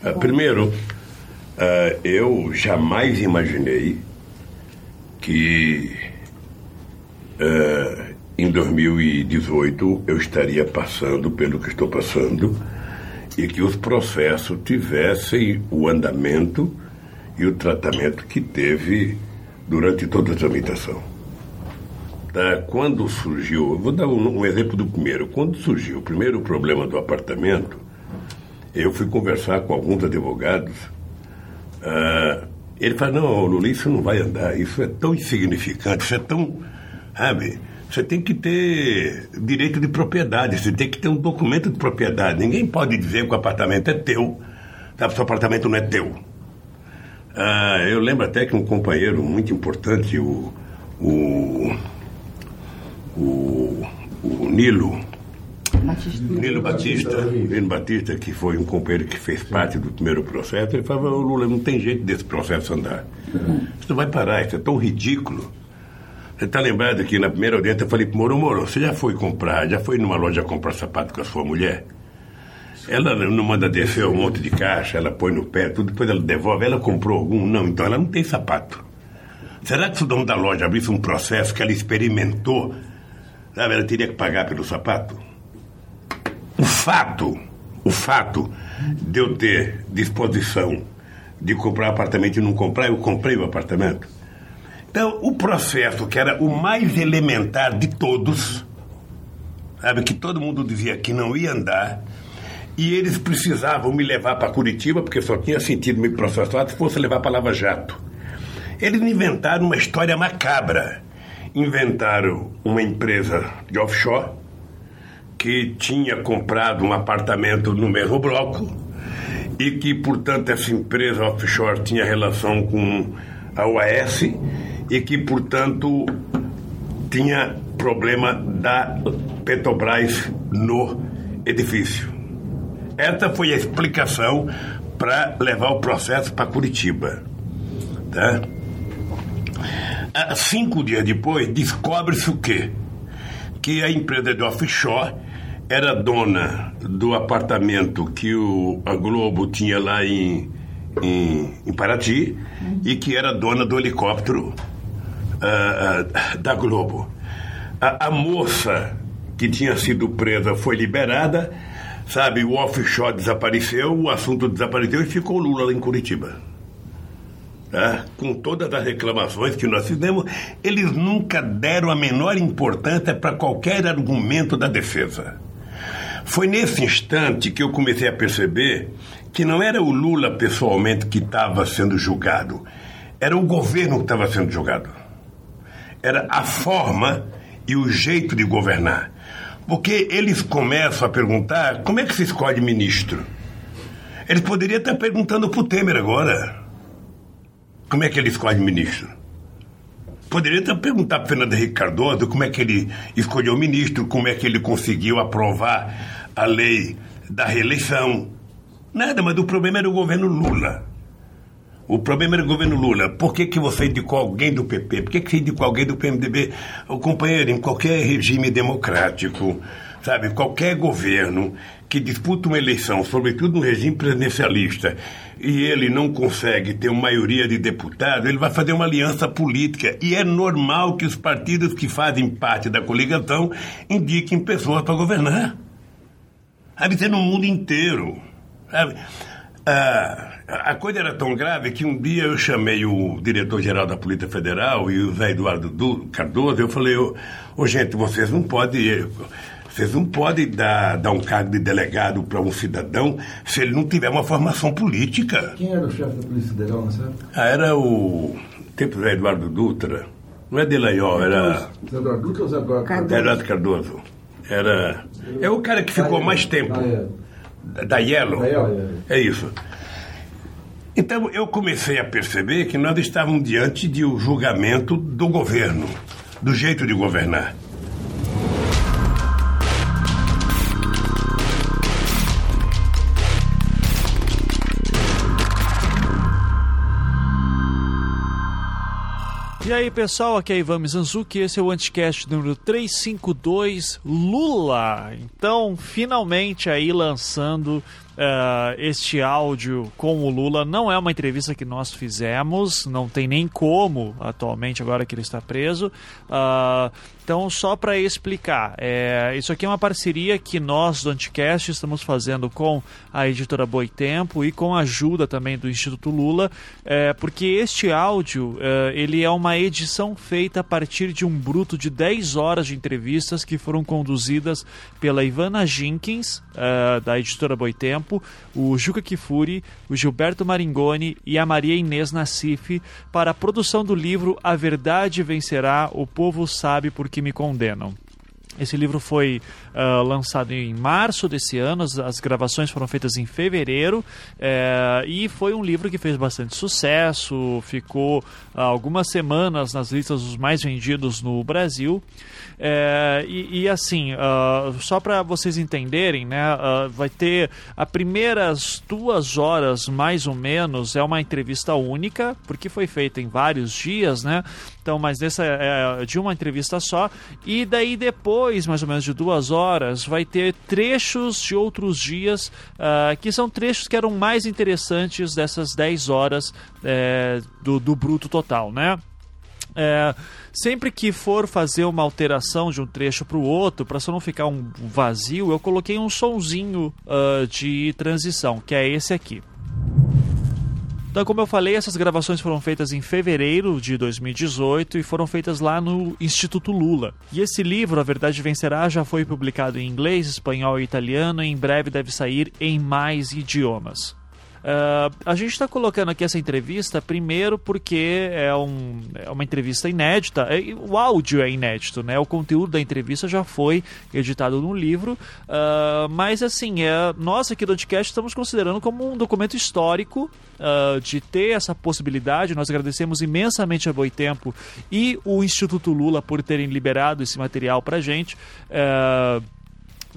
Ah, primeiro, ah, eu jamais imaginei que ah, em 2018 eu estaria passando pelo que estou passando e que os processos tivessem o andamento e o tratamento que teve durante toda a tramitação. Tá? Quando surgiu, vou dar um, um exemplo do primeiro. Quando surgiu o primeiro problema do apartamento, eu fui conversar com alguns advogados. Ah, ele falou: Não, Lula, isso não vai andar, isso é tão insignificante, isso é tão. Sabe? Você tem que ter direito de propriedade, você tem que ter um documento de propriedade. Ninguém pode dizer que o apartamento é teu, sabe? Seu apartamento não é teu. Ah, eu lembro até que um companheiro muito importante, o, o, o, o Nilo, Batista. Nilo Batista, Nilo Batista, que foi um companheiro que fez parte do primeiro processo, ele falava, "Ô, Lula, não tem jeito desse processo andar. Isso não vai parar, isso é tão ridículo. Você está lembrado que na primeira audiência eu falei para Moro, Moro, você já foi comprar, já foi numa loja comprar sapato com a sua mulher? Ela não manda descer um monte de caixa, ela põe no pé, tudo, depois ela devolve, ela comprou algum? Não, então ela não tem sapato. Será que se o dono da loja abrisse um processo que ela experimentou, sabe, ela teria que pagar pelo sapato? O fato, o fato de eu ter disposição de comprar apartamento e não comprar, eu comprei o apartamento. Então, o processo que era o mais elementar de todos, sabe, que todo mundo dizia que não ia andar, e eles precisavam me levar para Curitiba, porque só tinha sentido me processar se fosse levar para Lava Jato. Eles inventaram uma história macabra. Inventaram uma empresa de offshore que tinha comprado um apartamento no mesmo bloco e que, portanto, essa empresa offshore tinha relação com a OAS e que, portanto, tinha problema da Petrobras no edifício. Essa foi a explicação para levar o processo para Curitiba. Tá? Ah, Cinco dias depois, descobre-se o quê? Que a empresa de offshore era dona do apartamento que o, a Globo tinha lá em, em, em Paraty e que era dona do helicóptero ah, ah, da Globo. A, a moça que tinha sido presa foi liberada, sabe? O offshore desapareceu, o assunto desapareceu e ficou Lula lá em Curitiba. Tá? Com todas as reclamações que nós fizemos, eles nunca deram a menor importância para qualquer argumento da defesa. Foi nesse instante que eu comecei a perceber que não era o Lula pessoalmente que estava sendo julgado, era o governo que estava sendo julgado. Era a forma e o jeito de governar. Porque eles começam a perguntar como é que se escolhe ministro. Eles poderiam estar perguntando para o Temer agora. Como é que ele escolhe ministro? Poderia até perguntar para Fernando Henrique Cardoso como é que ele escolheu o ministro, como é que ele conseguiu aprovar a lei da reeleição. Nada, mas o problema era o governo Lula. O problema era o governo Lula. Por que, que você indicou alguém do PP? Por que, que você indicou alguém do PMDB? O companheiro, em qualquer regime democrático, sabe, qualquer governo que disputa uma eleição, sobretudo no regime presidencialista, e ele não consegue ter uma maioria de deputados, ele vai fazer uma aliança política. E é normal que os partidos que fazem parte da coligação indiquem pessoas para governar. Sabe, é no mundo inteiro. Sabe? Ah, a coisa era tão grave que um dia eu chamei o diretor-geral da Polícia Federal e o Zé Eduardo Du- Cardoso, eu falei, ô, ô, gente, vocês não podem. Vocês não podem dar, dar um cargo de delegado para um cidadão se ele não tiver uma formação política. Quem era o chefe da Polícia Federal nessa época? Ah, era o tempo Zé Eduardo Dutra. Não é Delayol, era Zé Eduardo Dutra ou Zé Eduardo Cardoso. Zé Eduardo Cardoso. Era. É o cara que ficou mais tempo. É. Da- Yellow. Da Yellow, É isso. Então eu comecei a perceber que nós estávamos diante de um julgamento do governo, do jeito de governar. E aí, pessoal, aqui é Ivan Mizanzuki, esse é o Anticast número 352, Lula. Então, finalmente aí lançando uh, este áudio com o Lula não é uma entrevista que nós fizemos, não tem nem como atualmente agora que ele está preso. Uh, então, só para explicar, é, isso aqui é uma parceria que nós do Anticast estamos fazendo com a editora Boitempo e com a ajuda também do Instituto Lula, é, porque este áudio é, ele é uma edição feita a partir de um bruto de 10 horas de entrevistas que foram conduzidas pela Ivana Jenkins, é, da editora Boitempo, o Juca Kifuri, o Gilberto Maringoni e a Maria Inês Nassif para a produção do livro A Verdade Vencerá, o Povo Sabe Porque que me condenam. Esse livro foi uh, lançado em março desse ano, as, as gravações foram feitas em fevereiro é, e foi um livro que fez bastante sucesso, ficou uh, algumas semanas nas listas dos mais vendidos no Brasil. É, e, e, assim, uh, só para vocês entenderem, né, vai ter as primeiras duas horas mais ou menos é uma entrevista única, porque foi feita em vários dias, né? Então, mas dessa é de uma entrevista só. E daí depois, mais ou menos de duas horas, vai ter trechos de outros dias, uh, que são trechos que eram mais interessantes dessas 10 horas é, do, do bruto total, né? É, sempre que for fazer uma alteração de um trecho para o outro, para só não ficar um vazio, eu coloquei um sonzinho uh, de transição, que é esse aqui. Então, como eu falei, essas gravações foram feitas em fevereiro de 2018 e foram feitas lá no Instituto Lula. E esse livro, A Verdade Vencerá, já foi publicado em inglês, espanhol e italiano e em breve deve sair em mais idiomas. Uh, a gente está colocando aqui essa entrevista primeiro porque é, um, é uma entrevista inédita. É, o áudio é inédito, né? O conteúdo da entrevista já foi editado no livro, uh, mas assim, é, nós aqui do podcast estamos considerando como um documento histórico uh, de ter essa possibilidade. Nós agradecemos imensamente a Boitempo e o Instituto Lula por terem liberado esse material para gente. Uh,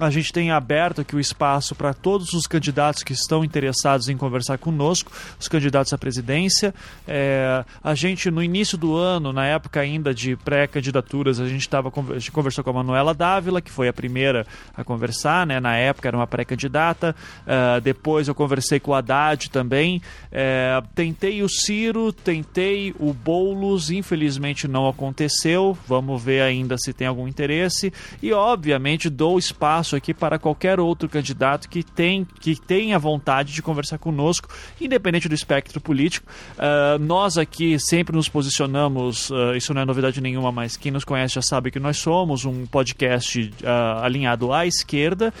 a gente tem aberto aqui o espaço para todos os candidatos que estão interessados em conversar conosco, os candidatos à presidência. É, a gente, no início do ano, na época ainda de pré-candidaturas, a gente, tava, a gente conversou com a Manuela Dávila, que foi a primeira a conversar, né? na época era uma pré-candidata. É, depois eu conversei com o Haddad também. É, tentei o Ciro, tentei o Boulos, infelizmente não aconteceu. Vamos ver ainda se tem algum interesse. E, obviamente, dou espaço espaço aqui para qualquer outro candidato que, tem, que tenha vontade de conversar conosco, independente do espectro político. Uh, nós aqui sempre nos posicionamos, uh, isso não é novidade nenhuma, mas quem nos conhece já sabe que nós somos um podcast uh, alinhado à esquerda,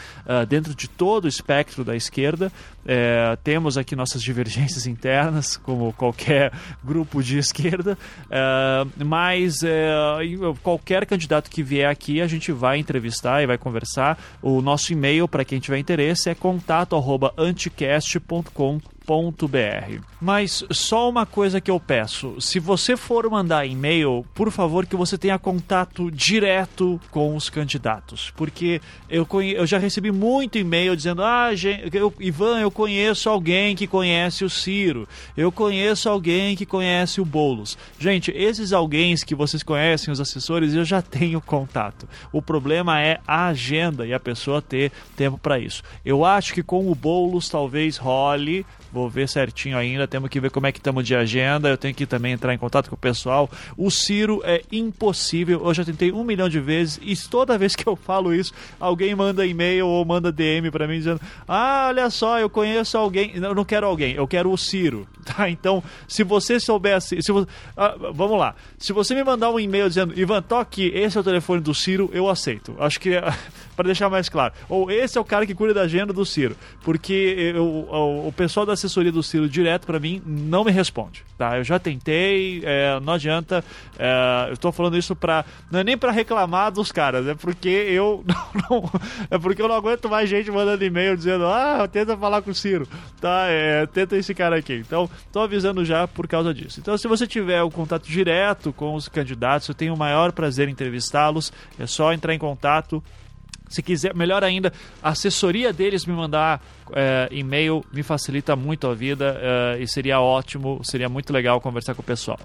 dentro de todo o espectro da esquerda. É, temos aqui nossas divergências internas, como qualquer grupo de esquerda, é, mas é, qualquer candidato que vier aqui a gente vai entrevistar e vai conversar. O nosso e-mail, para quem tiver interesse, é contato.anticast.com.br www.ecoagro.br. Mas só uma coisa que eu peço: se você for mandar e-mail, por favor que você tenha contato direto com os candidatos, porque eu, eu já recebi muito e-mail dizendo: ah, eu, Ivan, eu conheço alguém que conhece o Ciro, eu conheço alguém que conhece o Bolos. Gente, esses alguém que vocês conhecem, os assessores, eu já tenho contato. O problema é a agenda e a pessoa ter tempo para isso. Eu acho que com o Bolos talvez role Vou ver certinho ainda, temos que ver como é que estamos de agenda. Eu tenho que também entrar em contato com o pessoal. O Ciro é impossível. Eu já tentei um milhão de vezes e toda vez que eu falo isso, alguém manda e-mail ou manda DM para mim dizendo: Ah, olha só, eu conheço alguém. Eu não quero alguém, eu quero o Ciro. Tá? Então, se você soubesse. Se você, ah, vamos lá. Se você me mandar um e-mail dizendo, Ivan, toque, esse é o telefone do Ciro, eu aceito. Acho que é para deixar mais claro. Ou esse é o cara que cuida da agenda do Ciro. Porque eu, o, o pessoal da assessoria do Ciro direto para mim não me responde, tá? Eu já tentei, é, não adianta. É, eu estou falando isso para não é nem para reclamar dos caras, é porque eu não, não, é porque eu não aguento mais gente mandando e-mail dizendo ah tenta falar com o Ciro, tá? É, tenta esse cara aqui. Então, estou avisando já por causa disso. Então, se você tiver o contato direto com os candidatos, eu tenho o maior prazer em entrevistá-los. É só entrar em contato se quiser, melhor ainda, a assessoria deles me mandar é, e-mail me facilita muito a vida é, e seria ótimo, seria muito legal conversar com o pessoal.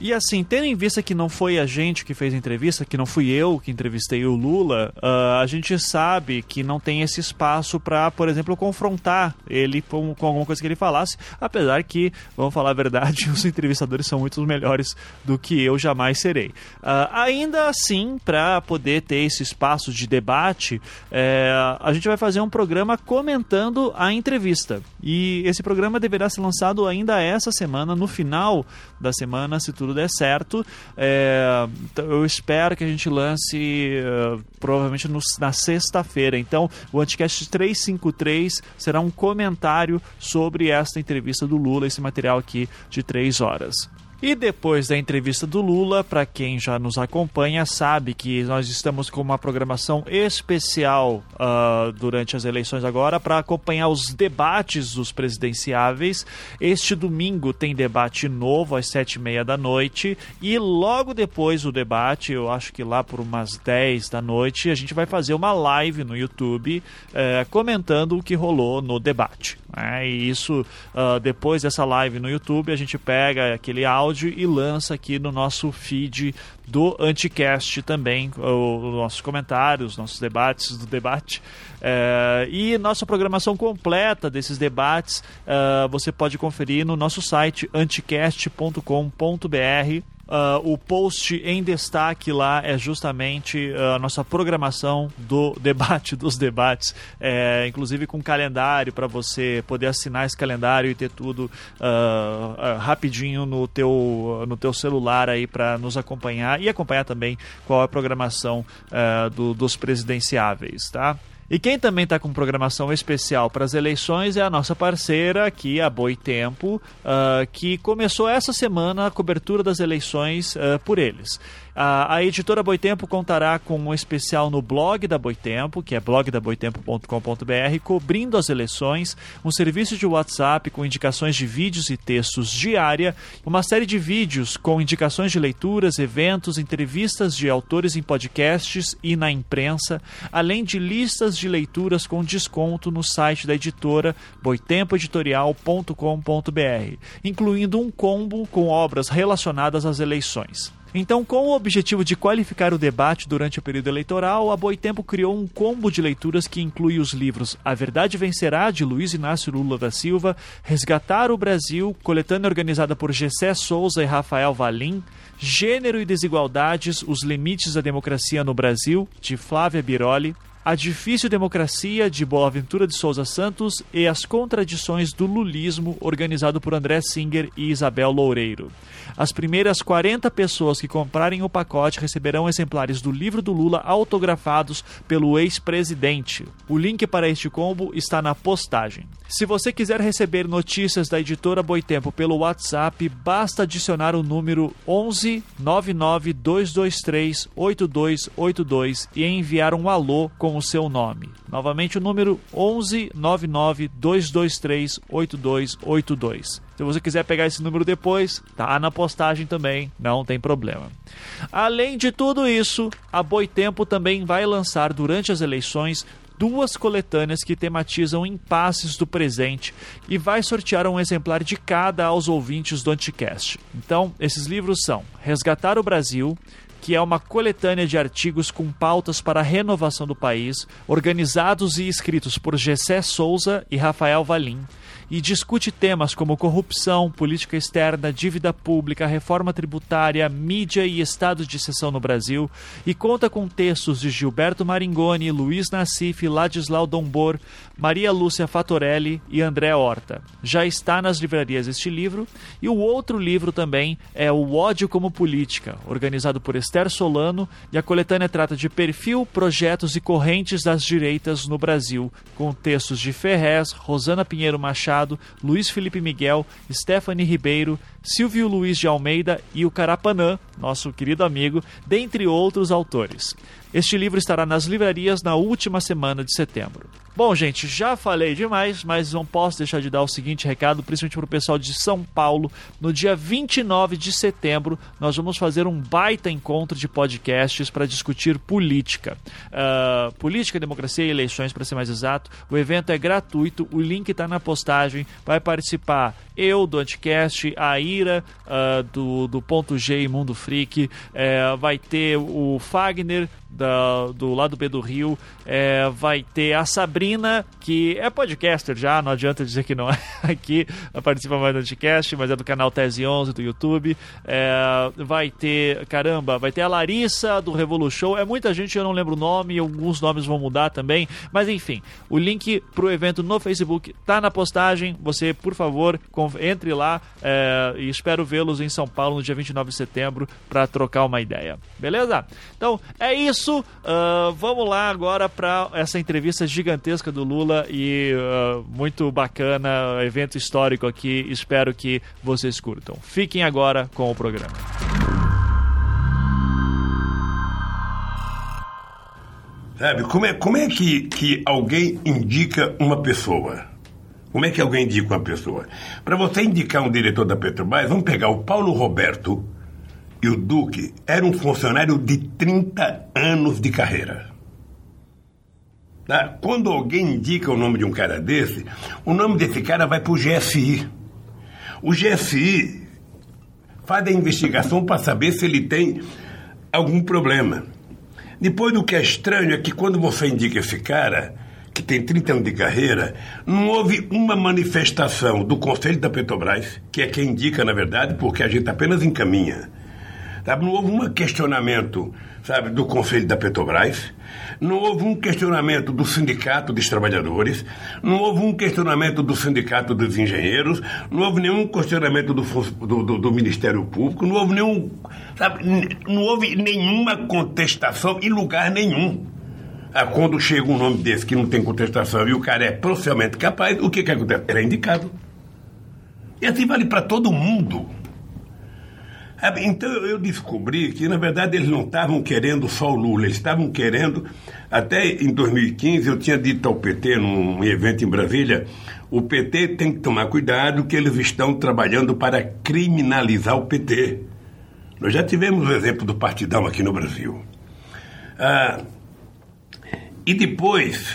E assim, tendo em vista que não foi a gente que fez a entrevista, que não fui eu que entrevistei o Lula, uh, a gente sabe que não tem esse espaço para, por exemplo, confrontar ele com, com, alguma coisa que ele falasse, apesar que, vamos falar a verdade, os entrevistadores são muito melhores do que eu jamais serei. Uh, ainda assim, para poder ter esse espaço de debate, é, a gente vai fazer um programa comentando a entrevista. E esse programa deverá ser lançado ainda essa semana, no final da semana, se tudo der certo. É, então, eu espero que a gente lance uh, provavelmente no, na sexta-feira. Então, o Anticast 353 será um comentário sobre esta entrevista do Lula, esse material aqui de três horas. E depois da entrevista do Lula, para quem já nos acompanha, sabe que nós estamos com uma programação especial uh, durante as eleições agora para acompanhar os debates dos presidenciáveis. Este domingo tem debate novo às sete e meia da noite e logo depois do debate, eu acho que lá por umas 10 da noite, a gente vai fazer uma live no YouTube uh, comentando o que rolou no debate. Né? E isso, uh, depois dessa live no YouTube, a gente pega aquele áudio e lança aqui no nosso feed do Anticast também, os nossos comentários, nossos debates do debate. Uh, e nossa programação completa desses debates uh, você pode conferir no nosso site anticast.com.br Uh, o post em destaque lá é justamente uh, a nossa programação do debate dos debates, é, inclusive com calendário para você poder assinar esse calendário e ter tudo uh, rapidinho no teu, no teu celular aí para nos acompanhar e acompanhar também qual é a programação do, dos presidenciáveis, tá? E quem também está com programação especial para as eleições é a nossa parceira aqui, a Boitempo, uh, que começou essa semana a cobertura das eleições uh, por eles. A, a editora Boitempo contará com um especial no blog da Boitempo, que é blogdaboitempo.com.br, cobrindo as eleições, um serviço de WhatsApp com indicações de vídeos e textos diária, uma série de vídeos com indicações de leituras, eventos, entrevistas de autores em podcasts e na imprensa, além de listas de leituras com desconto no site da editora boitempoeditorial.com.br, incluindo um combo com obras relacionadas às eleições. Então, com o objetivo de qualificar o debate durante o período eleitoral, a Boitempo criou um combo de leituras que inclui os livros A Verdade Vencerá, de Luiz Inácio Lula da Silva, Resgatar o Brasil, coletânea organizada por Gessé Souza e Rafael Valim, Gênero e Desigualdades, Os Limites da Democracia no Brasil, de Flávia Biroli, a Difícil Democracia, de Boaventura de Souza Santos, e As Contradições do Lulismo, organizado por André Singer e Isabel Loureiro. As primeiras 40 pessoas que comprarem o pacote receberão exemplares do livro do Lula autografados pelo ex-presidente. O link para este combo está na postagem. Se você quiser receber notícias da editora Boitempo pelo WhatsApp, basta adicionar o número 11 99 223 8282 e enviar um alô com o seu nome. Novamente o número 11 99 223 8282. Se você quiser pegar esse número depois, tá na postagem também, não tem problema. Além de tudo isso, a Boitempo também vai lançar durante as eleições duas coletâneas que tematizam impasses do presente e vai sortear um exemplar de cada aos ouvintes do Anticast. Então, esses livros são Resgatar o Brasil, que é uma coletânea de artigos com pautas para a renovação do país, organizados e escritos por Gessé Souza e Rafael Valim e discute temas como corrupção, política externa, dívida pública, reforma tributária, mídia e estado de exceção no Brasil, e conta com textos de Gilberto Maringoni, Luiz Nassif, Ladislau Dombor, Maria Lúcia Fatorelli e André Horta. Já está nas livrarias este livro, e o outro livro também é O Ódio como Política, organizado por Esther Solano, e a coletânea trata de perfil, projetos e correntes das direitas no Brasil, com textos de Ferrez, Rosana Pinheiro Machado, Luiz Felipe Miguel, Stephanie Ribeiro, Silvio Luiz de Almeida e o Carapanã, nosso querido amigo, dentre outros autores. Este livro estará nas livrarias na última semana de setembro. Bom, gente, já falei demais, mas não posso deixar de dar o seguinte recado, principalmente para o pessoal de São Paulo. No dia 29 de setembro, nós vamos fazer um baita encontro de podcasts para discutir política. Uh, política, democracia e eleições, para ser mais exato. O evento é gratuito, o link está na postagem. Vai participar eu do Anticast, a Ira uh, do, do Ponto G e Mundo Freak, uh, vai ter o Fagner da, do lado B do Rio. É, vai ter a Sabrina, que é podcaster já, não adianta dizer que não é aqui, participa mais do podcast, mas é do canal Tese 11 do YouTube. É, vai ter, caramba, vai ter a Larissa do Revolution. É muita gente, eu não lembro o nome, alguns nomes vão mudar também, mas enfim, o link pro evento no Facebook tá na postagem. Você, por favor, entre lá é, e espero vê-los em São Paulo no dia 29 de setembro para trocar uma ideia. Beleza? Então é isso, uh, vamos lá agora para essa entrevista gigantesca do Lula e uh, muito bacana, evento histórico aqui. Espero que vocês curtam. Fiquem agora com o programa. Sabe, como é, como é que, que alguém indica uma pessoa? Como é que alguém indica uma pessoa? Para você indicar um diretor da Petrobras, vamos pegar o Paulo Roberto, e o Duque era um funcionário de 30 anos de carreira. Tá? Quando alguém indica o nome de um cara desse, o nome desse cara vai para o GSI. O GSI faz a investigação para saber se ele tem algum problema. Depois, o que é estranho é que quando você indica esse cara, que tem 30 anos de carreira, não houve uma manifestação do Conselho da Petrobras, que é quem indica, na verdade, porque a gente apenas encaminha? Não houve um questionamento sabe, do Conselho da Petrobras, não houve um questionamento do Sindicato dos Trabalhadores, não houve um questionamento do Sindicato dos Engenheiros, não houve nenhum questionamento do, do, do, do Ministério Público, não houve nenhum. Sabe, não houve nenhuma contestação em lugar nenhum. Ah, quando chega um nome desse que não tem contestação e o cara é profissionalmente capaz, o que, que acontece? Ele é indicado. E assim vale para todo mundo. Então eu descobri que, na verdade, eles não estavam querendo só o Lula, eles estavam querendo. Até em 2015, eu tinha dito ao PT, num evento em Brasília, o PT tem que tomar cuidado que eles estão trabalhando para criminalizar o PT. Nós já tivemos o exemplo do partidão aqui no Brasil. Ah, e depois,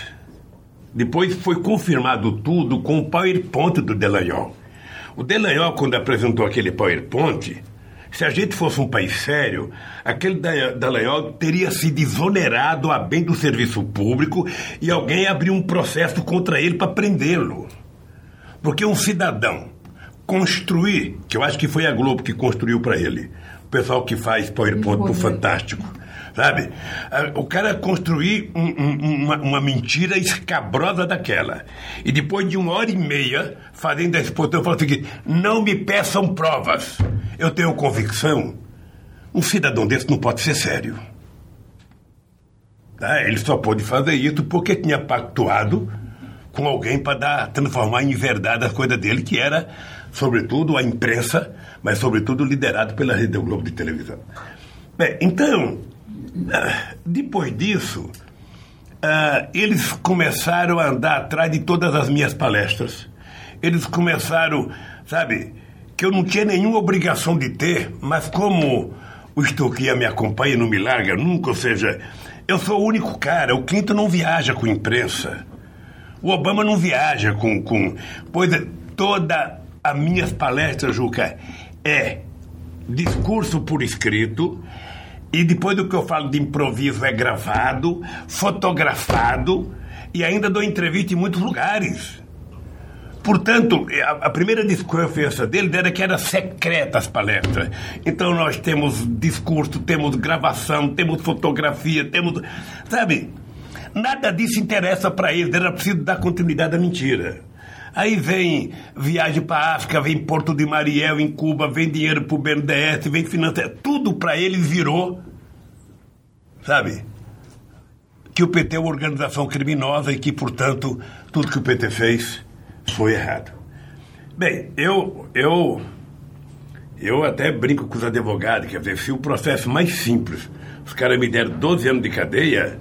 depois foi confirmado tudo com o PowerPoint do Delanhol. O Delanhol, quando apresentou aquele PowerPoint, se a gente fosse um país sério, aquele Dallagnol teria se desonerado a bem do serviço público e alguém abriu um processo contra ele para prendê-lo. Porque um cidadão construir, que eu acho que foi a Globo que construiu para ele, o pessoal que faz PowerPoint pro Fantástico, sabe? Ah, o cara construir um, um, uma, uma, mentira escabrosa daquela. E depois de uma hora e meia, fazendo a exposição, falou o seguinte: não me peçam provas. Eu tenho convicção. Um cidadão desse não pode ser sério. Tá? Ele só pôde fazer isso porque tinha pactuado com alguém para transformar em verdade as coisas dele, que era, sobretudo, a imprensa, mas, sobretudo, liderado pela Rede Globo de televisão. Bem, então, depois disso, uh, eles começaram a andar atrás de todas as minhas palestras. Eles começaram, sabe, que eu não tinha nenhuma obrigação de ter, mas como o Estoquia me acompanha e não me larga nunca, ou seja, eu sou o único cara, o Clinton não viaja com imprensa. O Obama não viaja com. com pois é, toda as minhas palestras, Juca, é discurso por escrito, e depois do que eu falo de improviso é gravado, fotografado e ainda dou entrevista em muitos lugares. Portanto, a, primeira desconfiança dele era que era secreta as palestras. Então nós temos discurso, temos gravação, temos fotografia, temos. Sabe? Nada disso interessa para eles, era preciso dar continuidade à mentira. Aí vem viagem para África, vem Porto de Mariel em Cuba, vem dinheiro para o BNDES, vem financiamento. Tudo para eles virou, sabe? Que o PT é uma organização criminosa e que, portanto, tudo que o PT fez foi errado. Bem, eu, eu, eu até brinco com os advogados, quer dizer, se o processo mais simples, os caras me deram 12 anos de cadeia,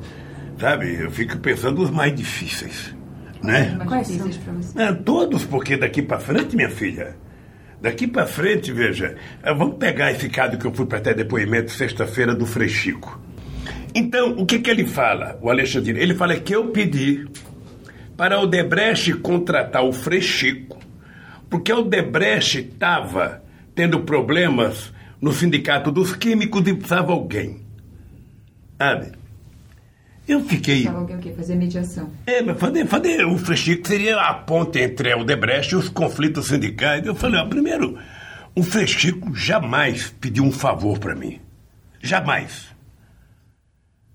sabe, eu fico pensando os mais difíceis. Né? Quais são? É, todos, porque daqui para frente, minha filha, daqui para frente, veja, eh, vamos pegar esse caso que eu fui para até depoimento sexta-feira do Frechico. Então, o que, que ele fala, o Alexandre? Ele fala que eu pedi para o Debrecht contratar o Frechico, porque o Debrecht estava tendo problemas no sindicato dos químicos e precisava alguém. Sabe? Eu fiquei. Alguém o quê? Fazer mediação. É, mas fazer, fazer o Frechico seria a ponte entre o Debrecht e os conflitos sindicais. Eu falei, ó, primeiro, o Frechico jamais pediu um favor para mim. Jamais.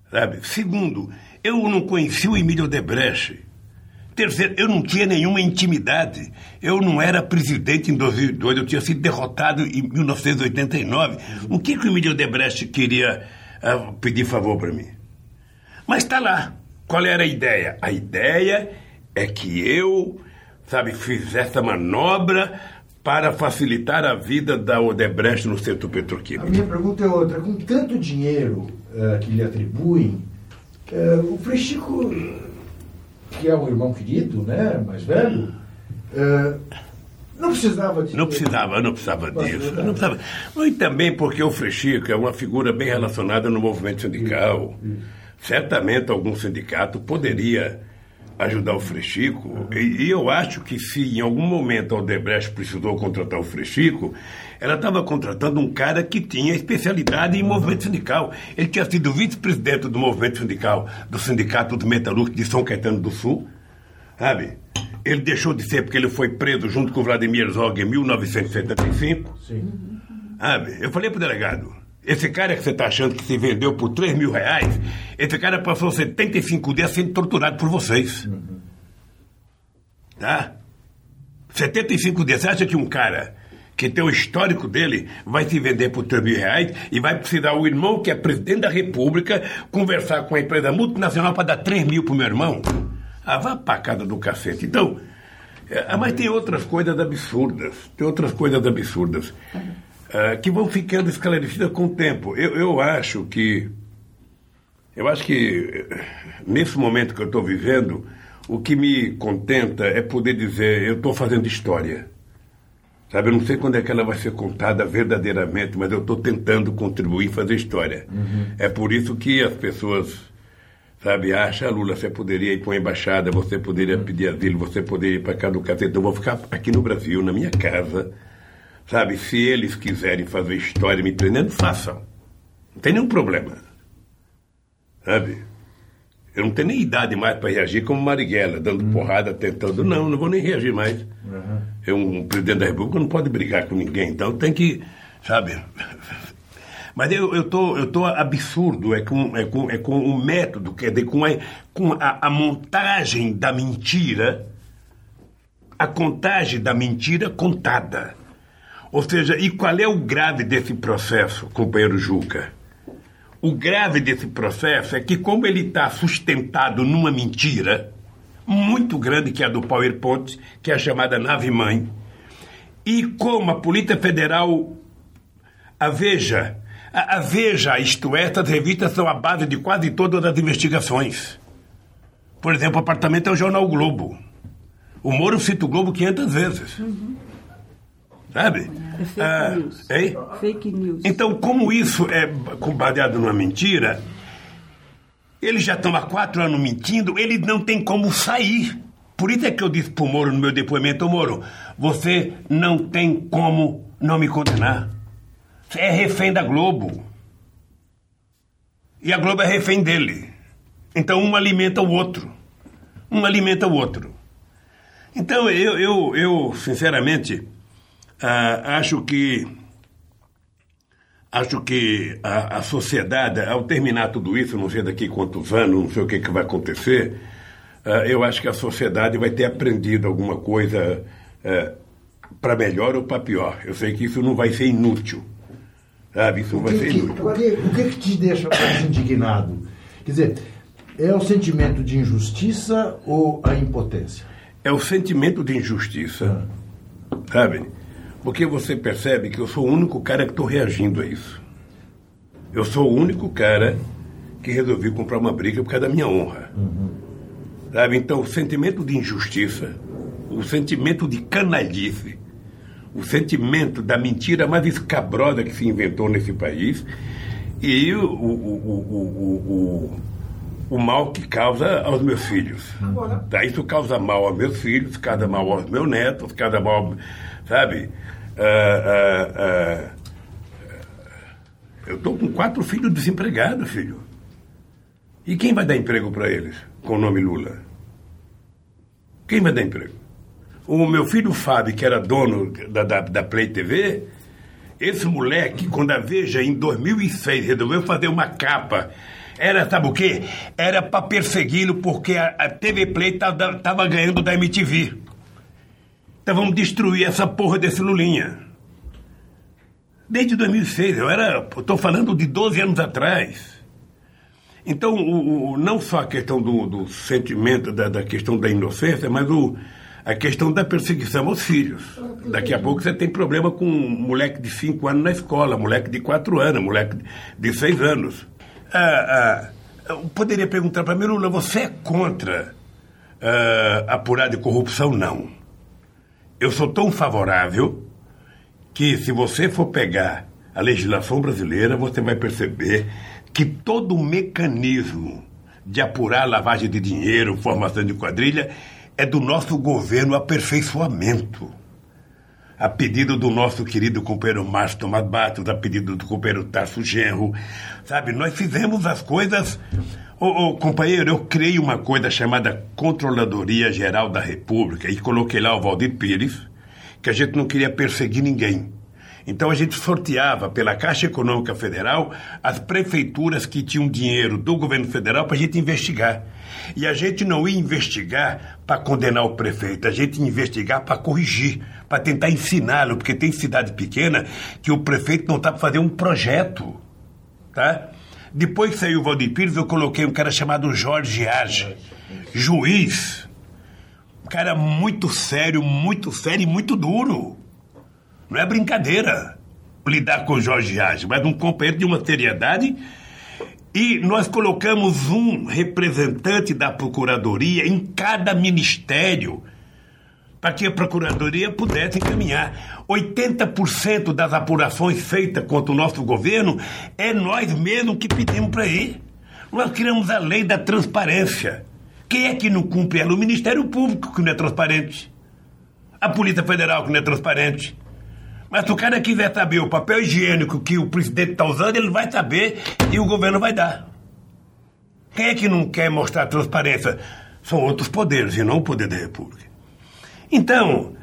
Sabe? Segundo, eu não conheci o Emílio Debrecht. Terceiro, eu não tinha nenhuma intimidade. Eu não era presidente em 2002, eu tinha sido derrotado em 1989. O que, que o Emílio Debrecht queria ah, pedir favor para mim? Mas está lá. Qual era a ideia? A ideia é que eu, sabe, fizesse a manobra para facilitar a vida da Odebrecht no setor A petroquímico. minha pergunta é outra. Com tanto dinheiro eh, que lhe atribuem, eh, o Frechico, que é um irmão querido, né, mais velho, eh, não precisava de... Não precisava, eu não precisava disso. não precisava. E também porque o Frechico é uma figura bem relacionada no movimento sindical. Certamente algum sindicato poderia ajudar o Frechico. E, e eu acho que se em algum momento a Odebrecht precisou contratar o Frechico, ela estava contratando um cara que tinha especialidade em movimento sindical. Ele tinha sido vice-presidente do movimento sindical, do Sindicato dos Metalúrgicos de São Caetano do Sul. Sabe? Ele deixou de ser porque ele foi preso junto com o Vladimir Zog em 1975. Sim. Sabe? Eu falei pro delegado, esse cara que você está achando que se vendeu por 3 mil reais, esse cara passou 75 dias sendo torturado por vocês. Tá? 75 dias. Você acha que um cara que tem o histórico dele vai se vender por 3 mil reais e vai precisar o irmão, que é presidente da república, conversar com a empresa multinacional para dar 3 mil pro meu irmão? Ah, vá pra casa do cacete. Então, é, mas tem outras coisas absurdas. Tem outras coisas absurdas. Ah, que vão ficando esclarecidas com o tempo. Eu, eu acho que. Eu acho que nesse momento que eu estou vivendo, o que me contenta é poder dizer, eu estou fazendo história. Sabe, eu não sei quando é que ela vai ser contada verdadeiramente, mas eu estou tentando contribuir e fazer história. É por isso que as pessoas, sabe, acham, "Ah, Lula, você poderia ir para uma embaixada, você poderia pedir asilo, você poderia ir para cá do cacete. Eu vou ficar aqui no Brasil, na minha casa. Sabe, se eles quiserem fazer história me prendendo, façam. Não tem nenhum problema. Sabe? Eu não tenho nem idade mais para reagir como Marighella, dando porrada, tentando. Não, não vou nem reagir mais. Eu, um presidente da República não pode brigar com ninguém, então tem que, sabe? Mas eu, eu, tô, eu tô absurdo, é com, é com, é com o método, quer dizer, com, a, com a, a montagem da mentira, a contagem da mentira contada. Ou seja, e qual é o grave desse processo, companheiro Juca? O grave desse processo é que, como ele está sustentado numa mentira muito grande, que é a do PowerPoint, que é a chamada nave-mãe, e como a Polícia Federal, a Veja, a, Veja, isto é, essas revistas são a base de quase todas as investigações. Por exemplo, o apartamento é o jornal Globo. O Moro cita o Globo 500 vezes. Sabe? É fake Ah, news. hein? Fake news. Então, como isso é baseado numa mentira, eles já estão há quatro anos mentindo, eles não têm como sair. Por isso é que eu disse pro Moro no meu depoimento, "Ô, Moro, você não tem como não me condenar. Você é refém da Globo. E a Globo é refém dele. Então um alimenta o outro. Um alimenta o outro. Então eu, eu, eu sinceramente, ah, acho que acho que a, a sociedade, ao terminar tudo isso, não sei daqui quantos anos, não sei o que, que vai acontecer, ah, eu acho que a sociedade vai ter aprendido alguma coisa para melhor ou para pior. Eu sei que isso não vai ser inútil. Sabe? Isso não vai que, ser inútil. o que- o que que te deixa mais indignado? Quer dizer, é o sentimento de injustiça ou a impotência? É o sentimento de injustiça. Sabe? Porque você percebe que eu sou o único cara que estou reagindo a isso. Eu sou o único cara que resolvi comprar uma briga por causa da minha honra. Sabe? Então, o sentimento de injustiça, o sentimento de canalice, o sentimento da mentira mais escabrosa que se inventou nesse país e o, o, o, o, mal que causa aos meus filhos. Tá? Isso causa mal aos meus filhos, causa mal aos meus netos, causa mal, sabe? Ah, ah, ah, eu estou com quatro filhos desempregados, filho. E quem vai dar emprego para eles com o nome Lula? Quem vai dar emprego? O meu filho Fábio, que era dono da, da, da Play TV, esse moleque, quando a Veja, em 2006, resolveu fazer uma capa, era, sabe o quê? Era para persegui-lo porque a, a, TV Play tava, ganhando da MTV. Então vamos destruir essa porra desse Lulinha. Desde 2006, eu era. Estou falando de 12 anos atrás. Então, o, o, não só a questão do, do sentimento, da, da, questão da inocência, mas o, a questão da perseguição aos filhos. Daqui a pouco você tem problema com um moleque de 5 anos na escola, moleque de 4 anos, moleque de 6 anos. Ah, ah, eu poderia perguntar para mim, Lula, você é contra ah, apurar de corrupção? Não. Eu sou tão favorável que se você for pegar a legislação brasileira, você vai perceber que todo o mecanismo de apurar lavagem de dinheiro, formação de quadrilha, é do nosso governo aperfeiçoamento. A pedido do nosso querido companheiro Márcio Tomás Batos, a pedido do companheiro Tarso Genro, sabe? Nós fizemos as coisas. Ô, ô, companheiro, eu criei uma coisa chamada Controladoria Geral da República e coloquei lá o Valdir Pires, que a gente não queria perseguir ninguém. Então a gente sorteava pela Caixa Econômica Federal as prefeituras que tinham dinheiro do governo federal para a gente investigar. E a gente não ia investigar para condenar o prefeito, a gente ia investigar para corrigir, para tentar ensiná-lo, porque tem cidade pequena que o prefeito não está para fazer um projeto. Tá? Depois que saiu o Valdir Pires, eu coloquei um cara chamado Jorge Age, juiz. Um cara muito sério, muito sério e muito duro. Não é brincadeira lidar com Jorge Age, mas um companheiro de uma seriedade. E nós colocamos um representante da Procuradoria em cada ministério para que a Procuradoria pudesse encaminhar. 80% das apurações feitas contra o nosso governo é nós mesmos que pedimos para ir. Nós criamos a lei da transparência. Quem é que não cumpre ela? O Ministério Público, que não é transparente. A Polícia Federal, que não é transparente. Mas se o cara quiser saber o papel higiênico que o presidente está usando, ele vai saber e o governo vai dar. Quem é que não quer mostrar transparência? São outros poderes e não o poder da República. Então,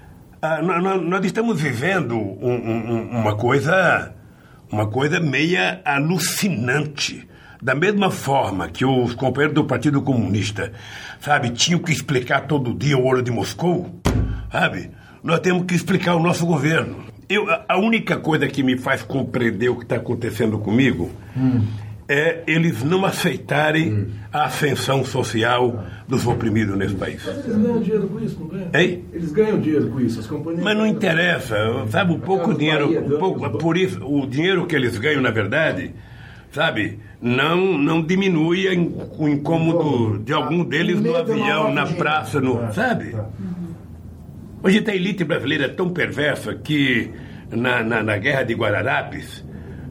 ah, nós estamos vivendo uma coisa, uma coisa meia alucinante. Da mesma forma que os companheiros do Partido Comunista, sabe, tinham que explicar todo dia o ouro de Moscou, sabe? Nós temos que explicar o nosso governo. Eu, a única coisa que me faz compreender o que está acontecendo comigo hum. é eles não aceitarem hum. a ascensão social dos oprimidos nesse país. Mas eles ganham dinheiro com isso, não ganham? Hein? Eles ganham dinheiro com isso, as companhias. Mas não interessa, sabe, o pouco dinheiro, um pouco, por isso, o dinheiro que eles ganham, na verdade, sabe, não, não diminui o incômodo de algum deles no avião, na praça, no, é, sabe? Hoje a elite brasileira é tão perversa que na, na, na guerra de Guararapes,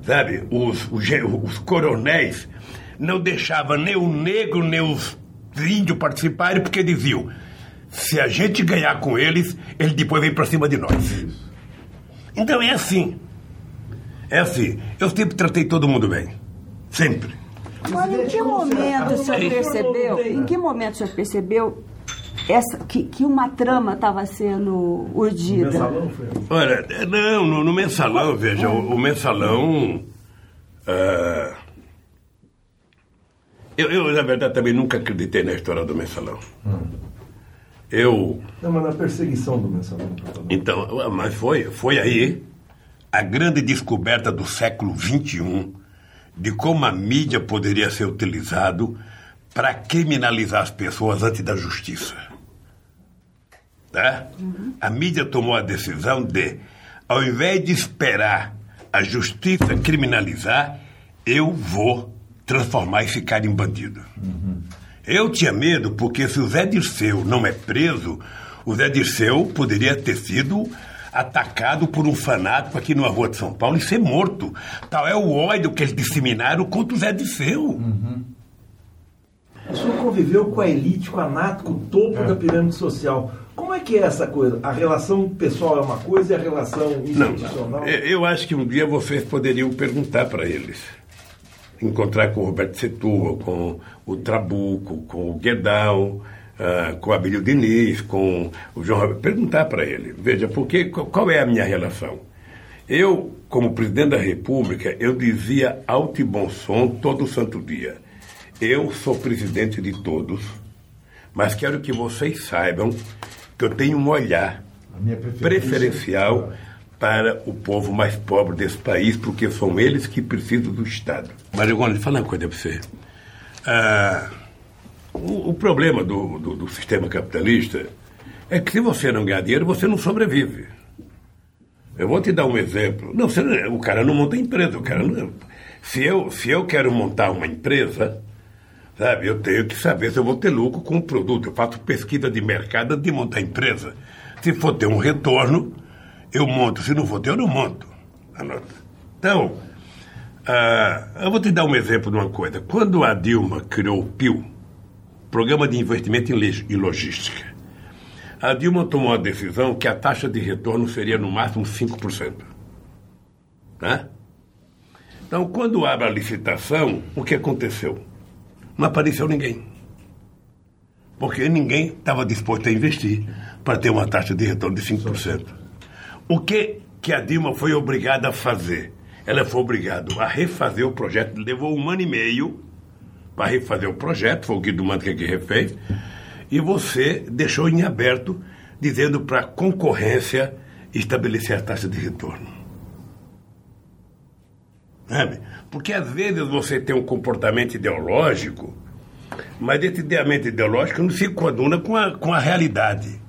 sabe, os, os, os coronéis não deixavam nem o negro nem os índios participarem porque diziam: se a gente ganhar com eles, eles depois vêm para cima de nós. Então é assim. É assim. Eu sempre tratei todo mundo bem. Sempre. Agora, em que momento o senhor percebeu? Em que momento o senhor percebeu essa, que, que uma trama estava sendo urdida. Olha, não, no, no mensalão, veja, o, o mensalão. Uh, eu, eu, na verdade, também nunca acreditei na história do mensalão. Hum. Eu. Não, mas na perseguição do mensalão. Então, mas foi, foi aí a grande descoberta do século XXI de como a mídia poderia ser utilizado para criminalizar as pessoas antes da justiça. Tá? Uhum. A mídia tomou a decisão de, ao invés de esperar a justiça criminalizar, eu vou transformar esse cara em bandido. Uhum. Eu tinha medo porque se o Zé Dirceu não é preso, o Zé Dirceu poderia ter sido atacado por um fanático aqui numa rua de São Paulo e ser morto. Tal é o ódio que eles disseminaram contra o Zé Dirceu. Uhum. O senhor conviveu com a elite, com a nato, com o topo é. da pirâmide social. Como é que é essa coisa? A relação pessoal é uma coisa e a relação institucional? Não, eu acho que um dia vocês poderiam perguntar para eles. Encontrar com o Roberto Setúbal, com o Trabuco, com o Guedal, uh, com o Abílio Diniz, com o João Roberto. Perguntar para ele. Veja, porque, qual é a minha relação? Eu, como presidente da República, eu dizia alto e bom som todo santo dia. Eu sou presidente de todos, mas quero que vocês saibam que eu tenho um olhar preferencial para o povo mais pobre desse país, porque são eles que precisam do Estado. Marigone, fala uma coisa para você. Ah, o, o, problema do, do, do, sistema capitalista é que se você não ganhar dinheiro, você não sobrevive. Eu vou te dar um exemplo. Não, você, o cara não monta empresa. O cara não, se, eu, se eu quero montar uma empresa, Sabe, eu tenho que saber se eu vou ter lucro com o produto. Eu faço pesquisa de mercado de montar empresa. Se for ter um retorno, eu monto. Se não for ter, eu não monto. Anota. Então, ah, eu vou te dar um exemplo de uma coisa. Quando a Dilma criou o PIL, Programa de Investimento em Logística, a Dilma tomou a decisão que a taxa de retorno seria no máximo 5%. Tá? Então, quando abre a licitação, o que aconteceu? Não apareceu ninguém. Porque ninguém estava disposto a investir para ter uma taxa de retorno de 5%. O que, que a Dilma foi obrigada a fazer? Ela foi obrigada a refazer o projeto, levou um ano e meio para refazer o projeto, foi o Guido Mantica que refez, e você deixou em aberto, dizendo para a concorrência estabelecer a taxa de retorno. Sabe? Porque às vezes você tem um comportamento ideológico, mas esse ideamento ideológico não se coaduna com a, com a realidade.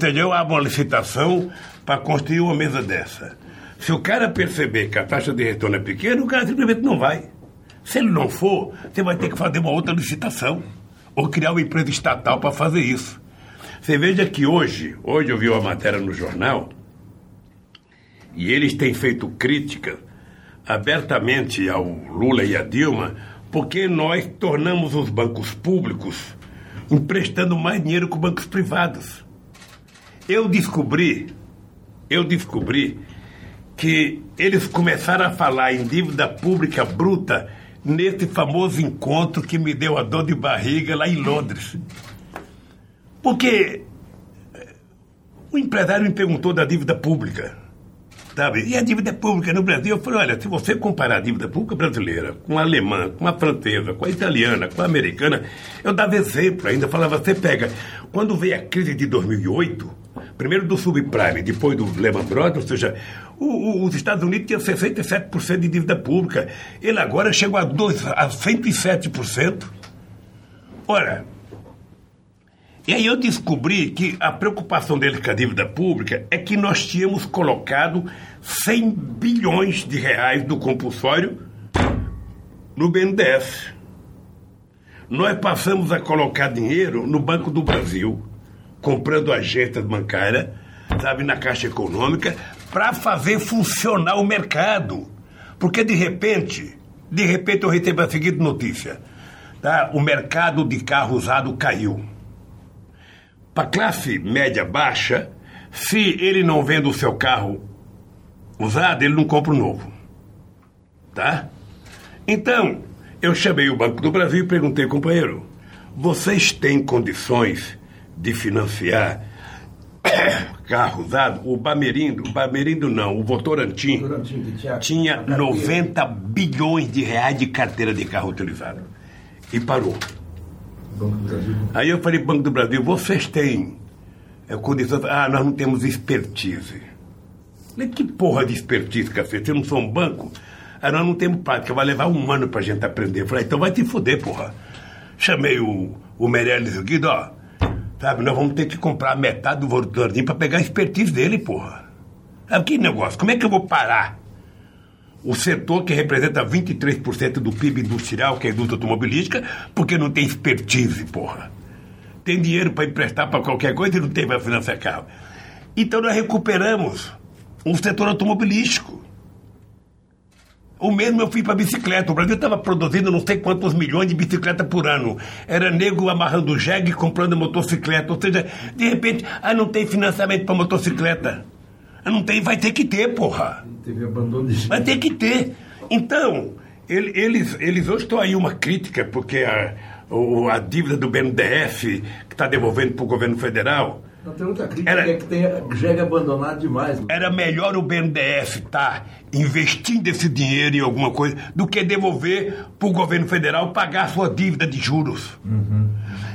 Seja, eu abro uma licitação para construir uma mesa dessa. Se o cara perceber que a taxa de retorno é pequena, o cara simplesmente não vai. Se ele não for, você vai ter que fazer uma outra licitação. Ou criar uma empresa estatal para fazer isso. Você veja que hoje, hoje eu vi uma matéria no jornal, e eles têm feito críticas abertamente ao Lula e à Dilma, porque nós tornamos os bancos públicos emprestando mais dinheiro que os bancos privados. Eu descobri, eu descobri que eles começaram a falar em dívida pública bruta nesse famoso encontro que me deu a dor de barriga lá em Londres. Porque eh, o empresário me perguntou da dívida pública. Sabe? E a dívida pública no Brasil, eu falei, olha, se você comparar a dívida pública brasileira com a alemã, com a francesa, com a italiana, com a americana, eu dava exemplo ainda, falava, você pega, quando veio a crise de 2008, primeiro do subprime, depois do Lehman Brothers, ou seja, o, o, os Estados Unidos tinham 67% de dívida pública, ele agora chegou a, dois, a 107%. Ora, e aí eu descobri que a preocupação deles com a dívida pública é que nós tínhamos colocado 100 bilhões de reais do compulsório no BNDES. Nós passamos a colocar dinheiro no Banco do Brasil, comprando agências bancárias, sabe, na Caixa Econômica, para fazer funcionar o mercado. Porque de repente, de repente eu recebo a seguinte notícia: tá? o mercado de carro usado caiu. Para a classe média baixa, se ele não vende o seu carro usado, ele não compra o novo. Tá? Então, eu chamei o Banco do Brasil e perguntei, companheiro, vocês têm condições de financiar carro usado? O Bamerindo, o Bamerindo não, o Votorantim, tinha, tinha 90 bilhões de reais de carteira de carro utilizado. E parou. Aí eu falei, Banco do Brasil, vocês têm é, condições. Ah, nós não temos expertise. Falei, que porra de expertise, cacete? Você não sou um banco? Ah, nós não temos prática, vai levar um ano pra gente aprender. falei, então vai te fuder, porra. Chamei o, o Meirelles e o Guido, ó. Sabe, nós vamos ter que comprar metade do Votorantim pra pegar a expertise dele, porra. Sabe que negócio? Como é que eu vou parar o setor que representa 23% do PIB industrial, que é a indústria automobilística, porque não tem expertise, porra. Tem dinheiro para emprestar para qualquer coisa e não tem para financiar carro. Então nós recuperamos o setor automobilístico. O mesmo eu fui para bicicleta. O Brasil estava produzindo não sei quantos milhões de bicicletas por ano. Era nego amarrando jegue e comprando motocicleta. Ou seja, de repente, ah, não tem financiamento para motocicleta. Não tem, vai ter que ter, porra. Teve abandono de Vai ter que ter. Então, ele- eles, eles hoje estão aí uma crítica, porque a, o- a dívida do BNDES, que está devolvendo para o governo federal, Não tem outra crítica Era- é que tem jegue abandonado demais. era melhor o BNDES estar investindo esse dinheiro em alguma coisa do que devolver para o governo federal pagar a sua dívida de juros.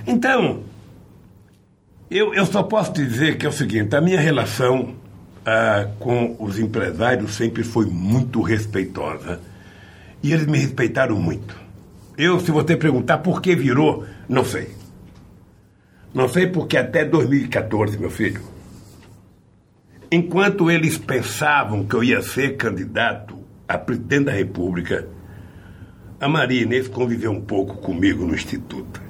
Então, eu, eu só posso dizer que é o seguinte: a minha relação ah, com os empresários sempre foi muito respeitosa. E eles me respeitaram muito. Eu, se você perguntar por que virou, não sei. Não sei porque até 2014, meu filho, enquanto eles pensavam que eu ia ser candidato a presidente da República, a Maria Inês conviveu um pouco comigo no Instituto.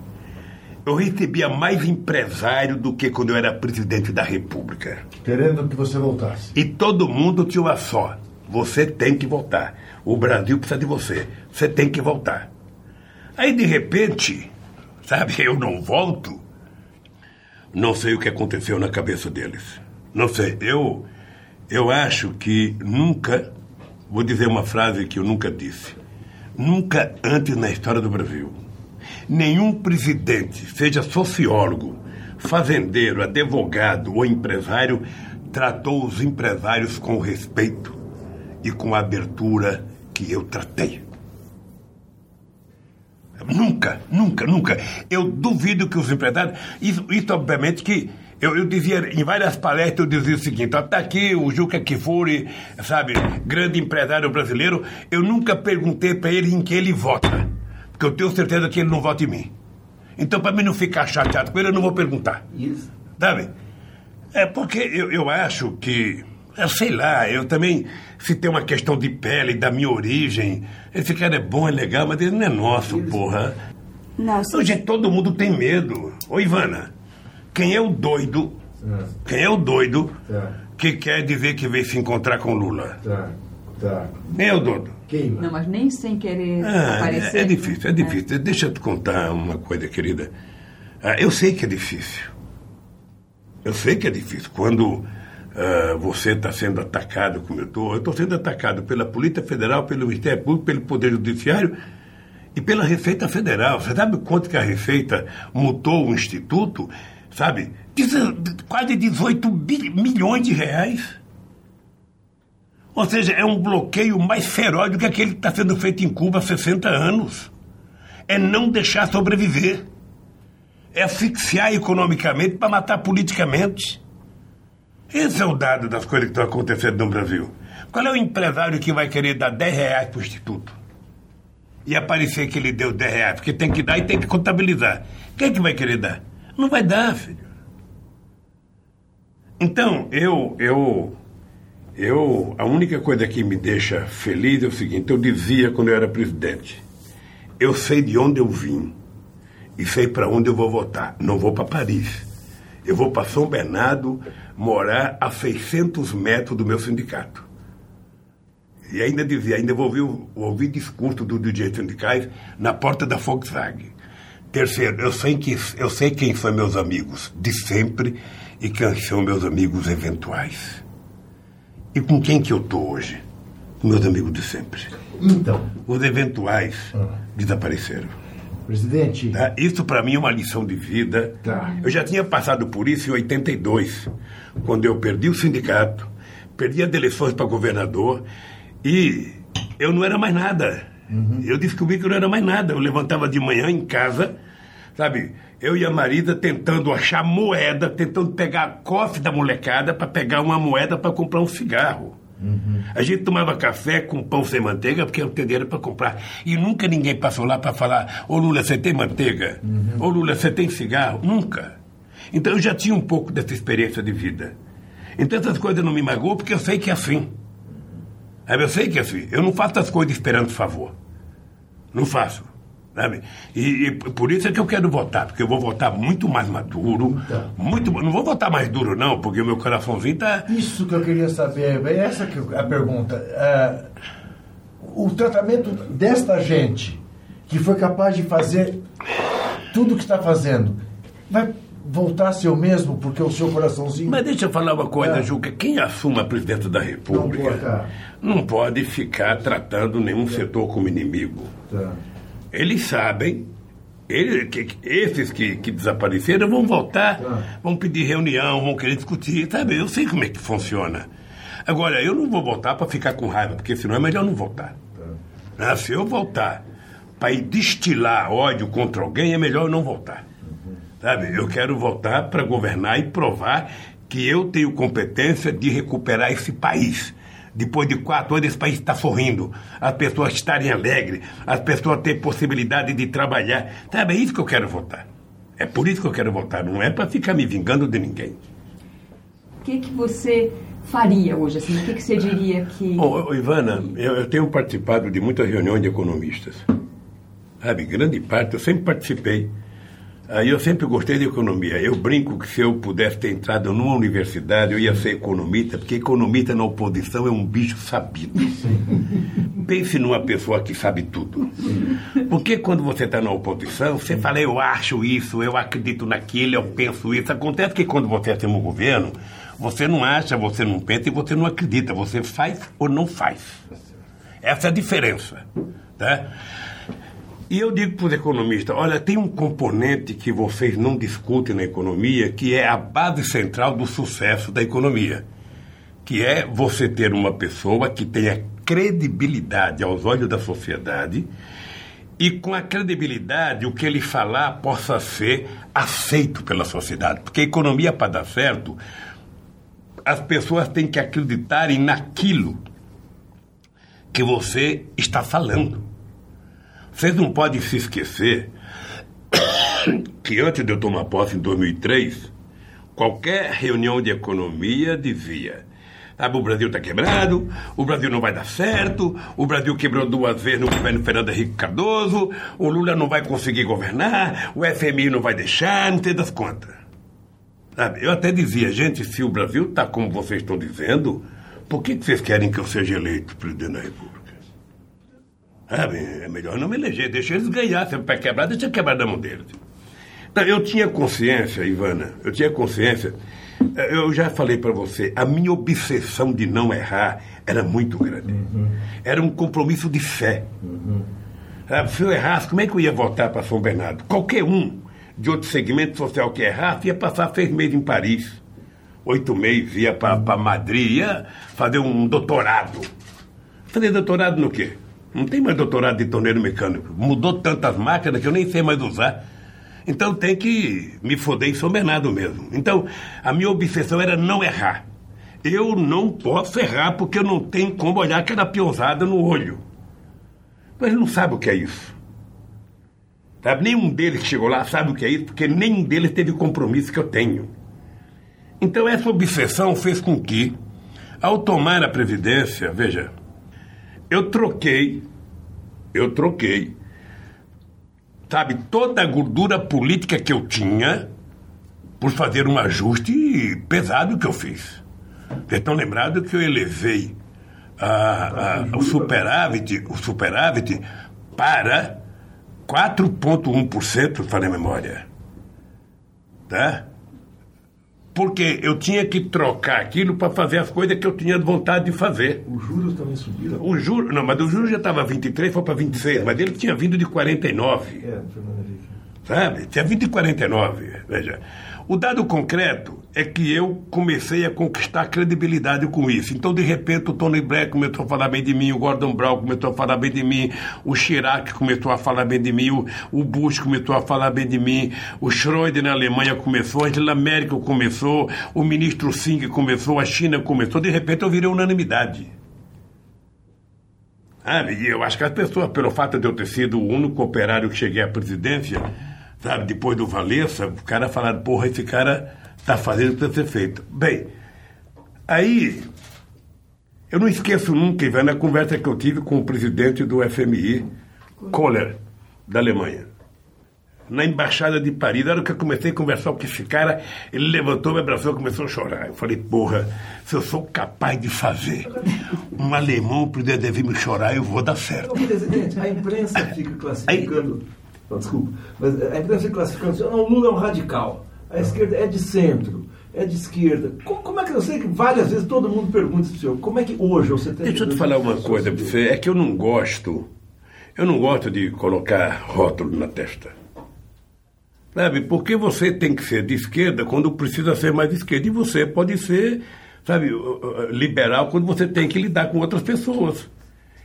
Eu recebia mais empresário do que quando eu era presidente da República. Querendo que você voltasse. E todo mundo tinha uma só. Você tem que voltar. O Brasil precisa de você. Você tem que voltar. Aí, de repente, sabe, eu não volto. Não sei o que aconteceu na cabeça deles. Não sei. Eu, eu acho que nunca. Vou dizer uma frase que eu nunca disse. Nunca antes na história do Brasil. Nenhum presidente, seja sociólogo, fazendeiro, advogado ou empresário, tratou os empresários com respeito e com a abertura que eu tratei. Nunca, nunca, nunca. Eu duvido que os empresários. Isso, isso obviamente, que. Eu, eu dizia, em várias palestras, eu dizia o seguinte: está aqui o Juca Kifuri, sabe, grande empresário brasileiro. Eu nunca perguntei para ele em que ele vota. Porque eu tenho certeza que ele não vota em mim. Então, para mim não ficar chateado com ele, eu não vou perguntar. Isso. Sabe? É porque eu, eu acho que. Eu sei lá, eu também. Se tem uma questão de pele, da minha origem. Esse cara é bom, é legal, mas ele não é nosso, porra. Não, Então, gente, todo mundo tem medo. Ô, Ivana, quem é o doido? Ah, Quem é o doido Tá. que quer dizer que veio se encontrar com Lula? tá, tá. Quem é o doido? Queima. Não, mas nem sem querer Ah, aparecer. é, é difícil, é difícil. Deixa eu te contar uma coisa, querida. Ah, eu sei que é difícil. Eu sei que é difícil. Quando ah, você está sendo atacado, como eu estou, eu estou sendo atacado pela Polícia Federal, pelo Ministério Público, pelo Poder Judiciário e pela Receita Federal. Você sabe quanto que a Receita multou o Instituto? Sabe? Quase 18 bil- milhões de reais. Ou seja, é um bloqueio mais feroz do que aquele que está sendo feito em Cuba há 60 anos. É não deixar sobreviver. É asfixiar economicamente para matar politicamente. Esse é o dado das coisas que estão acontecendo no Brasil. Qual é o empresário que vai querer dar 10 reais para o Instituto? E aparecer que ele deu 10 reais? Porque tem que dar e tem que contabilizar. Quem é que vai querer dar? Não vai dar, filho. Então, eu, eu, eu, a única coisa que me deixa feliz é o seguinte: eu dizia quando eu era presidente, eu sei de onde eu vim e sei para onde eu vou votar. Não vou para Paris. Eu vou para São Bernardo morar a 600 metros do meu sindicato. E ainda dizia, ainda vou ouvir, ouvir discurso dos dirigentes sindicais na porta da Volkswagen. Terceiro, eu sei, que, eu sei quem são meus amigos de sempre e quem são meus amigos eventuais. E com quem que eu estou hoje? Com meus amigos de sempre. Então, Os eventuais desapareceram. presidente, tá? Isso para mim é uma lição de vida. Tá. Eu já tinha passado por isso em 82, quando eu perdi o sindicato, perdi as eleições para governador e eu não era mais nada. Eu descobri que eu não era mais nada. Eu levantava de manhã em casa, sabe? Eu e a Marisa tentando achar moeda, tentando pegar a cofre da molecada para pegar uma moeda para comprar um cigarro. A gente tomava café com pão sem manteiga porque não tinha dinheiro para comprar. E nunca ninguém passou lá para falar: Ô Lula, você tem manteiga? Ô Lula, você tem cigarro? Nunca. Então eu já tinha um pouco dessa experiência de vida. Então essas coisas não me magoam porque eu sei que é assim. Eu sei que assim, eu não faço as coisas esperando favor. Não faço. Sabe? E, e, por isso é que eu quero votar, porque eu vou votar muito mais maduro. Então. Muito, não vou votar mais duro, não, porque o meu coraçãozinho está. Isso que eu queria saber, é essa que a pergunta. É, o tratamento desta gente que foi capaz de fazer tudo o que está fazendo, vai voltar a ser o mesmo porque o seu coraçãozinho. Mas deixa eu falar uma coisa, é. Juca. Quem assuma a presidência da República não, não pode ficar tratando nenhum setor como inimigo. Tá. Eles sabem. Eles, que, esses que, que desapareceram vão voltar, tá. vão pedir reunião, vão querer discutir, sabe? Eu sei como é que funciona. Agora, eu não vou voltar para ficar com raiva, porque senão é melhor não voltar. Tá. Ah, se eu voltar para destilar ódio contra alguém, é melhor eu não voltar. Sabe? Eu quero voltar para governar e provar que eu tenho competência de recuperar esse país. Depois de quatro anos, esse país está sorrindo, as pessoas estarem alegres, as pessoas terem possibilidade de trabalhar. Sabe, é isso que eu quero votar. É por isso que eu quero votar, não é para ficar me vingando de ninguém. O que, que você faria hoje? Assim, o que, que você diria que. Oh, Ivana, eu, eu tenho participado de muitas reuniões de economistas. Sabe, grande parte, eu sempre participei. Aí eu sempre gostei de economia. Eu brinco que se eu pudesse ter entrado numa universidade, eu ia ser economista, porque economista na oposição é um bicho sabido. Pense numa pessoa que sabe tudo. Porque quando você está na oposição, você fala, eu acho isso, eu acredito naquilo, eu penso isso. Acontece que quando você tem um governo, você não acha, você não pensa e você não acredita. Você faz ou não faz. Essa é a diferença. Tá? E eu digo para os economistas: olha, tem um componente que vocês não discutem na economia, que é a base central do sucesso da economia, que é você ter uma pessoa que tenha credibilidade aos olhos da sociedade e com a credibilidade o que ele falar possa ser aceito pela sociedade. Porque a economia, para dar certo, as pessoas têm que acreditarem naquilo que você está falando. Vocês não podem se esquecer que antes de eu tomar posse em 2003, qualquer reunião de economia dizia: sabe, o Brasil está quebrado, o Brasil não vai dar certo, o Brasil quebrou duas vezes no governo Fernando Henrique Cardoso, o Lula não vai conseguir governar, o FMI não vai deixar, não tem das contas. Sabe, eu até dizia, gente, se o Brasil está como vocês estão dizendo, por que, que vocês querem que eu seja eleito presidente da República? É, é melhor não me eleger, deixa eles ganhar. Se é para quebrar, deixa quebrar da mão deles. Então, eu tinha consciência, Ivana, eu tinha consciência. É, eu já falei para você, a minha obsessão de não errar era muito grande. Uhum. Era um compromisso de fé. Uhum. Se eu errasse, como é que eu ia voltar para São Bernardo? Qualquer um de outro segmento social que errasse ia passar seis meses em Paris, oito meses, ia para Madrid, ia fazer um doutorado. Fazer doutorado no quê? Não tem mais doutorado de torneiro mecânico. Mudou tantas máquinas que eu nem sei mais usar. Então tem que me foder Bernardo mesmo. Então, a minha obsessão era não errar. Eu não posso errar porque eu não tenho como olhar aquela pionzada no olho. Mas não sabe o que é isso. Sabe? Nenhum deles que chegou lá sabe o que é isso, porque nenhum deles teve o compromisso que eu tenho. Então essa obsessão fez com que, ao tomar a presidência, veja, eu troquei, eu troquei, sabe, toda a gordura política que eu tinha por fazer um ajuste pesado que eu fiz. Vocês estão lembrados que eu elevei a, a, o superávit, o superávit para 4,1%, para a memória. Tá? Porque eu tinha que trocar aquilo para fazer as coisas que eu tinha vontade de fazer. Os juros também subiram? O juro, não, mas o juros já estava 23, foi para 26, é. mas ele tinha vindo de 49. É, Fernando Henrique. Sabe? Tinha vindo de 49. Veja. O dado concreto é que eu comecei a conquistar credibilidade com isso. Então, de repente, o Tony Blair começou a falar bem de mim, o Gordon Brown começou a falar bem de mim, o Chirac começou a falar bem de mim, o, Bush começou a falar bem de mim, o Schroeder na Alemanha começou, a Angela Merkel começou, o ministro Singh começou, a China começou. De repente, eu virei unanimidade. Ah, e eu acho que as pessoas, pelo fato de eu ter sido o único operário que cheguei à presidência, sabe, depois do Valessa, o cara falaram, porra, esse cara está fazendo o que precisa ser feito. Bem, aí Eu não esqueço nunca, Ivan, a conversa que eu tive com o presidente do FMI, Kohler, da Alemanha. Na embaixada de Paris, na hora que eu comecei a conversar com esse cara, ele levantou, me abraçou e começou a chorar. Eu falei, porra, se eu sou capaz de fazer um alemão poder vir me chorar, eu vou dar certo. presidente, a imprensa fica classificando. Aí... Desculpa, mas a imprensa fica classificando assim, não, o Lula é um radical, a esquerda é de centro é de esquerda. Como, como, é que eu sei que várias vezes todo mundo pergunta para o senhor, como é que hoje você tem. Deixa eu te falar uma coisa para você, é que eu não gosto, eu não gosto de colocar rótulo na testa. Sabe, porque você tem que ser de esquerda quando precisa ser mais de esquerda. E você pode ser, sabe, liberal quando você tem que lidar com outras pessoas.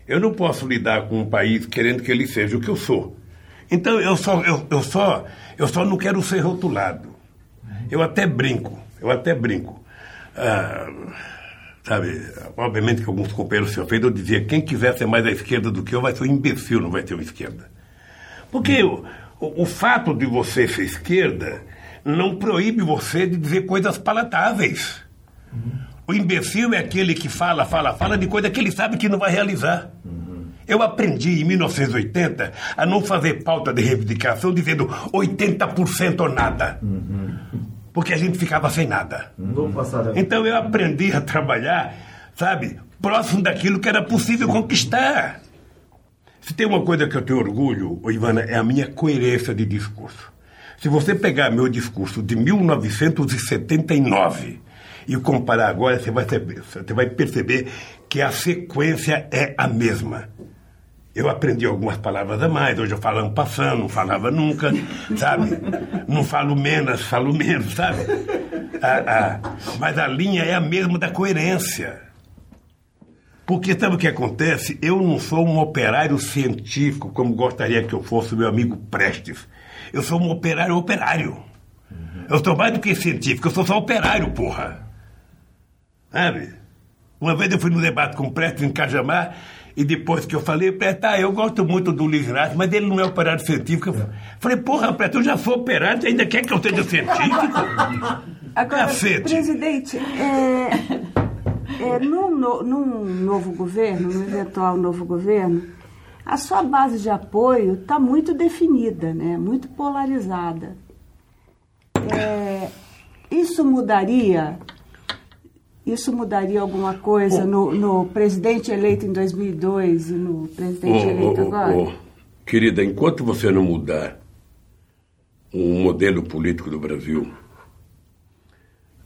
Eu não posso lidar com um país querendo que ele seja o que eu sou. Então eu só, eu, eu só, eu só não quero ser rotulado. Eu até brinco. Eu até brinco. Ah, sabe, obviamente que alguns companheiros se ofendem, eu dizia, quem quiser ser mais à esquerda do que eu vai ser um imbecil, não vai ter uma esquerda. Porque o, o, o fato de você ser esquerda não proíbe você de dizer coisas palatáveis. O imbecil é aquele que fala, fala, fala de coisa que ele sabe que não vai realizar. Eu aprendi em 1980 a não fazer pauta de reivindicação dizendo 80% ou nada. Uhum porque a gente ficava sem nada. Então eu aprendi a trabalhar, sabe, próximo daquilo que era possível conquistar. Se tem uma coisa que eu tenho orgulho, Ivana, é a minha coerência de discurso. Se você pegar meu discurso de 1979 e comparar agora, você vai, você vai perceber que a sequência é a mesma. Eu aprendi algumas palavras a mais. Hoje eu falo passando, não falava nunca, sabe? Não falo menos, falo menos, sabe? Ah, ah. Mas a linha é a mesma da coerência. Porque sabe o que acontece? Eu não sou um operário científico como gostaria que eu fosse meu amigo Prestes. Eu sou um operário operário. Eu sou mais do que científico, eu sou só operário, porra. Sabe? Uma vez eu fui no debate com o Prestes em Cajamar e depois que eu falei, tá, eu gosto muito do Inácio, mas ele não é operário científico. Eu falei, porra, Preto, eu já sou operário, ainda quer que eu seja científico? Agora, Cacete. presidente, é, é, num, no, num novo governo, num eventual novo governo, a sua base de apoio está muito definida, né? muito polarizada. É, isso mudaria isso mudaria alguma coisa no, no, presidente eleito em 2002 e no presidente oh, eleito agora? Querida, enquanto você não mudar o modelo político do Brasil,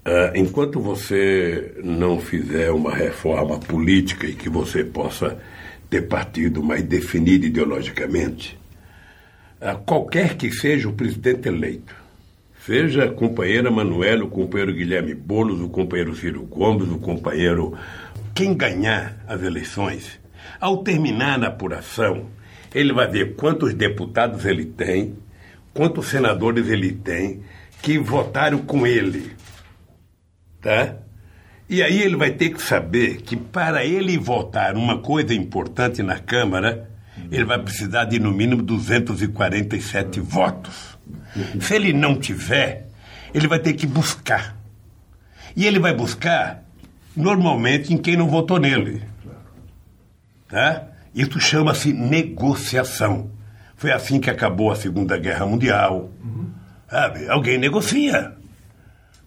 uh, enquanto você não fizer uma reforma política e que você possa ter partido mais definido ideologicamente, uh, qualquer que seja o presidente eleito, Seja a companheira Manuela, o companheiro Guilherme Boulos, o companheiro Ciro Gomes, o companheiro. Quem ganhar as eleições, ao terminar na apuração, ele vai ver quantos deputados ele tem, quantos senadores ele tem que votaram com ele. Tá? E aí ele vai ter que saber que para ele votar uma coisa importante na Câmara, ele vai precisar de no mínimo 247 votos. Se ele não tiver, ele vai ter que buscar. E ele vai buscar, normalmente, em quem não votou nele. Tá? Isso chama-se negociação. Foi assim que acabou a Segunda Guerra Mundial. Sabe? Alguém negocia.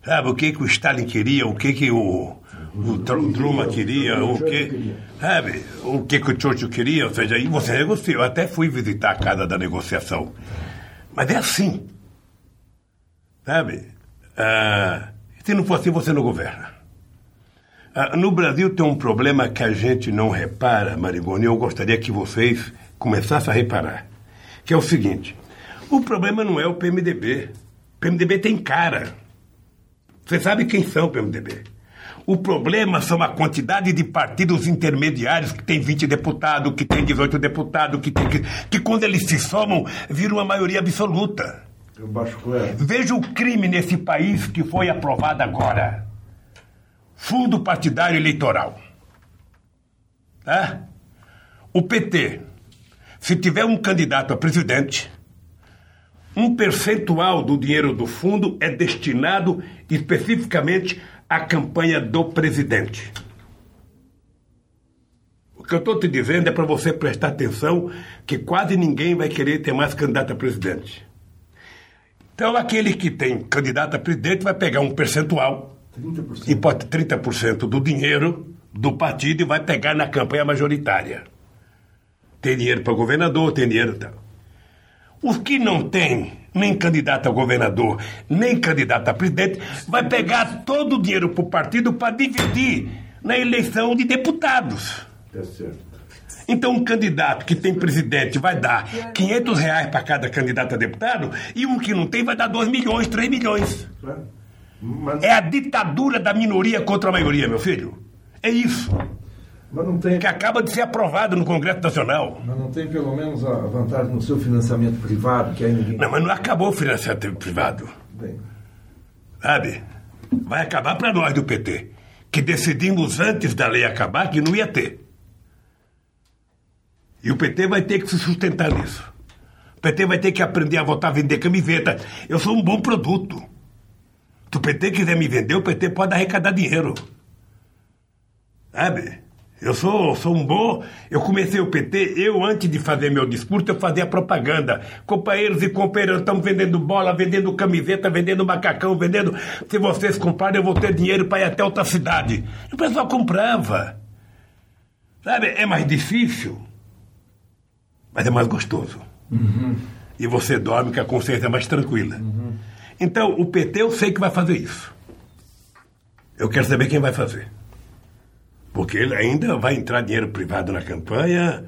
Sabe o que, que o Stalin queria, o que, que o, o Truman queria, o que, sabe, o que, que o Churchill queria, ou seja, aí você negocia. Eu até fui visitar a casa da negociação. Mas é assim. Sabe? Ah, se não for assim, você não governa. Ah, no Brasil tem um problema que a gente não repara, Marigoni, eu gostaria que vocês começassem a reparar. Que é o seguinte: o problema não é o PMDB. O PMDB tem cara. Você sabe quem são o PMDB. O problema são a quantidade de partidos intermediários que tem 20 deputados, que tem 18 deputados, que, tem, que, que quando eles se somam, viram uma maioria absoluta. Veja o crime nesse país que foi aprovado agora. Fundo partidário eleitoral. Tá? O PT, se tiver um candidato a presidente, um percentual do dinheiro do fundo é destinado especificamente à campanha do presidente. O que eu estou te dizendo é para você prestar atenção que quase ninguém vai querer ter mais candidato a presidente. Então, aquele que tem candidato a presidente vai pegar um percentual, 30%. e pode 30% do dinheiro do partido e vai pegar na campanha majoritária. Tem dinheiro para governador, tem dinheiro. Tal. Os que não têm nem candidato a governador, nem candidato a presidente, vai pegar todo o dinheiro para o partido para dividir na eleição de deputados. É certo. Então, um candidato que tem presidente vai dar 500 reais para cada candidato a deputado e um que não tem vai dar 2 milhões, 3 milhões. É a ditadura da minoria contra a maioria, meu filho. É isso. Mas não tem... Que acaba de ser aprovado no Congresso Nacional. Mas não tem pelo menos a vantagem no seu financiamento privado, que aí ninguém. Não, mas não acabou o financiamento privado. Bem. Sabe? Vai acabar para nós do PT. Que decidimos antes da lei acabar que não ia ter. E o PT vai ter que se sustentar nisso. O PT vai ter que aprender a votar, vender camiseta. Eu sou um bom produto. Se o PT quiser me vender, o PT pode arrecadar dinheiro. Sabe? Eu sou, sou um bom. Eu comecei o PT, eu, antes de fazer meu discurso, eu fazia propaganda. Companheiros e companheiras estão vendendo bola, vendendo camiseta, vendendo macacão, vendendo. Se vocês comprarem, eu vou ter dinheiro para ir até outra cidade. E o pessoal comprava. Sabe? É mais difícil mas é mais gostoso. Uhum. E você dorme com a consciência mais tranquila. Uhum. Então, o PT eu sei que vai fazer isso. Eu quero saber quem vai fazer. Porque ele ainda vai entrar dinheiro privado na campanha,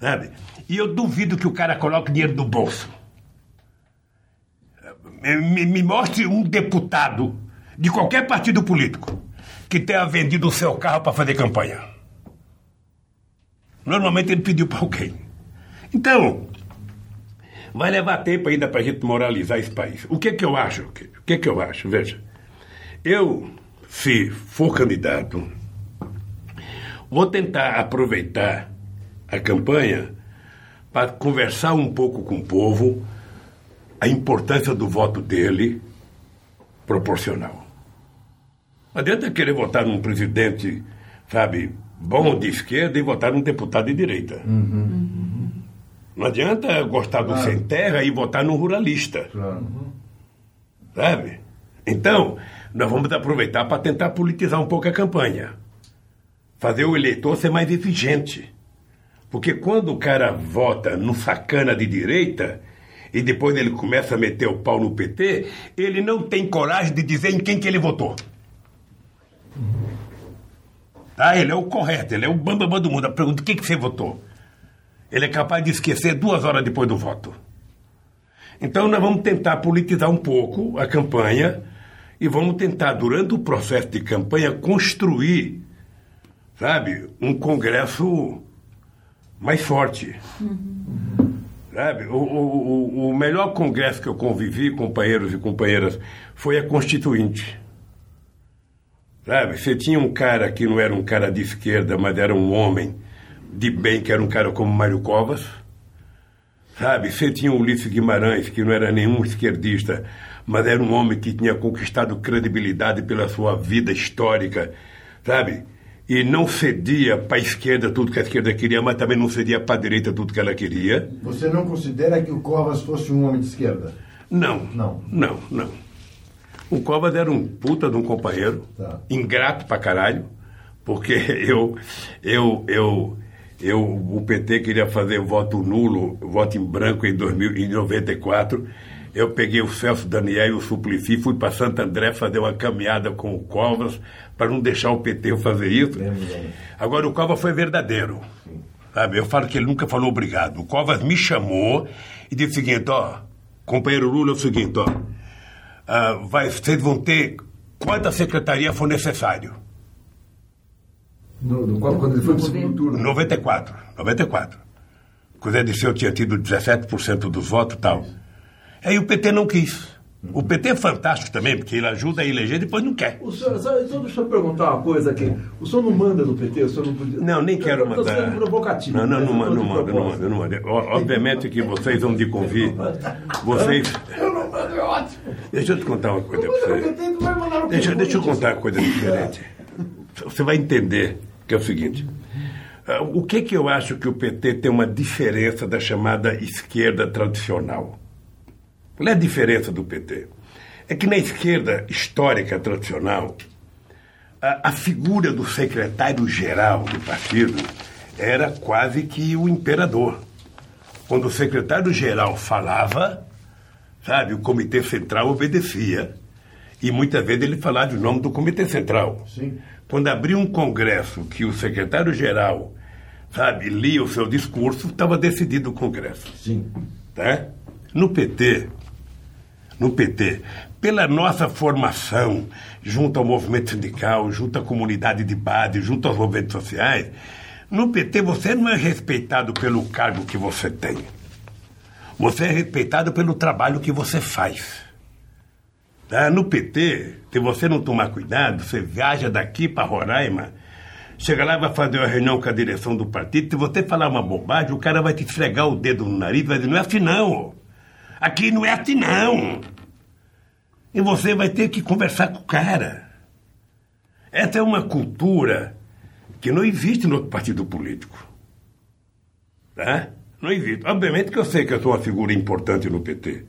sabe? E eu duvido que o cara coloque dinheiro do bolso. Me, me mostre um deputado de qualquer partido político que tenha vendido o seu carro para fazer campanha. Normalmente ele pediu para alguém. Então, vai levar tempo ainda para a gente moralizar esse país. O que que eu acho? O que que eu acho? Veja, eu, se for candidato, vou tentar aproveitar a campanha para conversar um pouco com o povo a importância do voto dele proporcional. Não adianta querer votar num presidente, sabe, bom de esquerda e votar num deputado de direita. Uhum. Uhum. Não adianta gostar do claro. sem terra e votar no ruralista. Claro. Sabe? Então, nós vamos aproveitar para tentar politizar um pouco a campanha. Fazer o eleitor ser mais exigente. Porque quando o cara vota no sacana de direita e depois ele começa a meter o pau no PT, ele não tem coragem de dizer em quem que ele votou. Tá? Ele é o correto, ele é o bambambam bam, bam do mundo. A pergunta, o que, que você votou? Ele é capaz de esquecer duas horas depois do voto. Então, nós vamos tentar politizar um pouco a campanha e vamos tentar, durante o processo de campanha, construir, sabe, um Congresso mais forte. Uhum. Sabe? O, o, o melhor congresso que eu convivi, companheiros e companheiras, foi a Constituinte. Sabe? Você tinha um cara que não era um cara de esquerda, mas era um homem de bem, que era um cara como Mário Covas. Sabe, você tinha o Ulisses Guimarães, que não era nenhum esquerdista, mas era um homem que tinha conquistado credibilidade pela sua vida histórica, sabe? E não cedia para a esquerda tudo que a esquerda queria, mas também não cedia para a direita tudo que ela queria. Você não considera que o Covas fosse um homem de esquerda? Não. Não. Não, não. O Covas era um puta de um companheiro, tá. ingrato pra caralho, porque eu, eu, eu, eu, o PT queria fazer voto nulo, voto em branco em, 2000, em 94. Eu peguei o Celso Daniel e o Suplicy, fui para Santo André fazer uma caminhada com o Covas para não deixar o PT fazer isso. Agora, o Covas foi verdadeiro. Sabe? Eu falo que ele nunca falou obrigado. O Covas me chamou e disse o seguinte: ó, companheiro Lula, é o seguinte, ó, uh, vai, vocês vão ter quanta secretaria for necessário. No, no, quando ele foi para o segundo turno? 94. 94. Quando ele disse eu tinha tido 17% dos votos e tal. Aí o PT não quis. O PT é fantástico também, porque ele ajuda a eleger e depois não quer. O senhor, só, então deixa eu perguntar uma coisa aqui. O senhor não manda no PT? O senhor não podia... Não, nem quero mandar. Estou sendo provocativo. Não, não, não, manda, não manda, não manda, não manda. Obviamente que vocês vão de convir. Vocês. Eu não mando, é ótimo. Deixa eu te contar uma coisa para você. Deixa, deixa eu contar uma coisa diferente. Você vai entender que é o seguinte: Ah, o que, que eu acho que o PT tem uma diferença da chamada esquerda tradicional? Qual é a diferença do PT? É que na esquerda histórica tradicional, a, a figura do secretário-geral do partido era quase que o imperador. Quando o secretário-geral falava, sabe, o Comitê Central obedecia. E muitas vezes ele falava o nome do Comitê Central. Sim. Quando abriu um congresso que o secretário-geral, sabe, lia o seu discurso, estava decidido o congresso. Sim. Tá? No PT, no PT, pela nossa formação, junto ao movimento sindical, junto à comunidade de base, junto aos movimentos sociais, no PT você não é respeitado pelo cargo que você tem. Você é respeitado pelo trabalho que você faz. Tá? No PT, se você não tomar cuidado, você viaja daqui para Roraima, chega lá e vai fazer uma reunião com a direção do partido, se você falar uma bobagem, o cara vai te esfregar o dedo no nariz e vai dizer, não é assim não. Aqui não é assim não. E você vai ter que conversar com o cara. Essa é uma cultura que não existe no outro partido político. Tá? Não existe. Obviamente que eu sei que eu sou uma figura importante no PT.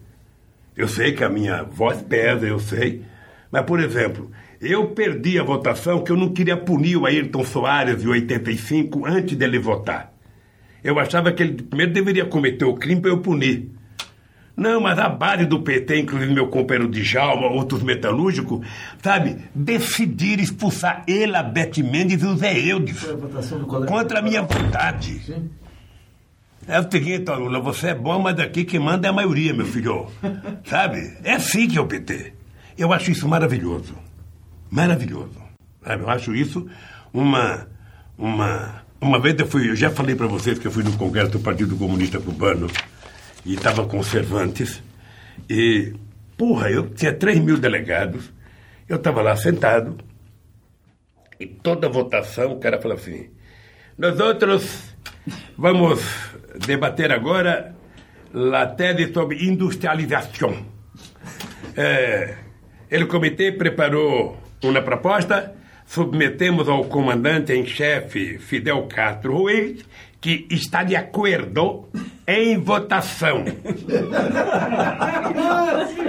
Eu sei que a minha voz pesa, eu sei. Mas, por exemplo, eu perdi a votação que eu não queria punir o Ayrton Soares em 85 antes dele votar. Eu achava que ele primeiro deveria cometer o crime para eu punir. Não, mas a base do PT, inclusive meu companheiro Djalma, outros metalúrgicos, sabe, decidiram expulsar ele, a Beth Mendes e o Zé Eudes. Foi a votação do colega. Contra a minha vontade. Sim. É o seguinte, ó, Lula, você é bom, mas daqui quem manda é a maioria, meu filho. Sabe? É assim que é o PT. Eu acho isso maravilhoso. Maravilhoso. Sabe? Eu acho isso uma. Uma. Uma vez eu fui. Eu já falei para vocês que eu fui no Congresso do Partido Comunista Cubano e estava com Cervantes. E, porra, eu tinha 3 mil delegados. Eu estava lá sentado. E toda votação o cara falava assim: Nós outros vamos debater agora a tese sobre industrialização. É, o comitê preparou uma proposta, submetemos ao comandante em chefe Fidel Castro Ruiz, que está de acordo em votação.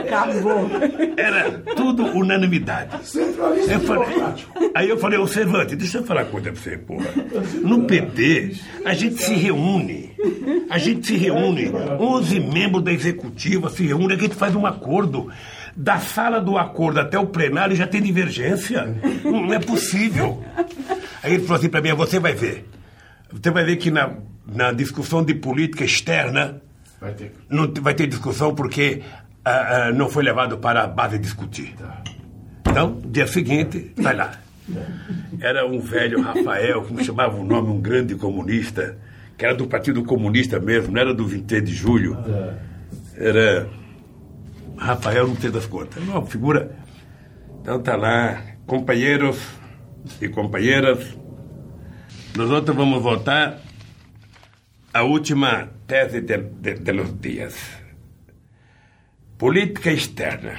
Acabou. Era tudo unanimidade. Eu falei, aí eu falei, ô Cervantes, deixa eu falar uma coisa pra você, porra. No PT, a gente se reúne. A gente se reúne. 11 membros da executiva se reúnem, a gente faz um acordo. Da sala do acordo até o plenário já tem divergência. Não é possível. Aí ele falou assim pra mim, você vai ver. Você vai ver que na, na discussão de política externa, Vai ter. não vai ter discussão porque ah, ah, não foi levado para a base discutir. Então, dia seguinte, vai lá. Era um velho Rafael, como chamava o nome, um grande comunista, que era do Partido Comunista mesmo, não era do 23 de julho. Era Rafael, não sei das contas. Uma figura. Então tá lá, companheiros e companheiras, nós outros vamos votar a última tese de, de, de los dias. Política externa.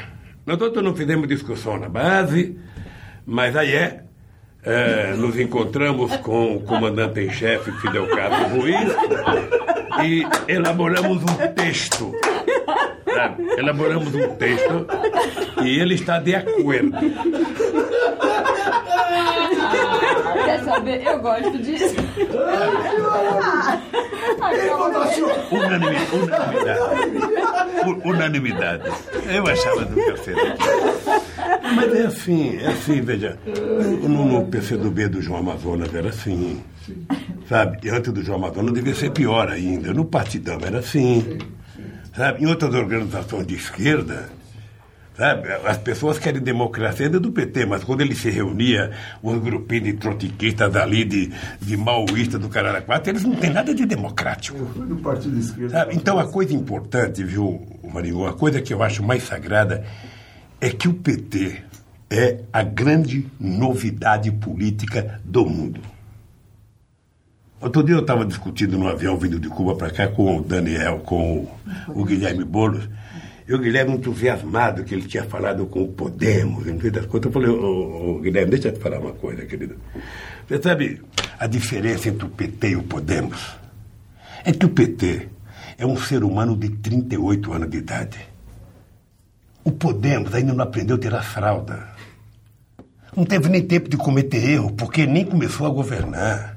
Nós outros não fizemos discussão na base, mas aí é. eh, nos encontramos com o comandante em chefe Fidel Castro Ruiz e elaboramos um texto. sabe? Elaboramos um texto e ele está de acordo. Quer saber? Eu gosto disso. Unanimi- unanimidade. U- Unanimidade. Eu achava do cacete. Mas é assim, é assim, veja. No, no PCdoB do João Amazonas era assim. Sabe? E antes do João Amazonas devia ser pior ainda. No Partidão era assim. Sabe? Em outras organizações de esquerda, sabe? As pessoas querem democracia dentro do PT, mas quando ele se reunia, os grupinhos de trotiquistas ali, de, de maoístas do Caralho 4, eles não têm nada de democrático. Do Partido Esquerdo. Sabe? Então, a coisa importante, viu, Marinho, a coisa que eu acho mais sagrada é que o PT é a grande novidade política do mundo. Outro dia eu estava discutindo no avião vindo de Cuba para cá com o Daniel, com o, o Guilherme Boulos, E o Guilherme entusiasmado que ele tinha falado com o Podemos, no fim das contas, eu falei, ô, ô, Guilherme, deixa eu te falar uma coisa, querido. Você sabe a diferença entre o PT e o Podemos? É que o PT é um ser humano de 38 anos de idade. O Podemos ainda não aprendeu a tirar fralda. Não teve nem tempo de cometer erro, porque nem começou a governar.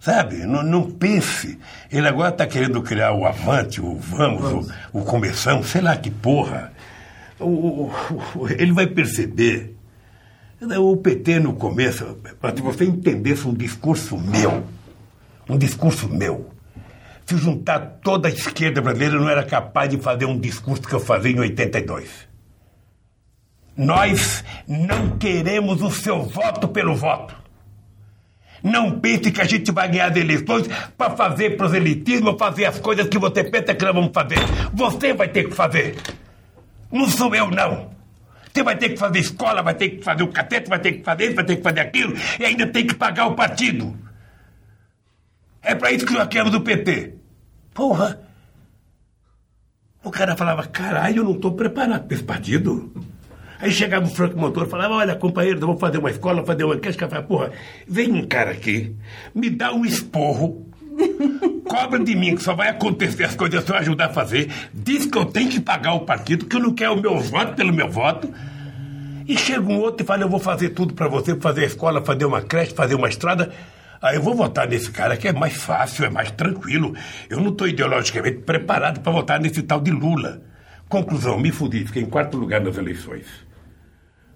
Sabe? Não, não pense. Ele agora está querendo criar o Avante, o Vamos, o, o Começamos, sei lá que porra. O, o, o, ele vai perceber. O PT no começo, para que você entendesse um discurso meu, um discurso meu, se juntar toda a esquerda brasileira, não era capaz de fazer um discurso que eu fazia em 82. Nós não queremos o seu voto pelo voto. Não pense que a gente vai ganhar as eleições para fazer proselitismo, fazer as coisas que você pensa que nós vamos fazer. Você vai ter que fazer. Não sou eu, não. Você vai ter que fazer escola, vai ter que fazer o catete, vai ter que fazer isso, vai ter que fazer aquilo, e ainda tem que pagar o partido. É para isso que nós queremos o PT. Porra! O cara falava, caralho, eu não estou preparado para esse partido. Aí chegava o Franco Motor e falava, olha, companheiro, eu vou fazer uma escola, fazer uma enquete. falava, porra, vem um cara aqui, me dá um esporro, cobra de mim que só vai acontecer as coisas se eu ajudar a fazer, diz que eu tenho que pagar o partido, que eu não quero o meu voto pelo meu voto. E chega um outro e fala, eu vou fazer tudo para você, fazer a escola, fazer uma creche, fazer uma estrada. Aí eu vou votar nesse cara que é mais fácil, é mais tranquilo. Eu não estou ideologicamente preparado para votar nesse tal de Lula. Conclusão, me fudi, fiquei em quarto lugar nas eleições.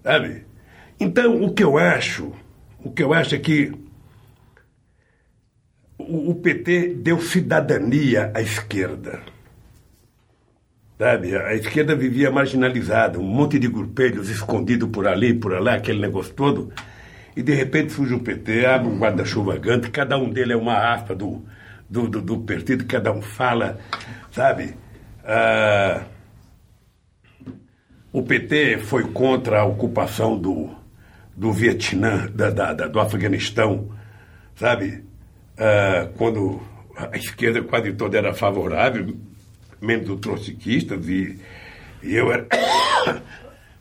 Sabe? Então, o que eu acho, o que eu acho é que o, PT deu cidadania à esquerda. Sabe? A esquerda vivia marginalizada, um monte de grupelhos escondidos por ali, por lá, aquele negócio todo. E de repente surge o PT, abre um guarda-chuva gigante, cada um dele é uma aspa do, do, do, do partido, cada um fala, sabe? Ah, o PT foi contra a ocupação do, do Vietnã, da, da, da do Afeganistão, sabe? Ah, quando a esquerda quase toda era favorável, menos os trotskistas, e, e eu era.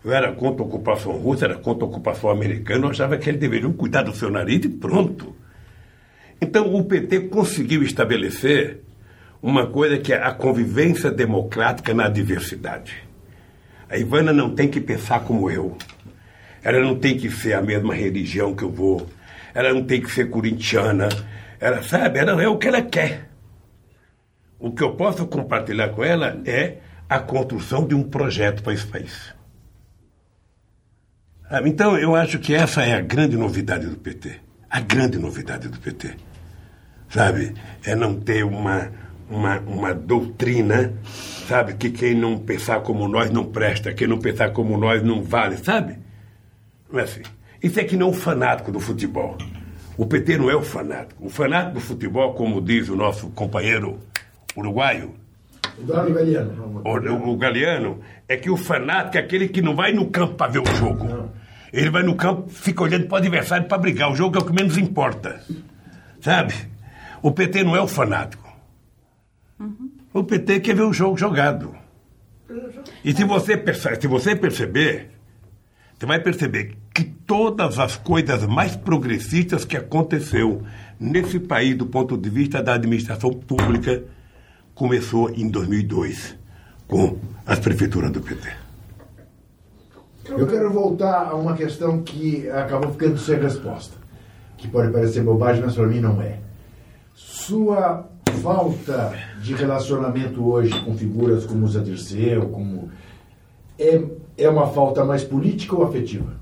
Eu era contra a ocupação russa, era contra a ocupação americana, eu achava que eles deveriam cuidar do seu nariz e pronto. Então o PT conseguiu estabelecer uma coisa que é a convivência democrática na diversidade. A Ivana não tem que pensar como eu. Ela não tem que ser a mesma religião que eu vou. Ela não tem que ser corintiana. Ela sabe, ela é o que ela quer. O que eu posso compartilhar com ela é a construção de um projeto para esse país. Ah, então, eu acho que essa é a grande novidade do PT. A grande novidade do PT. Sabe? É não ter uma, uma, uma doutrina, sabe? Que quem não pensar como nós não presta, quem não pensar como nós não vale, sabe? Não é assim. Isso é que não o fanático do futebol. O PT não é o fanático. O fanático do futebol, como diz o nosso companheiro uruguaio, Eduardo Galeano. O, o, o Galeano, é que o fanático é aquele que não vai no campo para ver o jogo. Não. Ele vai no campo, fica olhando para o adversário para brigar. O jogo é o que menos importa. Sabe? O PT não é o fanático. O PT quer ver o jogo jogado. E se você, se você perceber, você vai perceber que todas as coisas mais progressistas que aconteceu nesse país do ponto de vista da administração pública começou em 2002 com as prefeituras do PT. Eu quero voltar a uma questão que acabou ficando sem resposta, que pode parecer bobagem, mas para mim não é. Sua falta de relacionamento hoje com figuras como Zé Dirceu, como é, é uma falta mais política ou afetiva?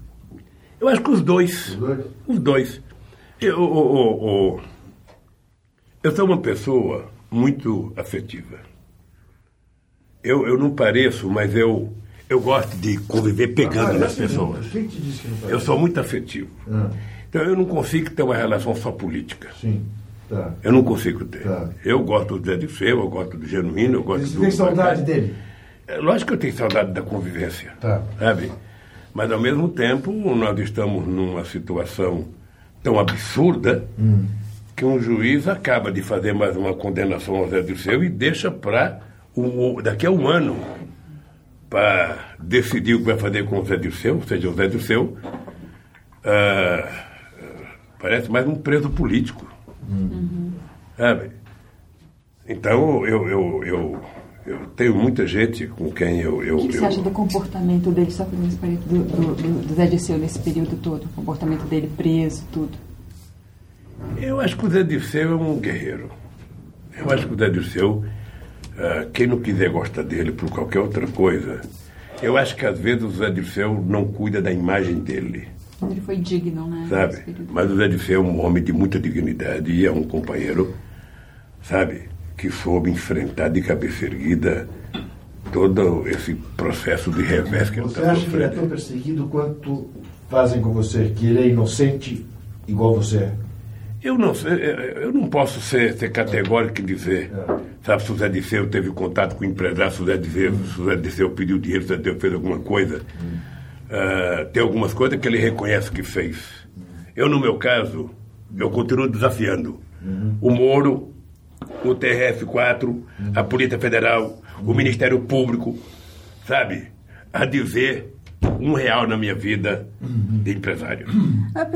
Eu acho que os dois. Os dois? Os dois. Eu, eu, eu, eu sou uma pessoa muito afetiva. Eu, eu não pareço, mas eu, eu gosto de conviver pegando ah, nas pessoas. Quem te disse que não eu sou muito afetivo. Ah. Então eu não consigo ter uma relação só política. Sim. Tá. Eu não consigo ter. Tá. Eu gosto do Zé de Seu, eu gosto do Genuíno, eu gosto Você do. Você tem saudade dele? É, lógico que eu tenho saudade da convivência. Tá. Sabe? Mas ao mesmo tempo nós estamos numa situação tão absurda. Hum que um juiz acaba de fazer mais uma condenação ao Zé Dirceu e deixa para daqui a um ano, para decidir o que vai fazer com o Zé Dirceu, ou seja, o Zé Dirceu, ah, parece mais um preso político. Uhum. Sabe? Então, eu, eu, eu, eu, tenho muita gente com quem eu. eu o que, que você acha do comportamento dele, só período, do, do, do Zé Dirceu nesse período todo? O comportamento dele preso, tudo? Eu acho que o Zé Dirceu é um guerreiro. Eu acho que o Zé Dirceu, uh, quem não quiser gostar dele por qualquer outra coisa, eu acho que às vezes o Zé Dirceu não cuida da imagem dele. Ele foi digno, né? Sabe? Mas o Zé Dirceu é um homem de muita dignidade e é um companheiro, sabe? Que soube enfrentar de cabeça erguida todo esse processo de revés que ele Você acha que ele é tão perseguido quanto fazem com você, que ele é inocente igual você é? Eu não eu não posso ser, ser categórico em dizer. É. Sabe, se o Zé Disseu teve contato com o empresário, se o Zé Disseu, se o Zé Disseu pediu dinheiro, se o Zé Disseu fez alguma coisa. Uh, tem algumas coisas que ele reconhece que fez. Eu, no meu caso, eu continuo desafiando. Uhum. O Moro, o TRF4, uhum. a Polícia Federal, o Ministério Público, sabe? A dizer um real na minha vida de empresário.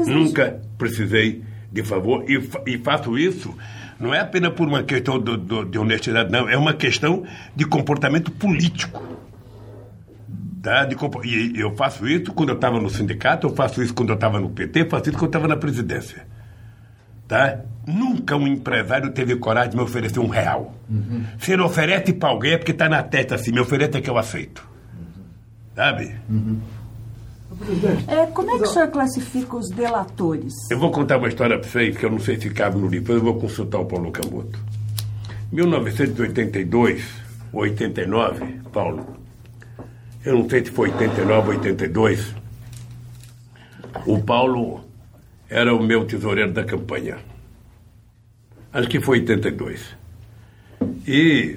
Nunca precisei de favor, e, e faço isso não é apenas por uma questão do, do, de honestidade, não, é uma questão de comportamento político. Tá? De, e eu faço isso quando eu estava no sindicato, eu faço isso quando eu estava no PT, eu faço isso quando eu estava na presidência. Tá? Nunca um empresário teve coragem de me oferecer um real. Uhum. Se ele oferece para alguém é porque está na testa assim, me oferece é que eu aceito. Uhum. Sabe? Uhum. É, como é que o senhor classifica os delatores? Eu vou contar uma história para vocês que eu não sei se cabe no livro, eu vou consultar o Paulo Camoto. 1982, 89, Paulo, eu não sei se foi 89 ou 82, o Paulo era o meu tesoureiro da campanha. Acho que foi 82. E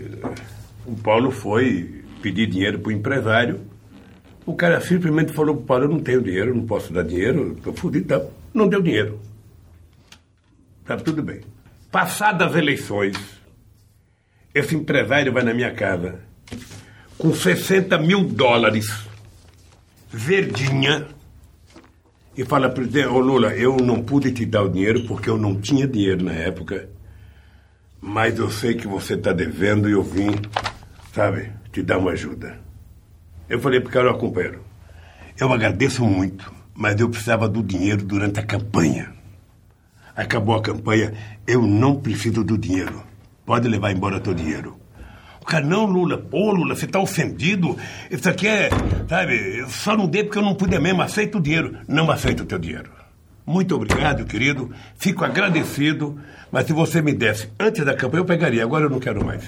o Paulo foi pedir dinheiro para o empresário o cara simplesmente falou para o Paulo, eu não tenho dinheiro, não posso dar dinheiro, estou fodido. Tá? Não deu dinheiro. Tá tudo bem. Passadas as eleições, esse empresário vai na minha casa com 60 mil dólares, verdinha, e fala, presidente, ô Lula, eu não pude te dar o dinheiro porque eu não tinha dinheiro na época, mas eu sei que você está devendo e eu vim, sabe, te dar uma ajuda. Eu falei para o Carol companheiro, eu agradeço muito, mas eu precisava do dinheiro durante a campanha. Acabou a campanha, eu não preciso do dinheiro. Pode levar embora teu dinheiro. O cara, não, Lula, pô, Lula, você está ofendido. Isso aqui é, sabe, eu só não dei porque eu não pude mesmo. Aceita o dinheiro. Não aceito o teu dinheiro. Muito obrigado, querido. Fico agradecido. Mas se você me desse antes da campanha, eu pegaria. Agora eu não quero mais.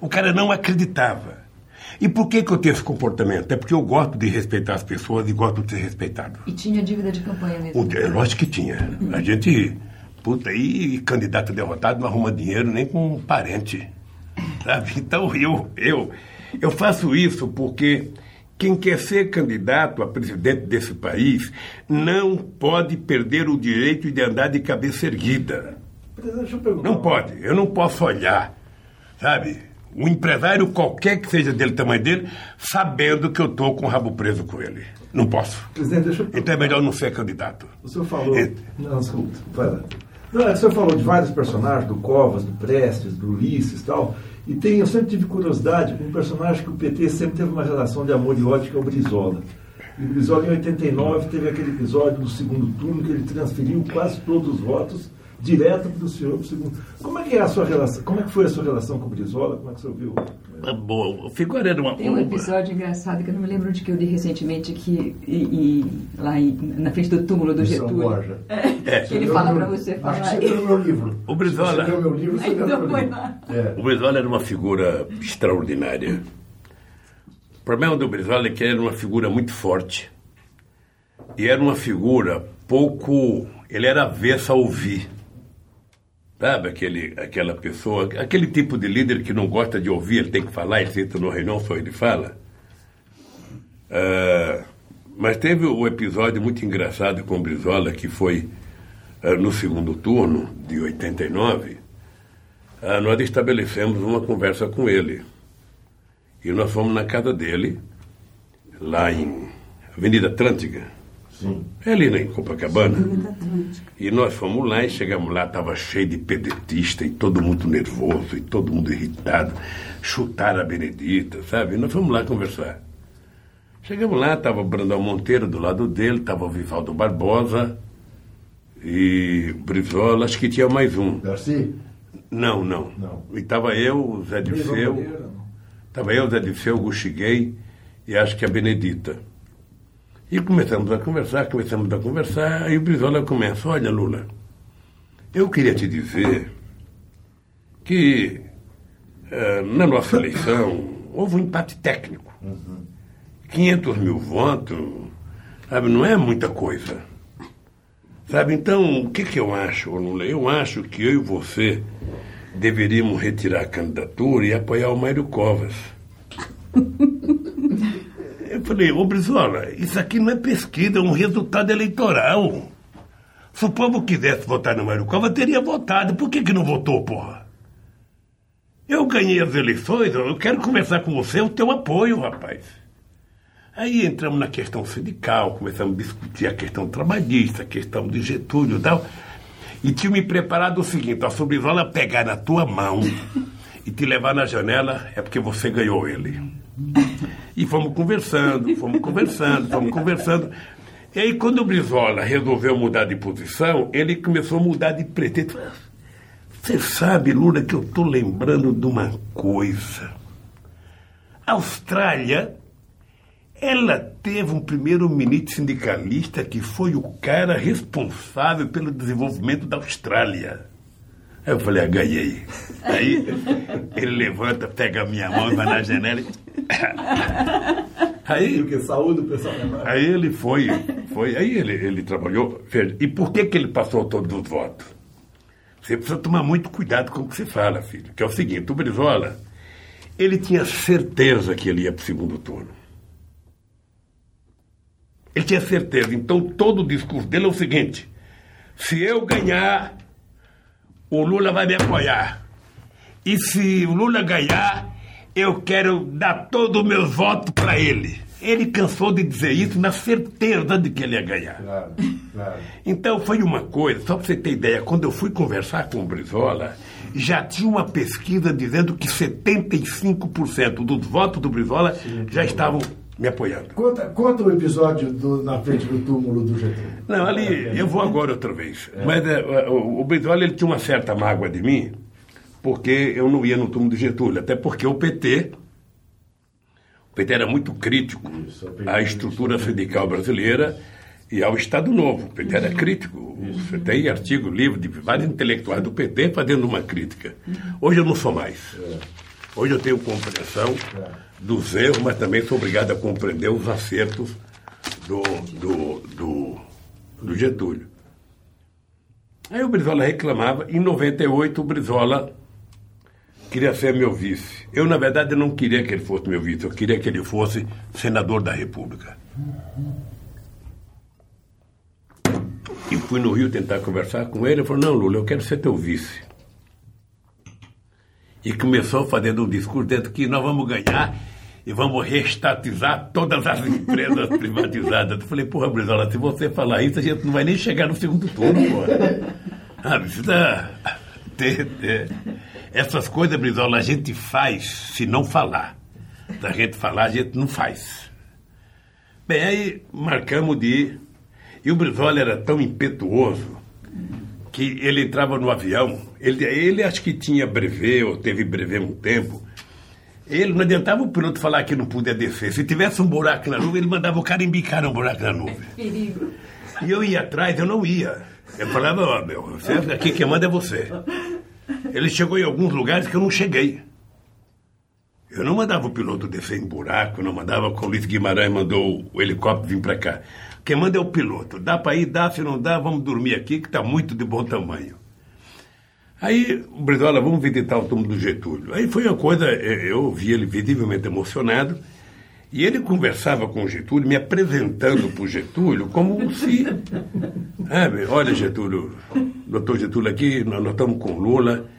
O cara não acreditava. E por que, que eu tenho esse comportamento? É porque eu gosto de respeitar as pessoas e gosto de ser respeitado. E tinha dívida de campanha mesmo? É lógico que tinha. A gente, puta, e candidato derrotado não arruma dinheiro nem com um parente. Sabe? Então eu, eu, eu faço isso porque quem quer ser candidato a presidente desse país não pode perder o direito de andar de cabeça erguida. Não pode. Eu não posso olhar, sabe? um empresário qualquer que seja dele, tamanho dele, sabendo que eu estou com o rabo preso com ele. Não posso. Presidente, deixa eu... Então é melhor não ser candidato. O senhor falou. É... Não, escuta, vai lá. É o senhor falou de vários personagens, do Covas, do Prestes, do Ulisses e tal. E tem, eu sempre tive curiosidade com um personagem que o PT sempre teve uma relação de amor e ódio, que é o Brizola. E o Brizola, em 89, teve aquele episódio no segundo turno que ele transferiu quase todos os votos direto para o senhor, segundo. Como é que é a sua relação? Como é que foi a sua relação com o Brizola? Como é que você ouviu? Ah, bom, o Figura era uma. Tem um episódio engraçado que eu não me lembro de que eu li recentemente que e, e, lá em, na frente do túmulo do Getúlio. É, é. ele fala para você falar. Acho que você leu meu livro. O Brizola. Você leu meu livro, você então. É. O Brizola era uma figura extraordinária. O problema do Brizola é que ele era uma figura muito forte. E era uma figura pouco. Ele era avesso a ouvir. Sabe, aquele, aquela pessoa, aquele tipo de líder que não gosta de ouvir, ele tem que falar, ele senta no reunião, só ele fala. Uh, mas teve o um episódio muito engraçado com o Brizola, que foi uh, no segundo turno, de 89. Uh, nós estabelecemos uma conversa com ele. E nós fomos na casa dele, lá em Avenida Atlântica. Sim. É ali né, em Copacabana. E nós fomos lá e chegamos lá, estava cheio de pedetista e todo mundo nervoso e todo mundo irritado. Chutaram a Benedita, sabe? E nós fomos lá conversar. Chegamos lá, estava o Brandão Monteiro do lado dele, estava o Vivaldo Barbosa e Brizola, acho que tinha mais um. Darcy? Não, não. não. E estava eu, o Zé Disseu. Estava eu, o Zé Disseu, o Guxiguei e acho que a Benedita. E começamos a conversar, começamos a conversar, aí o Brizola começa, olha Lula, eu queria te dizer que uh, na nossa eleição houve um empate técnico. Uhum. 500 mil votos, sabe, não é muita coisa. Sabe, então, o que, que eu acho, Lula? Eu acho que eu e você deveríamos retirar a candidatura e apoiar o Mário Covas. Eu falei, ô Brizola, isso aqui não é pesquisa, é um resultado eleitoral. Se o povo quisesse votar no Mário Covas, teria votado. Por que, que não votou, porra? Eu ganhei as eleições, eu quero conversar com você, o teu apoio, rapaz. Aí entramos na questão sindical, começamos a discutir a questão trabalhista, a questão de Getúlio e tal. E tinha me preparado o seguinte: a Brizola pegar na tua mão e te levar na janela, é porque você ganhou ele. E fomos conversando, fomos conversando, fomos conversando. E aí, quando o Brizola resolveu mudar de posição, ele começou a mudar de pretexto. Você sabe, Lula, que eu estou lembrando de uma coisa. A Austrália, ela teve um primeiro-ministro sindicalista que foi o cara responsável pelo desenvolvimento da Austrália. Aí eu falei, ah, ganhei. Aí ele levanta, pega a minha mão e vai na janela. Aí, que saúde o pessoal aí ele foi, foi, aí ele, ele trabalhou. E por que, que ele passou todos os votos? Você precisa tomar muito cuidado com o que você fala, filho. Que é o seguinte, o Brizola, ele tinha certeza que ele ia para o segundo turno. Ele tinha certeza. Então todo o discurso dele é o seguinte: se eu ganhar, o Lula vai me apoiar. E se o Lula ganhar, eu quero dar todos os meus votos para ele. Ele cansou de dizer isso na certeza de que ele ia ganhar. Claro, claro. Então foi uma coisa, só para você ter ideia, quando eu fui conversar com o Brizola, já tinha uma pesquisa dizendo que 75% dos votos do Brizola Sim, já estavam me apoiando. Conta, conta o episódio do, na frente do túmulo do Getúlio. Não, ali, eu vou agora outra vez. É. Mas é, o, o Brizola ele tinha uma certa mágoa de mim, porque eu não ia no túmulo do Getúlio. Até porque o PT, o PT era muito crítico Isso, à estrutura sindical brasileira e ao Estado Novo. O PT era crítico. Você tem artigo, livro de vários intelectuais do PT fazendo uma crítica. Hoje eu não sou mais. É. Hoje eu tenho compreensão dos erros, mas também sou obrigado a compreender os acertos do, do, do, do Getúlio. Aí o Brizola reclamava, em 98 o Brizola queria ser meu vice. Eu, na verdade, não queria que ele fosse meu vice, eu queria que ele fosse senador da República. E fui no Rio tentar conversar com ele, ele falou, não, Lula, eu quero ser teu vice. E começou fazendo um discurso dentro que nós vamos ganhar e vamos reestatizar todas as empresas privatizadas. Eu falei, porra, Brizola, se você falar isso, a gente não vai nem chegar no segundo turno, porra. Ah, precisa ter, ter. Essas coisas, Brizola, a gente faz se não falar. Se a gente falar, a gente não faz. Bem, aí marcamos de ir. E o Brizola era tão impetuoso que ele entrava no avião. Ele, ele acho que tinha brevê, ou teve brevê um tempo. Ele não adiantava o piloto falar que não podia descer. Se tivesse um buraco na nuvem, ele mandava o cara embicar um buraco na nuvem. Perigo. E eu ia atrás, eu não ia. Eu falava, ó, oh, meu, você, aqui quem manda é você. Ele chegou em alguns lugares que eu não cheguei. Eu não mandava o piloto descer em buraco, não mandava como o Luiz Guimarães mandou o helicóptero vir para cá. Quem manda é o piloto. Dá para ir, dá, se não dá, vamos dormir aqui, que está muito de bom tamanho. Aí o Brizola, vamos visitar o túmulo do Getúlio. Aí foi uma coisa, é, eu vi ele visivelmente emocionado, e ele conversava com o Getúlio, me apresentando para o Getúlio como se. É, olha, Getúlio, doutor Getúlio aqui, nós, nós estamos com Lula,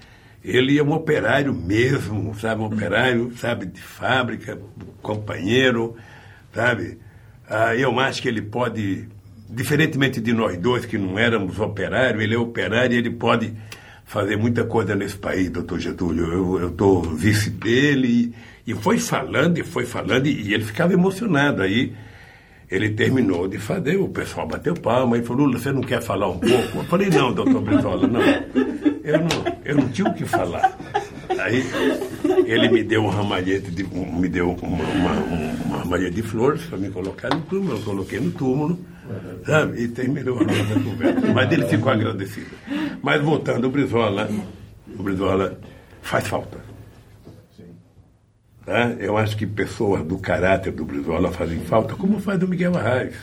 ele é um operário mesmo, sabe? Um operário, sabe, de fábrica, companheiro, sabe? Ah, eu acho que ele pode, diferentemente de nós dois que não éramos operários, ele é operário e ele pode fazer muita coisa nesse país, doutor Getúlio. Eu estou vice dele e, e foi falando e foi falando e, e ele ficava emocionado aí ele terminou de fazer, o pessoal bateu palma e falou, Lula, você não quer falar um pouco? Eu falei, não, doutor Brizola, não. Eu não, eu não tinha o que falar. Aí ele me deu um ramalhete, de, me deu uma, uma, uma ramalhete de flores para me colocar no túmulo, eu coloquei no túmulo, sabe? E terminou a nossa conversa. Mas ele ficou agradecido. Mas voltando, o Brizola, o Brizola faz falta. Tá? Eu acho que pessoas do caráter do Brizola fazem falta, como faz o Miguel Arraes.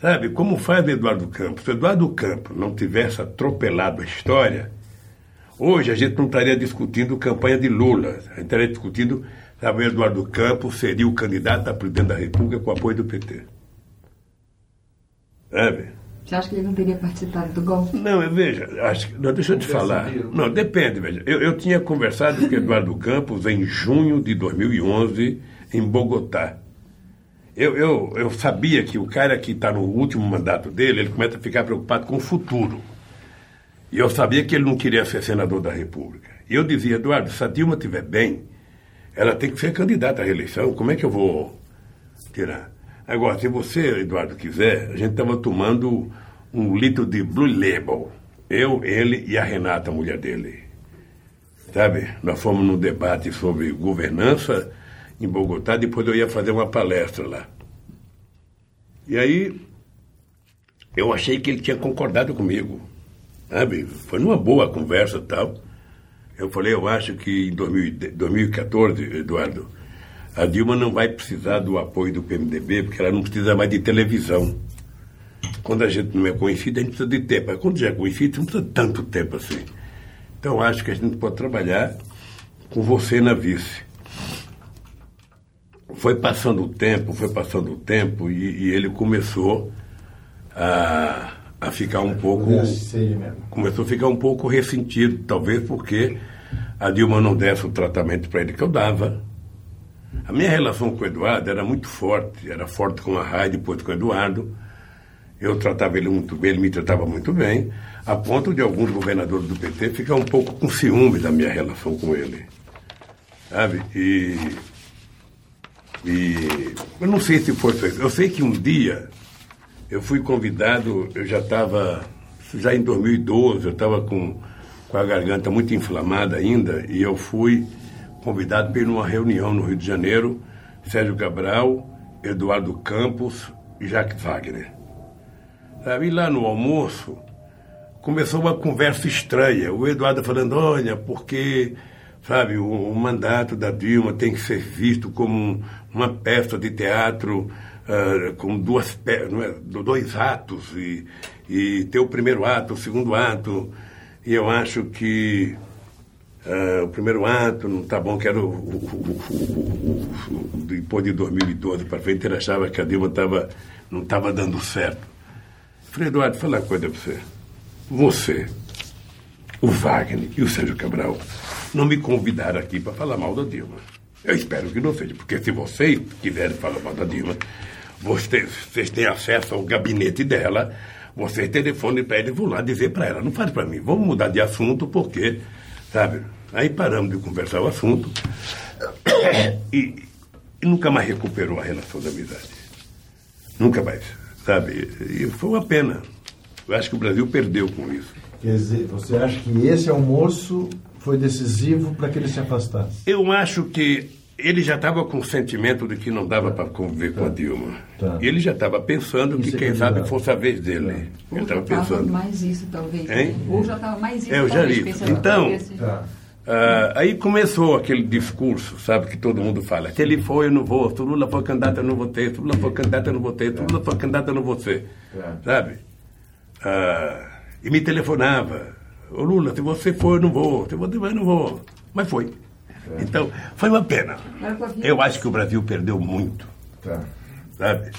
Sabe, como faz o Eduardo Campos. Se o Eduardo Campos não tivesse atropelado a história, hoje a gente não estaria discutindo campanha de Lula. A gente estaria discutindo, sabe, o Eduardo Campos seria o candidato a presidente da República com apoio do PT. Sabe? Você acha que ele não teria participado do golpe? Não, veja, acho que, não, deixa eu te falar. Não, depende, veja. Eu, eu tinha conversado com Eduardo Campos em junho de 2011, em Bogotá. Eu, eu, eu sabia que o cara que está no último mandato dele, ele começa a ficar preocupado com o futuro. E eu sabia que ele não queria ser senador da República. E eu dizia, Eduardo, se a Dilma estiver bem, ela tem que ser candidata à reeleição. Como é que eu vou tirar? Agora, se você, Eduardo, quiser, a gente estava tomando um litro de Blue Label. Eu, ele e a Renata, a mulher dele. Sabe? Nós fomos num debate sobre governança em Bogotá, depois eu ia fazer uma palestra lá. E aí, eu achei que ele tinha concordado comigo. Sabe? Foi numa boa conversa tal. Eu falei, eu acho que em 2014, Eduardo, a Dilma não vai precisar do apoio do PMDB, porque ela não precisa mais de televisão. Quando a gente não é conhecido, a gente precisa de tempo. Mas quando já é conhecido, não precisa de tanto tempo assim. Então, acho que a gente pode trabalhar com você na vice. Foi passando o tempo, foi passando o tempo, e, e ele começou a, a ficar um pouco. Começou a ficar um pouco ressentido, talvez porque a Dilma não desse o tratamento para ele que eu dava a minha relação com o Eduardo era muito forte, era forte com a Rai, depois com o Eduardo. Eu tratava ele muito bem, ele me tratava muito bem, a ponto de alguns governadores do PT ficar um pouco com ciúme da minha relação com ele. Sabe? E. E. Eu não sei se foi. Eu sei que um dia eu fui convidado, eu já estava. Já em 2012, eu estava com, com a garganta muito inflamada ainda, e eu fui convidado para ir numa reunião no Rio de Janeiro, Sérgio Cabral, Eduardo Campos e Jacques Wagner. E lá no almoço começou uma conversa estranha. O Eduardo falando, olha, porque sabe, o, o mandato da Dilma tem que ser visto como um, uma peça de teatro uh, com duas, é, dois atos e, e ter o primeiro ato, o segundo ato. E eu acho que Uh, o primeiro ato não está bom, que era o, depois de 2012 para frente, ele achava que a Dilma tava, não estava dando certo. Falei, Eduardo, falar uma coisa para você. Você, o Wagner e o Sérgio Cabral não me convidaram aqui para falar mal da Dilma. Eu espero que não seja, porque se vocês quiserem falar mal da Dilma, vocês, vocês têm acesso ao gabinete dela, vocês telefonem para ele e vão lá dizer para ela. Não fale para mim, vamos mudar de assunto porque sabe? Aí paramos de conversar o assunto e, e nunca mais recuperou a relação da amizade. Nunca mais, sabe? E foi uma pena. Eu acho que o Brasil perdeu com isso. Quer dizer, você acha que esse almoço foi decisivo para que ele se afastasse? Eu acho que ele já estava com o sentimento de que não dava para conviver tá. com a Dilma. Tá. Ele já estava pensando que, quem sabe, fosse a vez dele. Tá. Ele estava pensando. mais isso, talvez. Hein? Ou já estava mais isso, é, eu já li. Então, tá. uh, aí começou aquele discurso, sabe, que todo mundo fala. Se ele foi, eu não vou. Se Lula for candidato, eu não vou ter. Se Lula for candidato, eu não vou ter. Se Lula for candidato, eu não vou ser. Sabe? Uh, e me telefonava. Ô Lula, se você for, eu não vou. Se você vai, eu não vou. Mas foi. Então, foi uma pena. Eu acho que o Brasil perdeu muito. Tá. Sabe?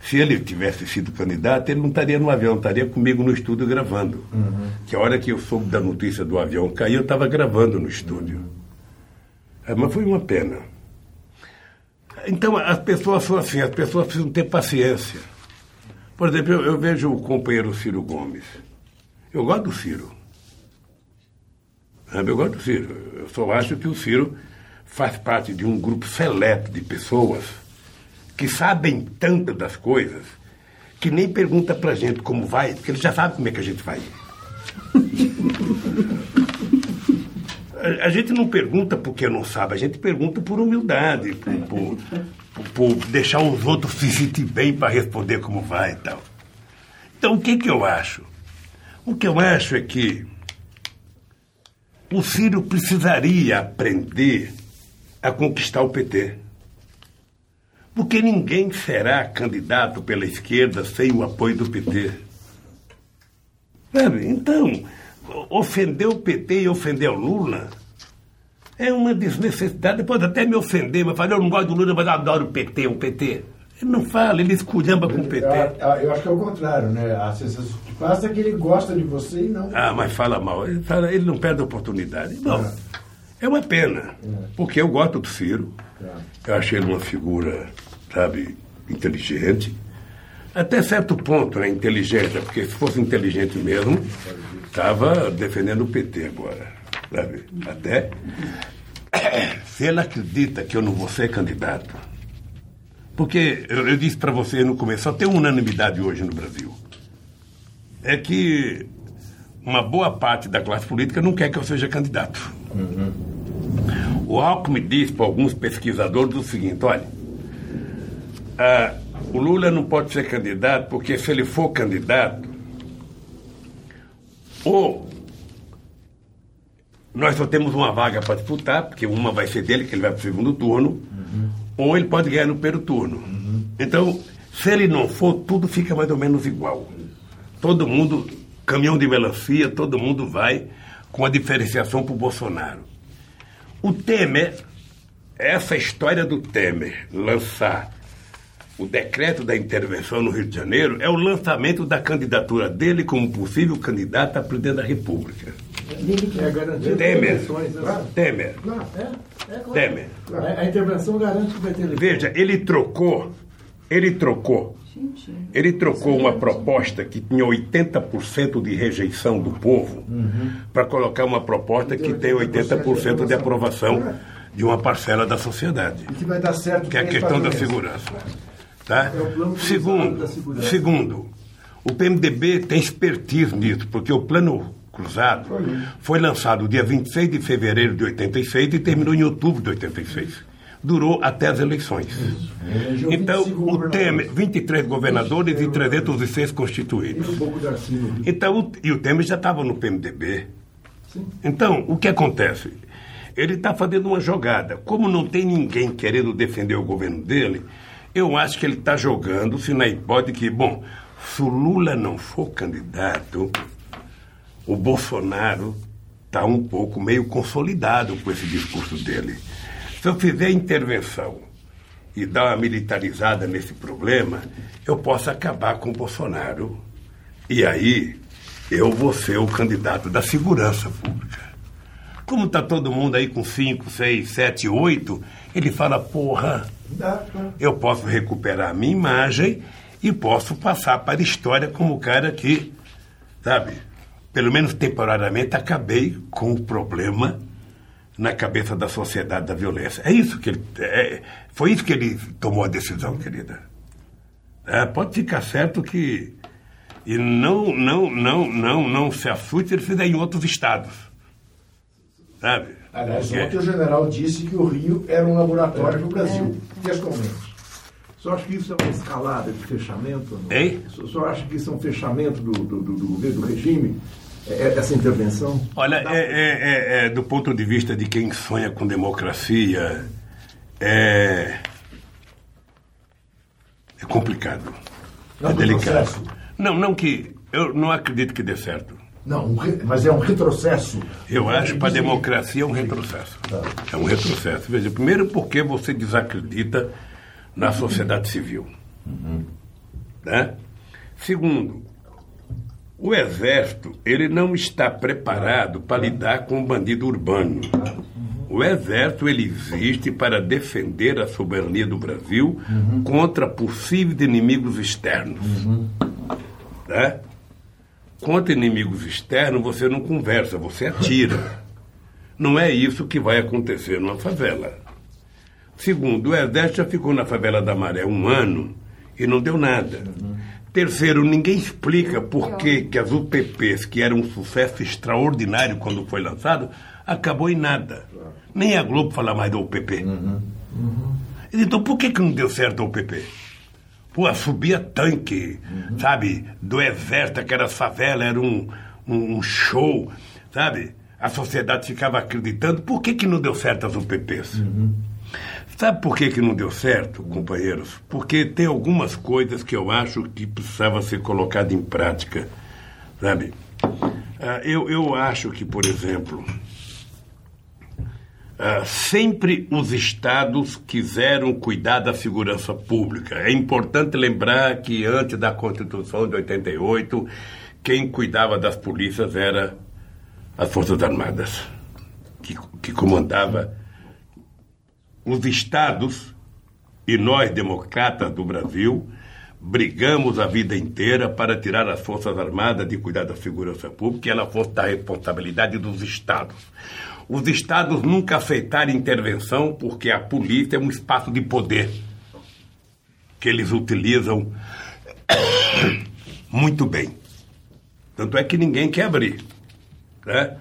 Se ele tivesse sido candidato, ele não estaria no avião, estaria comigo no estúdio gravando. Uhum. Que a hora que eu soube da notícia do avião cair, eu estava gravando no estúdio. Uhum. É, mas foi uma pena. Então, as pessoas são assim, as pessoas precisam ter paciência. Por exemplo, eu, eu vejo o companheiro Ciro Gomes. Eu gosto do Ciro. Eu gosto do Ciro. Eu só acho que o Ciro faz parte de um grupo seleto de pessoas que sabem tanto das coisas que nem pergunta pra gente como vai, porque eles já sabem como é que a gente vai. a, a, gente não pergunta porque não sabe, a gente pergunta por humildade, por, por, por, por deixar os outros se sentir bem para responder como vai e tal. Então, o que, que eu acho? O que eu acho é que o Ciro precisaria aprender a conquistar o PT. Porque ninguém será candidato pela esquerda sem o apoio do PT. Então, ofender o PT e ofender o Lula é uma desnecessidade. Pode até me ofender, mas falar, eu não gosto do Lula, mas adoro o PT, o PT. Ele não fala, ele esculhamba com o PT. Eu acho que é o contrário, né? A sensação que passa é que ele gosta de você e não. Ah, mas fala mal. Ele, fala, ele não perde a oportunidade. Não. É, é uma pena, é. porque eu gosto do Ciro. É. Eu achei ele uma figura sabe, inteligente. Até certo ponto, né, inteligente, porque se fosse inteligente mesmo, estava defendendo o PT agora, sabe? Até se ele acredita que eu não vou ser candidato, porque eu, eu disse para você no começo, só tem unanimidade hoje no Brasil. É que uma boa parte da classe política não quer que eu seja candidato. Uhum. O Alckmin diz para alguns pesquisadores o seguinte: olha, ah, o Lula não pode ser candidato, porque se ele for candidato, ou nós só temos uma vaga para disputar, porque uma vai ser dele, que ele vai para o segundo turno, uhum. Ou ele pode ganhar no primeiro turno. Uhum. Então, se ele não for, tudo fica mais ou menos igual. Todo mundo, caminhão de melancia, todo mundo vai com a diferenciação para o Bolsonaro. O Temer, essa história do Temer lançar o decreto da intervenção no Rio de Janeiro é o lançamento da candidatura dele como possível candidato a presidente da República. É Temer. Temer. É, Temer. A intervenção garante que vai ter eleição. Veja, ele trocou, ele trocou, ele trocou uma proposta que tinha 80% de rejeição do povo uhum. para colocar uma proposta que tem 80% de aprovação de uma parcela da sociedade. E que vai dar certo. Que é a questão da segurança. Tá? É segundo, segundo, o PMDB tem expertise nisso, porque o plano cruzado foi lançado dia 26 de fevereiro de 86 e terminou em outubro de 86. Durou até as eleições. Então, o Temer, 23 governadores e 306 constituídos. Então, e o Temer já estava no PMDB. Então, o que acontece? Ele está fazendo uma jogada. Como não tem ninguém querendo defender o governo dele, eu acho que ele está jogando-se na hipótese que, bom, se o Lula não for candidato, o Bolsonaro está um pouco meio consolidado com esse discurso dele. Se eu fizer intervenção e dar uma militarizada nesse problema, eu posso acabar com o Bolsonaro. E aí eu vou ser o candidato da segurança pública. Como está todo mundo aí com 5, 6, 7, 8, ele fala, porra, eu posso recuperar a minha imagem e posso passar para a história como o cara que, sabe, pelo menos temporariamente, acabei com o problema na cabeça da sociedade da violência. É isso que ele. É, foi isso que ele tomou a decisão, querida. É, pode ficar certo que. E não, não, não, não, não se assuste se ele fizer em outros estados. Sabe? Aliás, ontem o general disse que o Rio era um laboratório para o Brasil, é. textualmente. Só acha que isso é uma escalada de fechamento? Não? Hein? Só acha que isso é um fechamento do, do, do, do governo, do regime? É, é essa intervenção? Olha, é, é, é, do ponto de vista de quem sonha com democracia, é, é complicado. Não é delicado. Processo. Não, não que. Eu não acredito que dê certo. Não, mas é um retrocesso. Eu acho que para a democracia é um retrocesso. Tá. É um retrocesso. Veja, primeiro porque você desacredita na sociedade civil. Uhum. Né? Segundo, o Exército ele não está preparado para lidar com o bandido urbano. O Exército ele existe para defender a soberania do Brasil uhum. contra possíveis inimigos externos. Uhum. Né? Contra inimigos externos você não conversa, você atira. Não é isso que vai acontecer numa favela. Segundo, o Exército já ficou na favela da Maré um ano e não deu nada. Uhum. Terceiro, ninguém explica por que, que as UPPs, que eram um sucesso extraordinário quando foi lançado, acabou em nada. Nem a Globo fala mais da UPP. Uhum. Uhum. Então por que, que não deu certo a UPP? Pô, subia tanque, uhum. sabe, do exército, aquelas favelas, era um, um, um, show, sabe? A sociedade ficava acreditando. Por que, que não deu certo as UPPs? Uhum. Sabe por que, que não deu certo, companheiros? Porque tem algumas coisas que eu acho que precisava ser colocada em prática, sabe? Ah, eu, eu acho que, por exemplo, ah, sempre os estados quiseram cuidar da segurança pública. É importante lembrar que antes da Constituição de 88, quem cuidava das polícias era as Forças Armadas, que, que comandava os estados e nós, democratas do Brasil, brigamos a vida inteira para tirar as Forças Armadas de cuidar da segurança pública e ela fosse da responsabilidade dos estados. Os estados nunca aceitaram intervenção porque a polícia é um espaço de poder que eles utilizam muito bem. Tanto é que ninguém quer abrir. Né?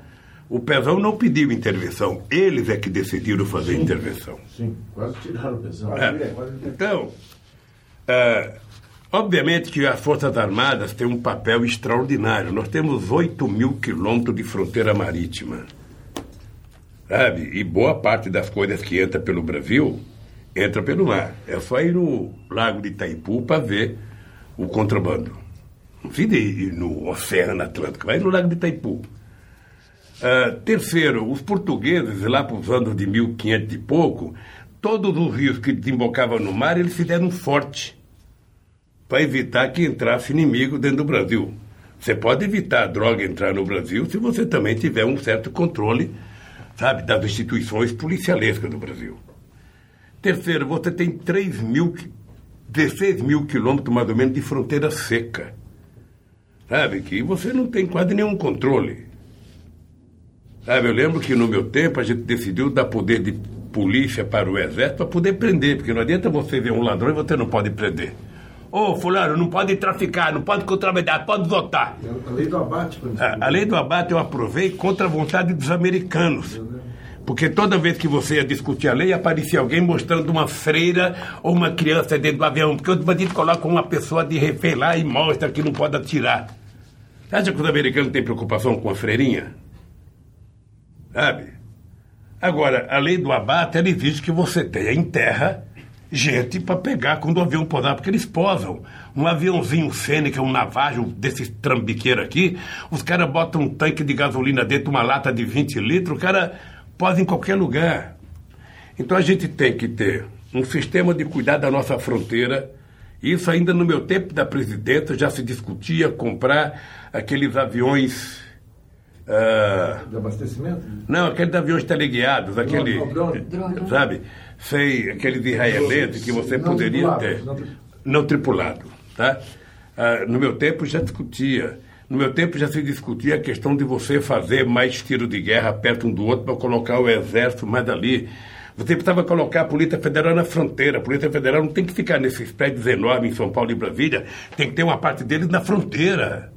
O Pezão não pediu intervenção, eles é que decidiram fazer sim, intervenção. Sim, quase tiraram o Pezão. É. Então, é, obviamente que as Forças Armadas têm um papel extraordinário. Nós temos 8 mil quilômetros de fronteira marítima. Sabe? E boa parte das coisas que entra pelo Brasil entra pelo mar. É só ir no Lago de Itaipu para ver o contrabando. Não precisa ir no Oceano Atlântico, vai no Lago de Itaipu. Uh, terceiro, os portugueses, lá para os anos de 1500 e pouco, todos os rios que desembocavam no mar, eles fizeram um forte para evitar que entrasse inimigo dentro do Brasil. Você pode evitar a droga entrar no Brasil se você também tiver um certo controle, sabe, das instituições policialescas do Brasil. Terceiro, você tem 3 mil, 16 mil quilômetros mais ou menos de fronteira seca. Sabe, que você não tem quase nenhum controle. Sabe, eu lembro que no meu tempo a gente decidiu dar poder de polícia para o exército para poder prender, porque não adianta você ver um ladrão e você não pode prender. Ô, oh, fulano, não pode traficar, não pode contrabandear, pode votar. A lei do abate. A, a lei do abate eu aprovei contra a vontade dos americanos. Porque toda vez que você ia discutir a lei, aparecia alguém mostrando uma freira ou uma criança dentro do avião. Porque os bandidos colocam uma pessoa de refém lá e mostra que não pode atirar. Você acha que os americanos têm preocupação com a freirinha? Sabe? Agora, a lei do abate, ela exige que você tenha em terra gente para pegar quando o avião posar, porque eles posam. Um aviãozinho Fênix, um navágio desse trambiqueiro aqui, os caras botam um tanque de gasolina dentro, uma lata de 20 litros, o cara posa em qualquer lugar. Então a gente tem que ter um sistema de cuidar da nossa fronteira. Isso ainda no meu tempo da presidenta já se discutia comprar aqueles aviões Uh, de abastecimento? Não, aqueles aviões teleguiados, aquele. Drone, drone. Sabe? Sei, aquele de raelete que você não poderia ter. Não, não tripulado. Tá? Uh, no meu tempo já discutia. No meu tempo já se discutia a questão de você fazer mais tiro de guerra perto um do outro para colocar o exército mais ali. Você precisava colocar a Polícia Federal na fronteira. A Polícia Federal não tem que ficar nesses prédios enormes em São Paulo e Brasília. Tem que ter uma parte deles na fronteira.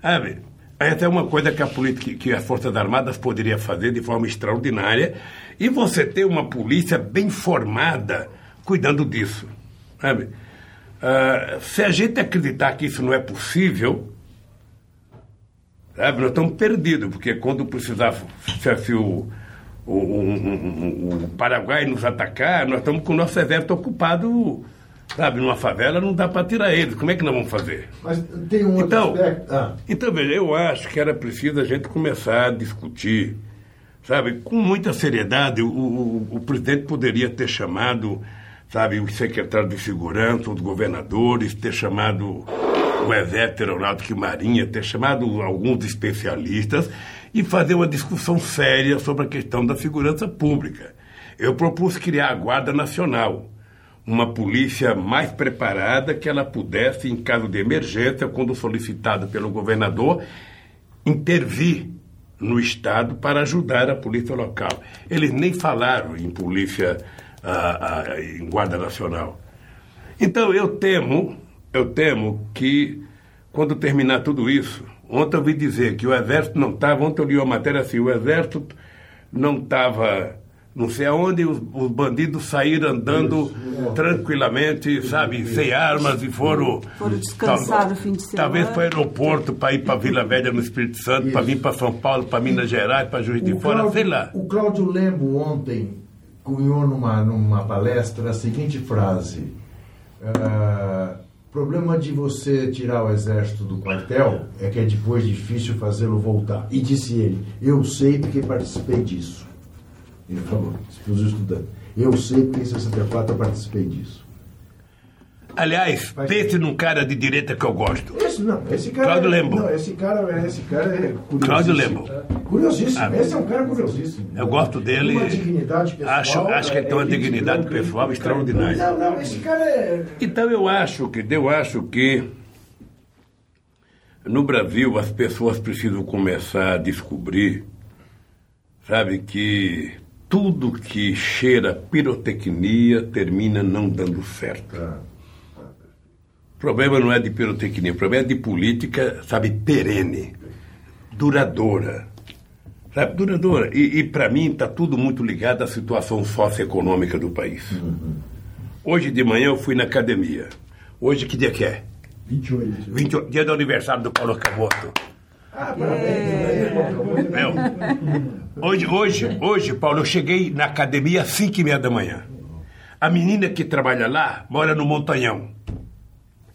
Sabe? É uma coisa que a política, que as Forças Armadas poderia fazer de forma extraordinária e você ter uma polícia bem formada cuidando disso. Sabe? Uh, se a gente acreditar que isso não é possível, sabe, nós estamos perdidos, porque quando precisar, se, o, o, o, o Paraguai nos atacar, nós estamos com o nosso exército ocupado Sabe, numa favela não dá para tirar eles. Como é que nós vamos fazer? Mas tem um outro então, aspecto. Ah. Então, veja, eu acho que era preciso a gente começar a discutir, sabe, com muita seriedade. O, o, o presidente poderia ter chamado, sabe, os secretários de segurança, os governadores, ter chamado o Exército Aeronáutico e Marinha, ter chamado alguns especialistas e fazer uma discussão séria sobre a questão da segurança pública. Eu propus criar a Guarda Nacional, uma polícia mais preparada que ela pudesse, em caso de emergência, quando solicitado pelo governador, intervir no Estado para ajudar a polícia local. Eles nem falaram em polícia, em Guarda Nacional. Então eu temo, eu temo que quando terminar tudo isso, ontem eu ouvi dizer que o Exército não estava, ontem eu li uma matéria assim, o Exército não estava não sei aonde os, os bandidos saíram andando Isso, é. tranquilamente, sabe, sem armas e foram. Foram descansar no fim de semana. Talvez para o aeroporto, para ir para Vila Velha no Espírito Santo, para vir para São Paulo, para Minas Gerais, para Juiz de Fora, sei lá. O Cláudio Lembo ontem cunhou numa, numa palestra a seguinte frase. Uh, problema de você tirar o exército do quartel é que é depois difícil fazê-lo voltar. E disse ele, eu sei porque participei disso. Ele falou, para os estudantes. Eu sei porque em 64 eu participei disso. Aliás, pense num cara de direita que eu gosto. Esse não, esse cara. Cláudio é, Lembo. Não, esse cara, esse cara é curiosíssimo. Cláudio Lembo. Curiosíssimo. Ah, esse é um cara curiosíssimo. Eu gosto dele. Uma dignidade pessoal. Acho, acho que ele tem uma é, dignidade pessoal extraordinária. Não, não, esse cara é. Então eu acho que, eu acho que no Brasil as pessoas precisam começar a descobrir, sabe, que tudo que cheira pirotecnia termina não dando certo. O problema não é de pirotecnia, o problema é de política, sabe, perene, duradoura. Sabe, duradoura. E, e para mim está tudo muito ligado à situação socioeconômica do país. Uhum. Hoje de manhã eu fui na academia. Hoje que dia que é? 28. 28 dia do aniversário do Paulo Cavoto. Ah, parabéns. Meu, hoje, hoje, hoje, Paulo, eu cheguei na academia às 5 e meia da manhã. A menina que trabalha lá mora no Montanhão.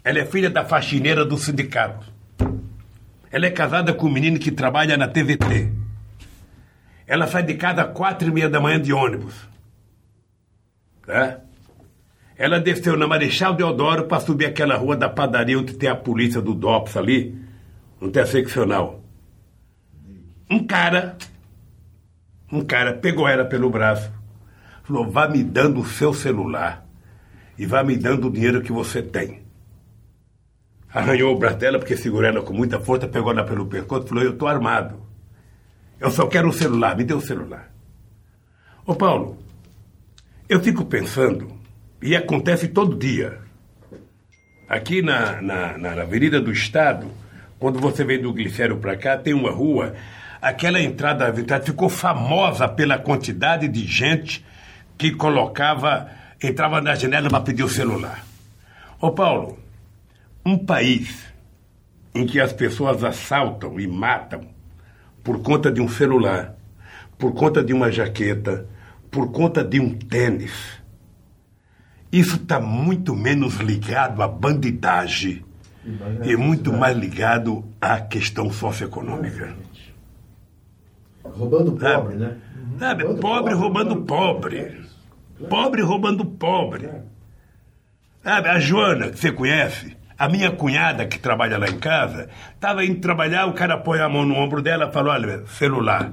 Ela é filha da faxineira do sindicato. Ela é casada com um menino que trabalha na TVT. Ela sai de casa às quatro e meia da manhã de ônibus. Tá? Ela desceu na Marechal Deodoro para subir aquela rua da padaria onde tem a polícia do DOPS ali interseccional. Um cara, um cara pegou ela pelo braço, falou: vá me dando o seu celular e vá me dando o dinheiro que você tem. Arranhou o braço dela porque segurou ela com muita força, pegou ela pelo pescoço falou: Eu estou armado. Eu só quero o celular, me dê o celular. Ô Paulo, eu fico pensando, e acontece todo dia, aqui na, na, na Avenida do Estado, quando você vem do Glicério para cá, tem uma rua, aquela entrada da ficou famosa pela quantidade de gente que colocava, entrava na janela para pedir o celular. Ô Paulo, um país em que as pessoas assaltam e matam por conta de um celular, por conta de uma jaqueta, por conta de um tênis, isso está muito menos ligado à bandidagem e muito mais ligado à questão socioeconômica. Roubando pobre, né? Sabe, pobre roubando pobre. Pobre roubando pobre. Sabe, a Joana, que você conhece, a minha cunhada que trabalha lá em casa, estava indo trabalhar, o cara põe a mão no ombro dela e falou, olha, celular.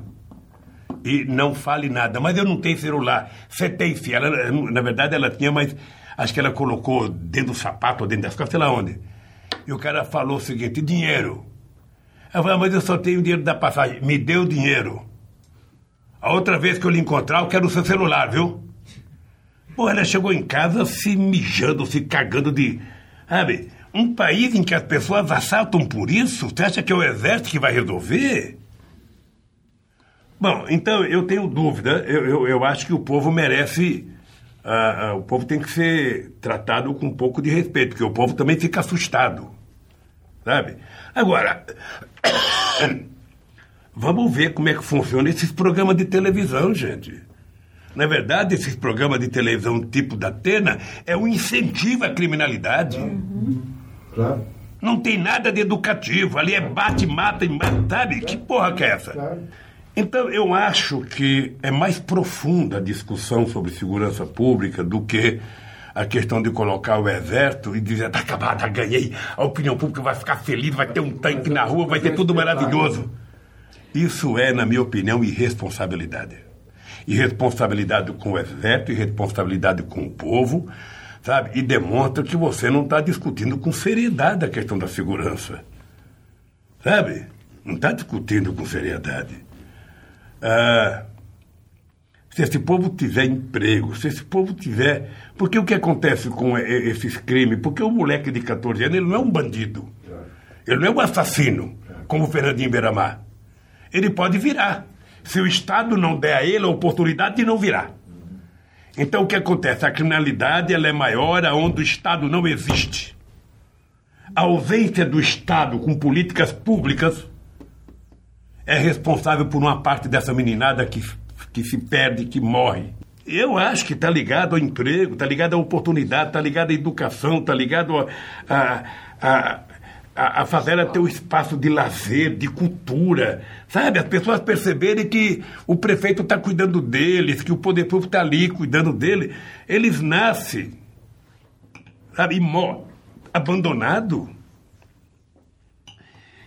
E não fale nada. Mas eu não tenho celular. Você tem sim. Ela, na verdade, ela tinha, mas acho que ela colocou dentro do sapato ou dentro das costas, sei lá onde. E o cara falou o seguinte: dinheiro. Eu falei, mas eu só tenho dinheiro da passagem. Me o dinheiro. A outra vez que eu lhe encontrar, eu quero o seu celular, viu? Pô, ela chegou em casa se mijando, se cagando de. Sabe? Um país em que as pessoas assaltam por isso? Você acha que é o exército que vai resolver? Bom, então eu tenho dúvida. Eu, eu, eu acho que o povo merece ah, ah, o povo tem que ser tratado com um pouco de respeito, porque o povo também fica assustado. Sabe? Agora, vamos ver como é que funciona esses programas de televisão, gente. Na verdade, esses programas de televisão tipo da Atena é um incentivo à criminalidade. Uhum. Claro. Não tem nada de educativo. Ali é bate, mata e mata. Sabe? Que porra que é essa? Claro. Então, eu acho que é mais profunda a discussão sobre segurança pública do que a questão de colocar o exército e dizer, tá acabado, ganhei, a opinião pública vai ficar feliz, vai ter um tanque na rua, vai ter tudo maravilhoso. Isso é, na minha opinião, irresponsabilidade. Irresponsabilidade com o exército, irresponsabilidade com o povo, sabe? E demonstra que você não está discutindo com seriedade a questão da segurança. Sabe? Não está discutindo com seriedade. Ah, se esse povo tiver emprego, se esse povo tiver. Porque o que acontece com esses crimes? Porque o moleque de 14 anos ele não é um bandido. Ele não é um assassino, como o Fernandinho Beiramar. Ele pode virar. Se o Estado não der a ele a oportunidade de não virar. Então o que acontece? A criminalidade ela é maior onde o Estado não existe. A ausência do Estado com políticas públicas é responsável por uma parte dessa meninada que que se perde, que morre. Eu acho que está ligado ao emprego, está ligado à oportunidade, está ligado à educação, está ligado a, a, a, a, a favela ter um espaço de lazer, de cultura, sabe? As pessoas perceberem que o prefeito está cuidando deles, que o poder público está ali cuidando dele. Eles nascem, sabe, morrem, abandonado.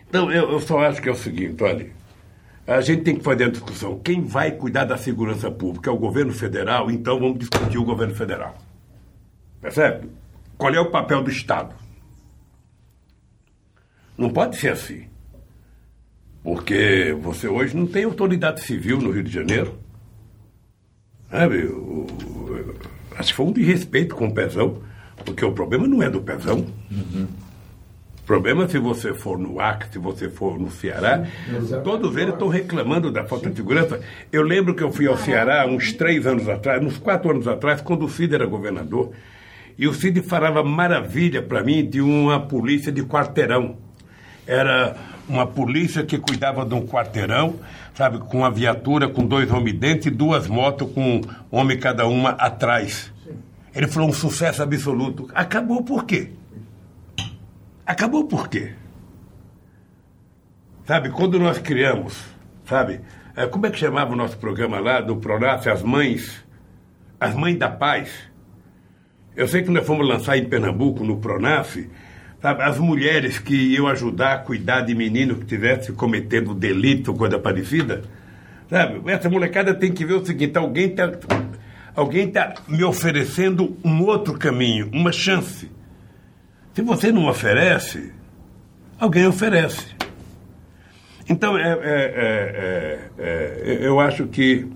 Então, eu, eu só acho que é o seguinte, olha, a gente tem que fazer a discussão. Quem vai cuidar da segurança pública é o governo federal, então vamos discutir o governo federal. Percebe? Qual é o papel do Estado? Não pode ser assim. Porque você hoje não tem autoridade civil no Rio de Janeiro. Sabe? Acho que foi um desrespeito com o Pezão, porque o problema não é do Pezão. Uhum problema se você for no Acre, se você for no Ceará, Sim, todos eles estão reclamando da falta Sim. de segurança. Eu lembro que eu fui ao Ceará uns três anos atrás, uns quatro anos atrás, quando o Cid era governador, e o Cid falava maravilha para mim de uma polícia de quarteirão. Era uma polícia que cuidava de um quarteirão, sabe, com uma viatura com dois homens dentro e duas motos com um homem cada uma atrás. Ele falou um sucesso absoluto. Acabou por quê? Acabou por quê? Sabe, quando nós criamos, sabe, é, como é que chamava o nosso programa lá, do Pronaf, as mães, as mães da paz? Eu sei que nós fomos lançar em Pernambuco, no Pronaf, sabe, as mulheres que iam ajudar a cuidar de menino que estivesse cometendo delito, coisa parecida, sabe, essa molecada tem que ver o seguinte, alguém está alguém tá me oferecendo um outro caminho, uma chance. Se você não oferece, alguém oferece. Então, é, é, é, eu acho que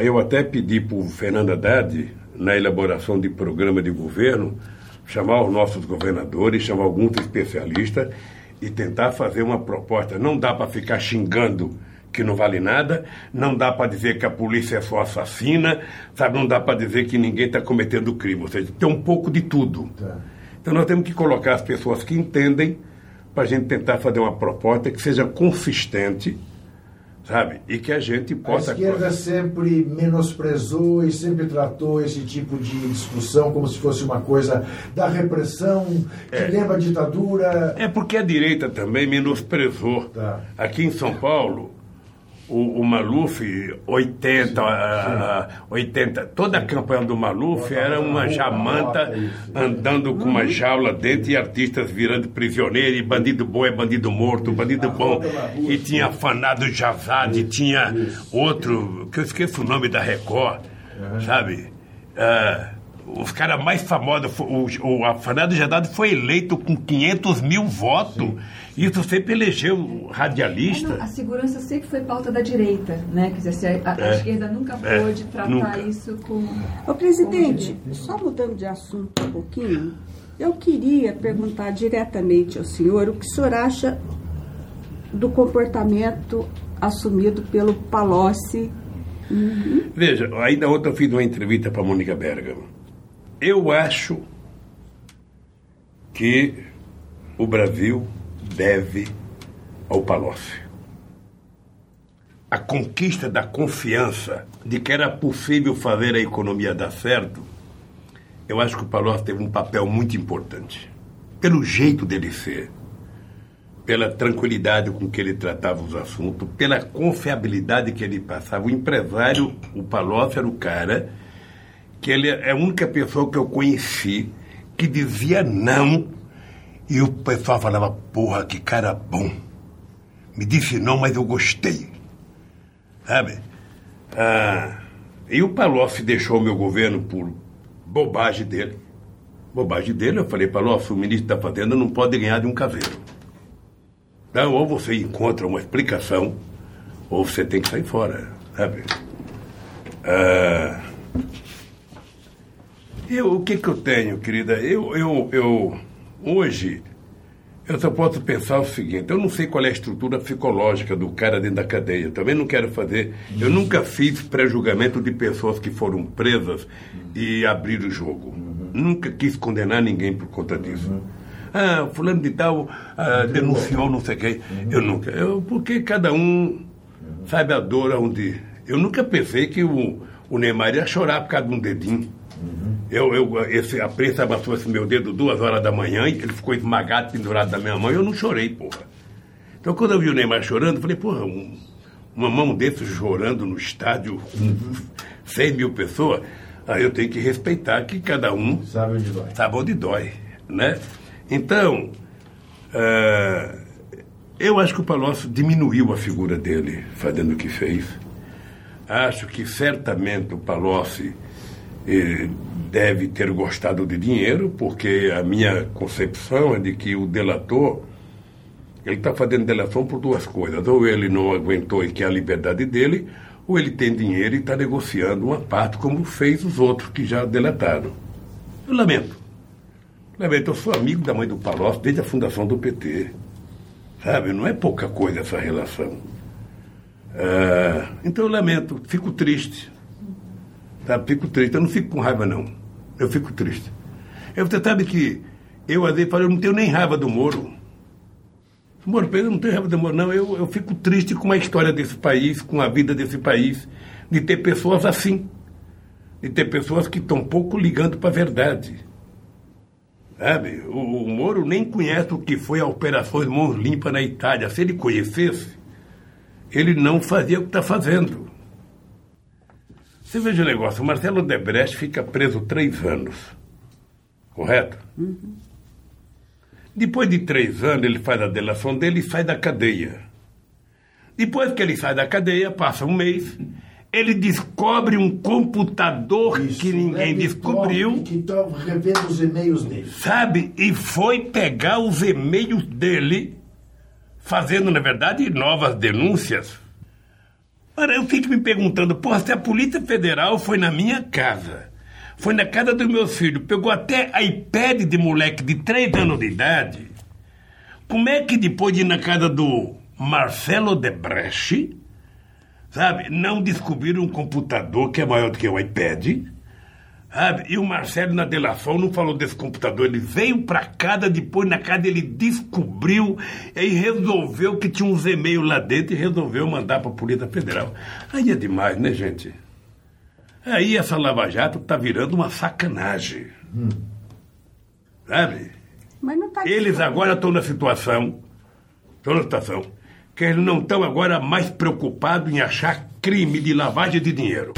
eu até pedi para o Fernando Haddad, na elaboração de programa de governo, chamar os nossos governadores, chamar alguns especialistas e tentar fazer uma proposta. Não dá para ficar xingando que não vale nada, não dá para dizer que a polícia é só assassina, sabe? não dá para dizer que ninguém está cometendo crime. Ou seja, tem um pouco de tudo. Tá. Então nós temos que colocar as pessoas que entendem para a gente tentar fazer uma proposta que seja consistente, sabe? E que a gente possa. A esquerda sempre menosprezou e sempre tratou esse tipo de discussão como se fosse uma coisa da repressão, que é. lembra a ditadura. É porque a direita também menosprezou. Tá. Aqui em São Paulo, o, o Maluf, 80, sim, sim. 80, toda a campanha do Maluf era uma jamanta andando com uma jaula dentro e artistas virando prisioneiro, e bandido bom é bandido morto, bandido bom. E tinha afanado Jazade, tinha outro, que eu esqueço o nome da Record, sabe? Uh, os caras mais famosos, o, o Afanado Jazade foi eleito com 500 mil votos. Sim. Isso sempre elegeu radialista. É, não, a segurança sempre foi pauta da direita, né? Quer dizer, a, a é, esquerda nunca é, pôde tratar nunca. isso com. Ô, presidente, só mudando de assunto um pouquinho, eu queria perguntar diretamente ao senhor o que o senhor acha do comportamento assumido pelo Palocci. Uhum. Veja, ainda ontem eu fiz uma entrevista para a Mônica Bergamo. Eu acho que o Brasil deve ao Palocci. A conquista da confiança de que era possível fazer a economia dar certo, eu acho que o Palocci teve um papel muito importante. Pelo jeito dele ser, pela tranquilidade com que ele tratava os assuntos, pela confiabilidade que ele passava. O empresário, o Palocci era o cara que ele é a única pessoa que eu conheci que dizia não e o pessoal falava, porra, que cara bom. Me disse não, mas eu gostei. Sabe? Ah, e o Palocci deixou o meu governo por bobagem dele. Bobagem dele, eu falei, Palocci, o ministro da Fazenda não pode ganhar de um caseiro. Então, ou você encontra uma explicação, ou você tem que sair fora, sabe? Ah, eu, o que, que eu tenho, querida? Eu, eu, eu, hoje, eu só posso pensar o seguinte: eu não sei qual é a estrutura psicológica do cara dentro da cadeia. Também não quero fazer. Eu nunca fiz pré-julgamento de pessoas que foram presas e abriram o jogo. Nunca quis condenar ninguém por conta disso. Ah, fulano de tal ah, denunciou não sei quem. Eu nunca. Eu, porque cada um sabe a dor onde. Eu nunca pensei que o, o Neymar ia chorar por causa de um dedinho. Eu, eu, esse, a prensa amassou esse meu dedo duas horas da manhã e ele ficou esmagado, pendurado da minha mão e eu não chorei, porra. Então quando eu vi o Neymar chorando, eu falei, porra, um, uma mão desse chorando no estádio com 100 mil pessoas, aí eu tenho que respeitar que cada um sabe onde dói. Sabe onde dói né? Então, uh, eu acho que o Palocci diminuiu a figura dele fazendo o que fez. Acho que certamente o Palocci deve ter gostado de dinheiro, porque a minha concepção é de que o delator ele está fazendo delação por duas coisas. Ou ele não aguentou e quer a liberdade dele, ou ele tem dinheiro e está negociando uma parte, como fez os outros que já delataram. Eu lamento. Lamento, eu sou amigo da mãe do Palocci desde a fundação do PT. Sabe, não é pouca coisa essa relação. Ah, então eu lamento, fico triste. Sabe, fico triste. Eu não fico com raiva, não. Eu fico triste. Eu, você sabe que eu, às vezes, falo, eu não tenho nem raiva do Moro. Moro, eu não tenho raiva do Moro, não. Eu, eu fico triste com a história desse país, com a vida desse país, de ter pessoas assim. De ter pessoas que estão pouco ligando para a verdade. Sabe? O, o, Moro nem conhece o que foi a Operação Mãos Limpas na Itália. Se ele conhecesse, ele não fazia o que está fazendo. Você veja o negócio, o Marcelo Debrecht fica preso três anos. Correto? Uhum. Depois de três anos, ele faz a delação dele e sai da cadeia. Depois que ele sai da cadeia, passa um mês, ele descobre um computador Isso, que ninguém descobriu. Que estão revendo os e-mails dele. Sabe? E foi pegar os e-mails dele, fazendo, na verdade, novas denúncias Ora, eu fico me perguntando, porra, se a Polícia Federal foi na minha casa, foi na casa dos meus filhos, pegou até iPad de moleque de 3 anos de idade, como é que depois de ir na casa do Marcelo Debreche, sabe, não descobriram um computador que é maior do que o iPad? Sabe? E o Marcelo, na delação, não falou desse computador. Ele veio para casa, depois na casa ele descobriu e resolveu que tinha uns e-mails lá dentro e resolveu mandar para a Polícia Federal. Aí é demais, né, gente? Aí essa Lava Jato tá virando uma sacanagem. Hum. Sabe? Mas não tá Eles agora estão na situação, estão na situação, que eles não estão agora mais preocupados em achar crime de lavagem de dinheiro.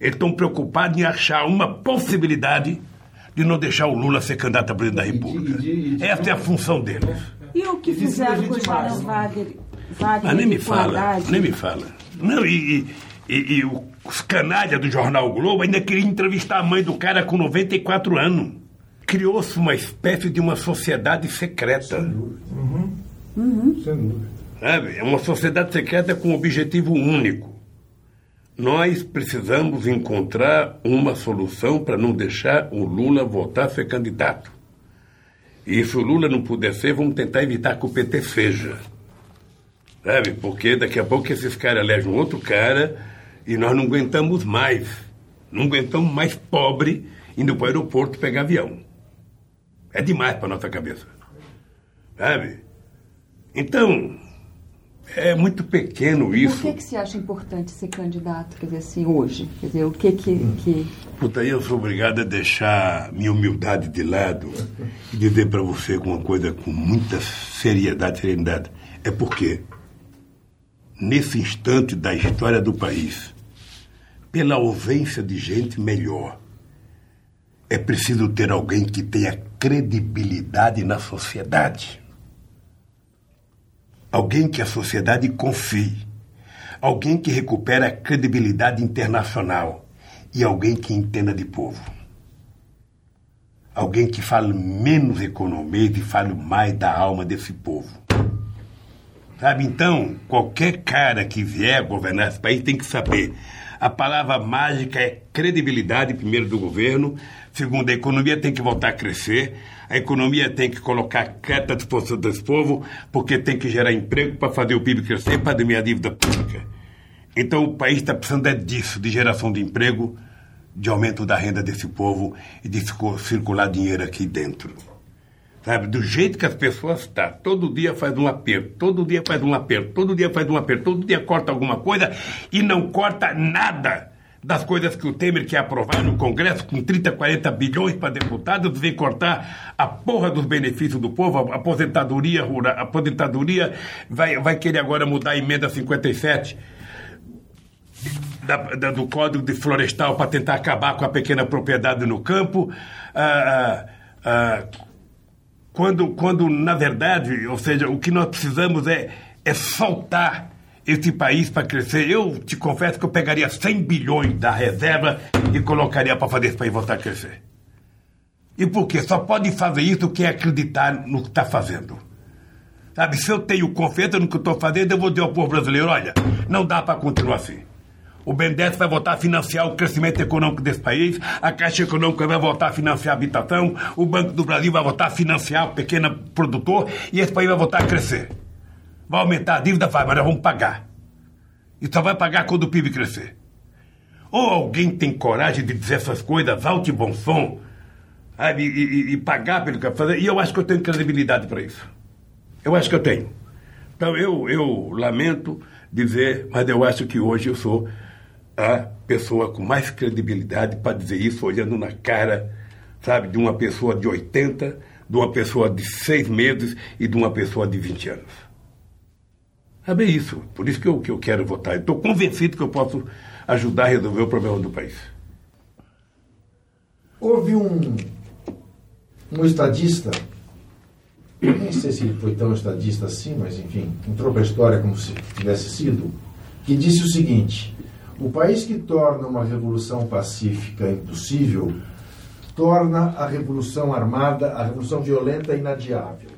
Eles estão preocupados em achar uma possibilidade de não deixar o Lula ser candidato a presidente da República. Essa é a função deles. E o que fizeram com o Charles Wagner? Wagner ah, nem me fala, nem me fala. Não, e, e, e os canalhas do Jornal Globo ainda queriam entrevistar a mãe do cara com 94 anos. Criou-se uma espécie de uma sociedade secreta. Sem dúvida. Uhum. Uhum. Sem dúvida. É uma sociedade secreta com um objetivo único nós precisamos encontrar uma solução para não deixar o Lula voltar a ser candidato. E se o Lula não puder ser, vamos tentar evitar que o PT seja. Sabe? Porque daqui a pouco esses caras elegem um outro cara e nós não aguentamos mais. Não aguentamos mais pobre indo para o aeroporto pegar avião. É demais para nossa cabeça. Sabe? Então, é muito pequeno isso. Por que, que você acha importante ser candidato, quer dizer, assim, hoje? Quer dizer, o que que... que... Puta, eu sou obrigado a deixar minha humildade de lado e dizer para você uma coisa com muita seriedade e serenidade. É porque, nesse instante da história do país, pela ausência de gente melhor. É preciso ter alguém que tenha credibilidade na sociedade. Alguém que a sociedade confie. Alguém que recupere a credibilidade internacional. E alguém que entenda de povo. Alguém que fale menos economia e fale mais da alma desse povo. Sabe, então, qualquer cara que vier governar esse país tem que saber. A palavra mágica é credibilidade, primeiro, do governo. Segundo, a economia tem que voltar a crescer. A economia tem que colocar crédito à disposição desse povo, porque tem que gerar emprego para fazer o PIB crescer, para diminuir a dívida pública. Então, o país está precisando é disso, de geração de emprego, de aumento da renda desse povo e de circular dinheiro aqui dentro. Sabe, do jeito que as pessoas estão, tá, todo dia faz um aperto, todo dia faz um aperto, todo dia faz um aperto, todo dia corta alguma coisa e não corta nada das coisas que o Temer quer aprovar no Congresso com 30, 40 bilhões para deputados, vem cortar a porra dos benefícios do povo, a aposentadoria rural, a aposentadoria vai, vai querer agora mudar a emenda 57 da, da, do Código de Florestal para tentar acabar com a pequena propriedade no campo. Ah, ah, ah, quando, quando, na verdade, ou seja, o que nós precisamos é, é soltar esse país para crescer. Eu te confesso que eu pegaria 100 bilhões da reserva e colocaria para fazer esse país voltar a crescer. E por quê? Só pode fazer isso quem acreditar no que está fazendo. Sabe, se eu tenho confiança no que estou fazendo, eu vou dizer ao povo brasileiro, olha, não dá para continuar assim. O BNDES vai voltar a financiar o crescimento econômico desse país, a Caixa Econômica vai voltar a financiar a habitação, o Banco do Brasil vai voltar a financiar o pequeno produtor e esse país vai voltar a crescer. Vai aumentar a dívida, vai, mas nós vamos pagar. E só vai pagar quando o PIB crescer. Ou alguém tem coragem de dizer essas coisas alto e bom som, sabe, e, e, e pagar pelo que vai fazer, e eu acho que eu tenho credibilidade para isso. Eu acho que eu tenho. Então eu, eu lamento dizer, mas eu acho que hoje eu sou a pessoa com mais credibilidade para dizer isso, olhando na cara, sabe, de uma pessoa de 80, de uma pessoa de seis meses e de uma pessoa de 20 anos. Sabe isso? Por isso que eu, que eu quero votar. Estou convencido que eu posso ajudar a resolver o problema do país. Houve um, um estadista, nem sei se ele foi tão estadista assim, mas enfim, entrou para a história como se tivesse sido, que disse o seguinte: o país que torna uma revolução pacífica impossível torna a revolução armada, a revolução violenta inadiável.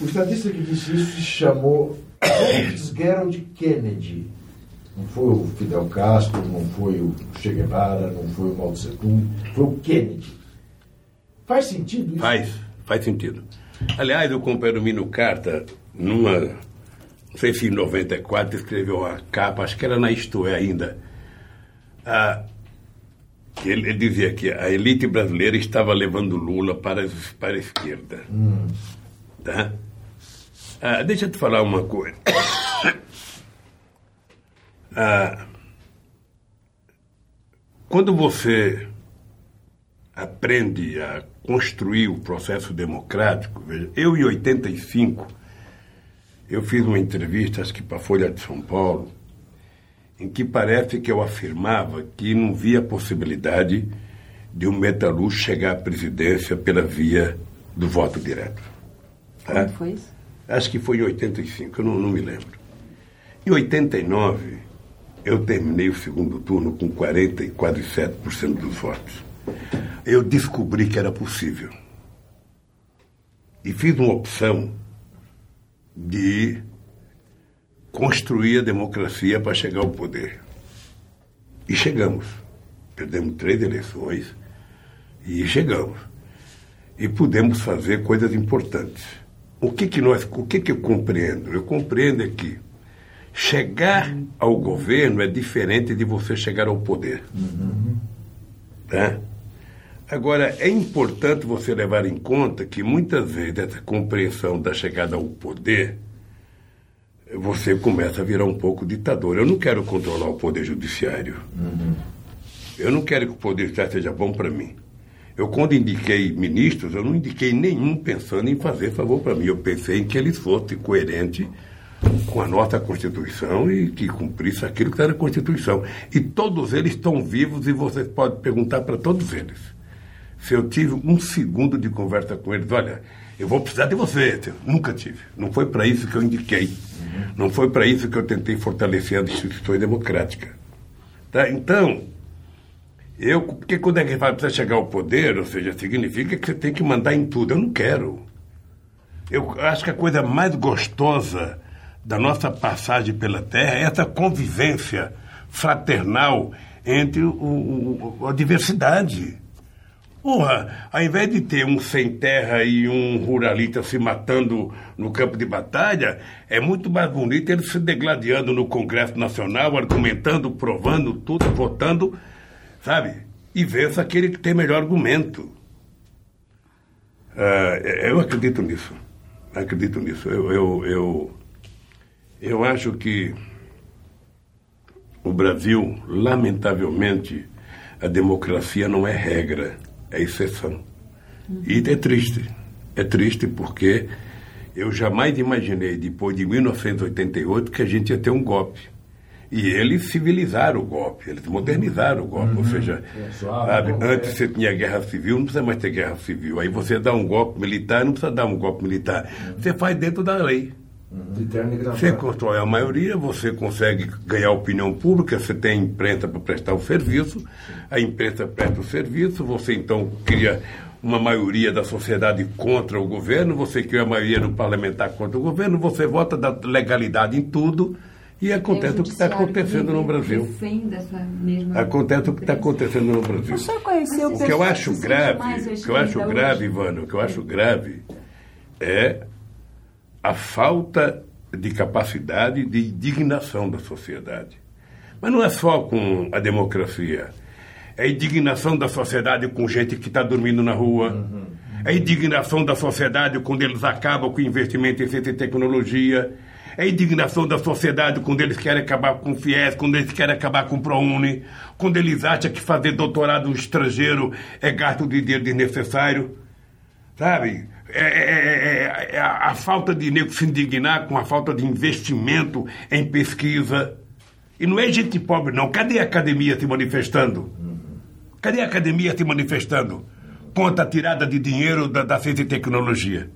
O estadista que disse isso se chamou Fitzgerald Kennedy. Não foi o Fidel Castro, não foi o Che Guevara, não foi o Mao Tse Tung, foi o Kennedy. Faz sentido isso? Faz, faz sentido. Aliás, eu comprei o Mino Carta numa sei se em 94 escreveu a capa, acho que era na Isto é ainda. Ah, ele, ele, dizia que a elite brasileira estava levando Lula para, para a esquerda. Hum. Tá? Ah, deixa eu te falar uma coisa. Ah, quando você aprende a construir o processo democrático, veja, eu em 85 eu fiz uma entrevista, acho que para a Folha de São Paulo, em que parece que eu afirmava que não via possibilidade de um metalúrgico chegar à presidência pela via do voto direto. Tá? Quando foi isso? Acho que foi em 85, eu não, não me lembro. Em 89, eu terminei o segundo turno com 47% dos votos. Eu descobri que era possível. E fiz uma opção de construir a democracia para chegar ao poder. E chegamos. Perdemos três eleições e chegamos. E pudemos fazer coisas importantes. O que que nós, o que que eu compreendo? Eu compreendo é que chegar ao governo é diferente de você chegar ao poder. Uhum. Tá? Agora, é importante você levar em conta que muitas vezes essa compreensão da chegada ao poder, você começa a virar um pouco ditador. Eu não quero controlar o poder judiciário. Uhum. Eu não quero que o poder judiciário seja bom para mim. Eu, quando indiquei ministros, eu não indiquei nenhum pensando em fazer favor para mim. Eu pensei em que eles fossem coerentes com a nossa Constituição e que cumprisse aquilo que era a Constituição. E todos eles estão vivos e você pode perguntar para todos eles. Se eu tive um segundo de conversa com eles, olha, eu vou precisar de você. Nunca tive. Não foi para isso que eu indiquei. Não foi para isso que eu tentei fortalecer as instituições democráticas. Tá? Então, eu, porque quando é que vai precisar chegar ao poder, ou seja, significa que você tem que mandar em tudo. Eu não quero. Eu acho que a coisa mais gostosa da nossa passagem pela Terra é essa convivência fraternal entre o, o, a diversidade. Porra, ao invés de ter um sem terra e um ruralista se matando no campo de batalha, é muito mais bonito eles se degladiando no Congresso Nacional, argumentando, provando tudo, votando, sabe? E vence aquele que tem melhor argumento. Uh, eu acredito nisso. Acredito nisso. Eu, eu, eu, eu acho que o Brasil, lamentavelmente, a democracia não é regra é exceção. E é triste. É triste porque eu jamais imaginei, depois de 1988, que a gente ia ter um golpe. E eles civilizaram o golpe, eles modernizaram o golpe. Uhum. Ou seja, é, sabe, antes você tinha guerra civil, não precisa mais ter guerra civil. Aí você dá um golpe militar, não precisa dar um golpe militar. Uhum. Você faz dentro da lei. Uhum. Você constrói a maioria, você consegue ganhar opinião pública, você tem imprensa para prestar o serviço, a imprensa presta o serviço, você então cria uma maioria da sociedade contra o governo, você cria a maioria do parlamentar contra o governo, você vota da legalidade em tudo e acontece o que está acontecendo no Brasil. Acontece o que está acontecendo no Brasil. O que eu acho grave, o que eu acho grave, Ivano, o que eu acho grave é a falta de capacidade de indignação da sociedade. Mas não é só com a democracia. É a indignação da sociedade com gente que está dormindo na rua. Uhum. É a indignação da sociedade quando eles acabam com o investimento em ciência e tecnologia. É a indignação da sociedade quando eles querem acabar com o FIES, quando eles querem acabar com o ProUni, quando eles acham que fazer doutorado no estrangeiro é gasto de dinheiro desnecessário. Sabe? É, é, é, é, a falta de nego se indignar com a falta de investimento em pesquisa. E não é gente pobre, não. Cadê a academia se manifestando? Cadê a academia se manifestando contra a tirada de dinheiro da, da ciência e tecnologia?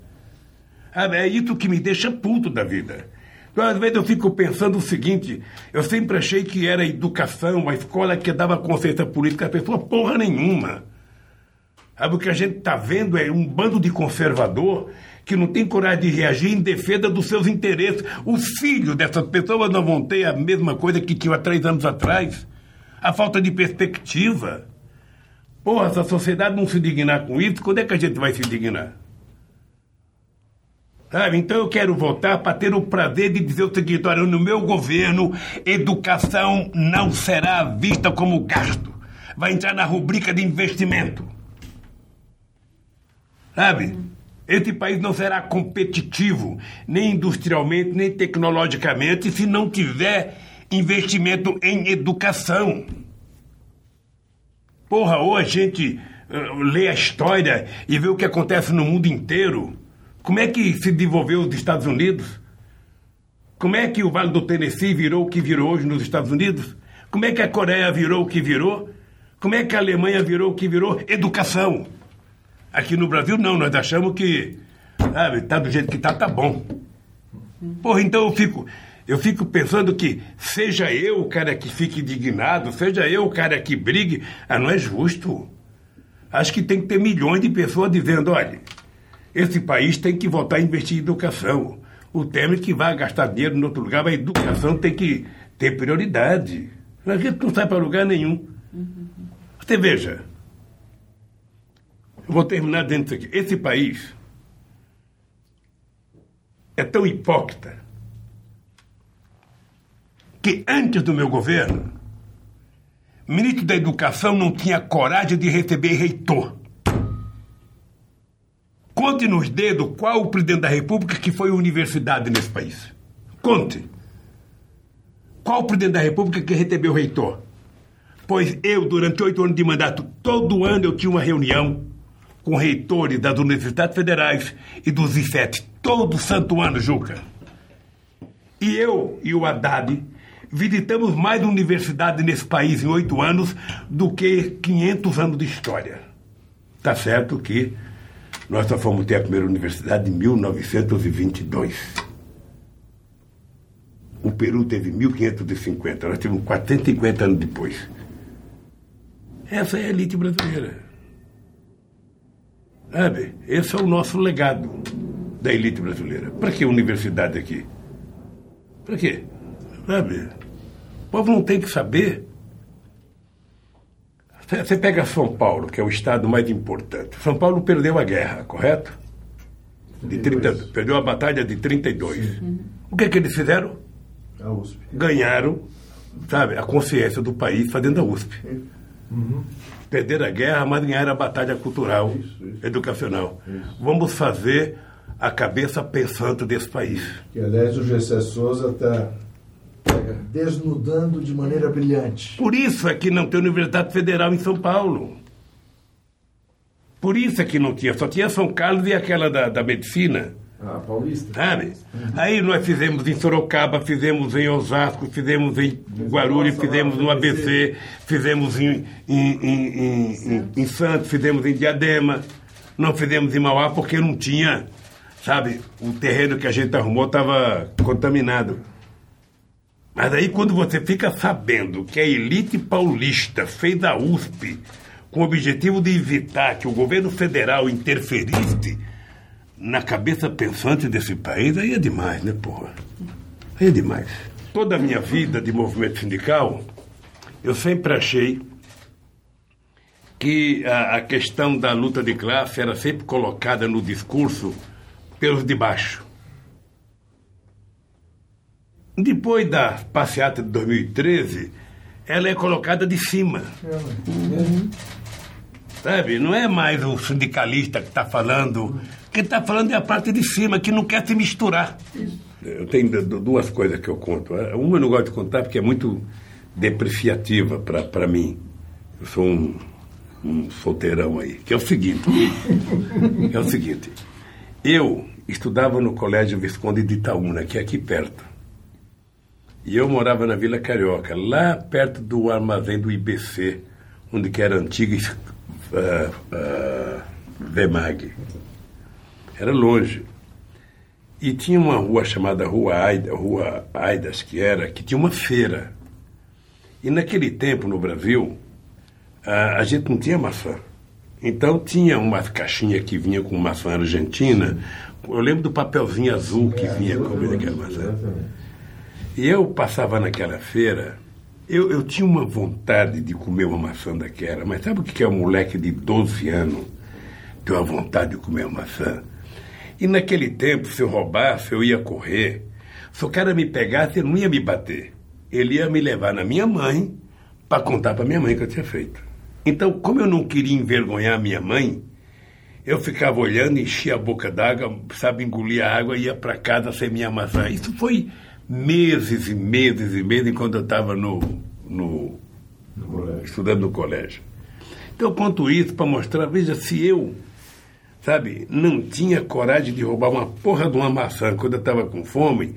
Ah, é isso que me deixa puto da vida. Então, às vezes eu fico pensando o seguinte: eu sempre achei que era a educação, a escola que dava consciência política à pessoa, porra nenhuma. Sabe, o que a gente está vendo é um bando de conservador que não tem coragem de reagir em defesa dos seus interesses. Os filhos dessas pessoas não vão ter a mesma coisa que tinham há três anos atrás. A falta de perspectiva. Porra, se a sociedade não se dignar com isso, quando é que a gente vai se dignar? Então eu quero votar para ter o prazer de dizer o seguinte: olha, no meu governo, educação não será vista como gasto. Vai entrar na rubrica de investimento. Sabe? Esse país não será competitivo, nem industrialmente, nem tecnologicamente, se não tiver investimento em educação. Porra, ou a gente uh, lê a história e vê o que acontece no mundo inteiro. Como é que se desenvolveu os Estados Unidos? Como é que o Vale do Tennessee virou o que virou hoje nos Estados Unidos? Como é que a Coreia virou o que virou? Como é que a Alemanha virou o que virou? Educação. Aqui no Brasil, não, nós achamos que, sabe, tá do jeito que tá, tá bom. Porra, então eu fico, eu fico pensando que seja eu o cara que fique indignado, seja eu o cara que brigue, ah, não é justo. Acho que tem que ter milhões de pessoas dizendo, olha, esse país tem que voltar a investir em educação. O Temer que vai gastar dinheiro em outro lugar, mas a educação tem que ter prioridade. A gente não sai para lugar nenhum. Você veja, eu vou terminar dentro disso aqui. Esse país é tão hipócrita que antes do meu governo, ministro da Educação não tinha coragem de receber reitor. Conte nos dedos qual o presidente da República que foi universidade nesse país. Conte. Qual o presidente da República que recebeu reitor? Pois eu, durante oito anos de mandato, todo ano eu tinha uma reunião com reitores das universidades federais e dos IFET, todo santo ano, Juca. E eu e o Haddad visitamos mais universidade nesse país em oito anos do que 500 anos de história. Tá certo que nós só fomos ter a primeira universidade em 1922. O Peru teve 1550, nós tivemos 450 anos depois. Essa é a elite brasileira. Sabe? Esse é o nosso legado da elite brasileira. Para que universidade aqui? Para quê? Sabe? O povo não tem que saber. Você pega São Paulo, que é o estado mais importante. São Paulo perdeu a guerra, correto? De 30, perdeu a batalha de 32. Uhum. O que, é que eles fizeram? A USP. Ganharam, sabe, a consciência do país fazendo a USP. Uhum. Perderam a guerra, mas ganharam a batalha cultural, isso, isso. educacional. Isso. Vamos fazer a cabeça pensante desse país. Que, aliás, o Gessé Souza está desnudando de maneira brilhante. Por isso é que não tem Universidade Federal em São Paulo. Por isso é que não tinha. Só tinha São Carlos e aquela da, da medicina. Ah, paulista. Sabe? Aí nós fizemos em Sorocaba, fizemos em Osasco, fizemos em Guarulhos, fizemos no ABC, fizemos em, em, em, em, em Santos, fizemos em Diadema. Não fizemos em Mauá porque não tinha, sabe? O terreno que a gente arrumou estava contaminado. Mas aí quando você fica sabendo que a elite paulista fez a USP com o objetivo de evitar que o governo federal interferisse na cabeça pensante desse país, aí é demais, né, porra? Aí é demais. Toda a minha vida de movimento sindical, eu sempre achei que a, a questão da luta de classe era sempre colocada no discurso pelos de baixo. Depois da passeata de 2013, ela é colocada de cima. Uhum. Sabe? Não é mais o sindicalista que está falando. Quem está falando é a parte de cima, que não quer se misturar. Eu tenho duas coisas que eu conto. Uma eu não gosto de contar porque é muito depreciativa para mim. Eu sou um, um solteirão aí. Que é o seguinte. é o seguinte. Eu estudava no Colégio Visconde de Itaúna, que é aqui perto. E eu morava na Vila Carioca, lá perto do armazém do IBC, onde que era a antiga uh, uh, VEMAG. Era longe. E tinha uma rua chamada Rua, Aida, rua Aidas, que era, que tinha uma feira. E naquele tempo, no Brasil, a, a gente não tinha maçã. Então tinha umas caixinhas que vinha com maçã argentina. Eu lembro do papelzinho azul que vinha com aquela maçã. E eu passava naquela feira eu, eu tinha uma vontade de comer uma maçã daquela, mas sabe o que é um moleque de 12 anos ter uma vontade de comer uma maçã? E naquele tempo, se eu roubasse, eu ia correr. Se o cara me pegasse, ele não ia me bater. Ele ia me levar na minha mãe para contar para minha mãe que eu tinha feito. Então, como eu não queria envergonhar minha mãe, eu ficava olhando, enchia a boca d'água, sabe, engolia a água e ia para casa sem minha maçã. Isso foi meses e meses e meses enquanto eu estava no, no, no estudando no colégio. Então eu conto isso para mostrar, veja, se eu, sabe, não tinha coragem de roubar uma porra de uma maçã quando eu estava com fome,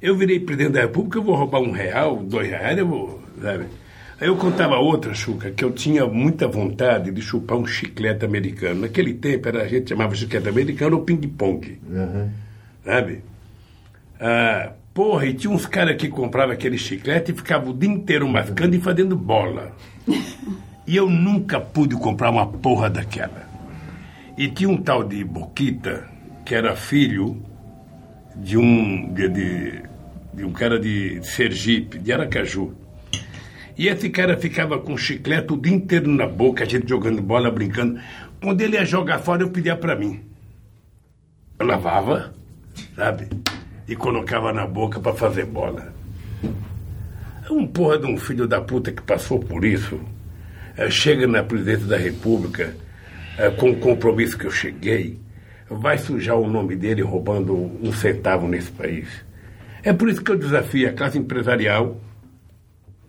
eu virei presidente da República, eu vou roubar um real, dois reais, eu vou, sabe? Aí eu contava outra, Chuca, que eu tinha muita vontade de chupar um chiclete americano. Naquele tempo era, a gente chamava chiclete americano ou ping-pong. Uhum. Sabe? Ah, Porra, e tinha uns caras que compravam aquele chiclete e ficavam o dia inteiro mascando e fazendo bola. E eu nunca pude comprar uma porra daquela. E tinha um tal de Boquita, que era filho de um, de, de, de um cara de Sergipe, de Aracaju. E esse cara ficava com chiclete o dia inteiro na boca, a gente jogando bola, brincando. Quando ele ia jogar fora, eu pedia para mim. Eu lavava, sabe? e colocava na boca para fazer bola. Um porra de um filho da puta que passou por isso, é, chega na presidência da República é, com o compromisso que eu cheguei, vai sujar o nome dele roubando um centavo nesse país. É por isso que eu desafio a classe empresarial,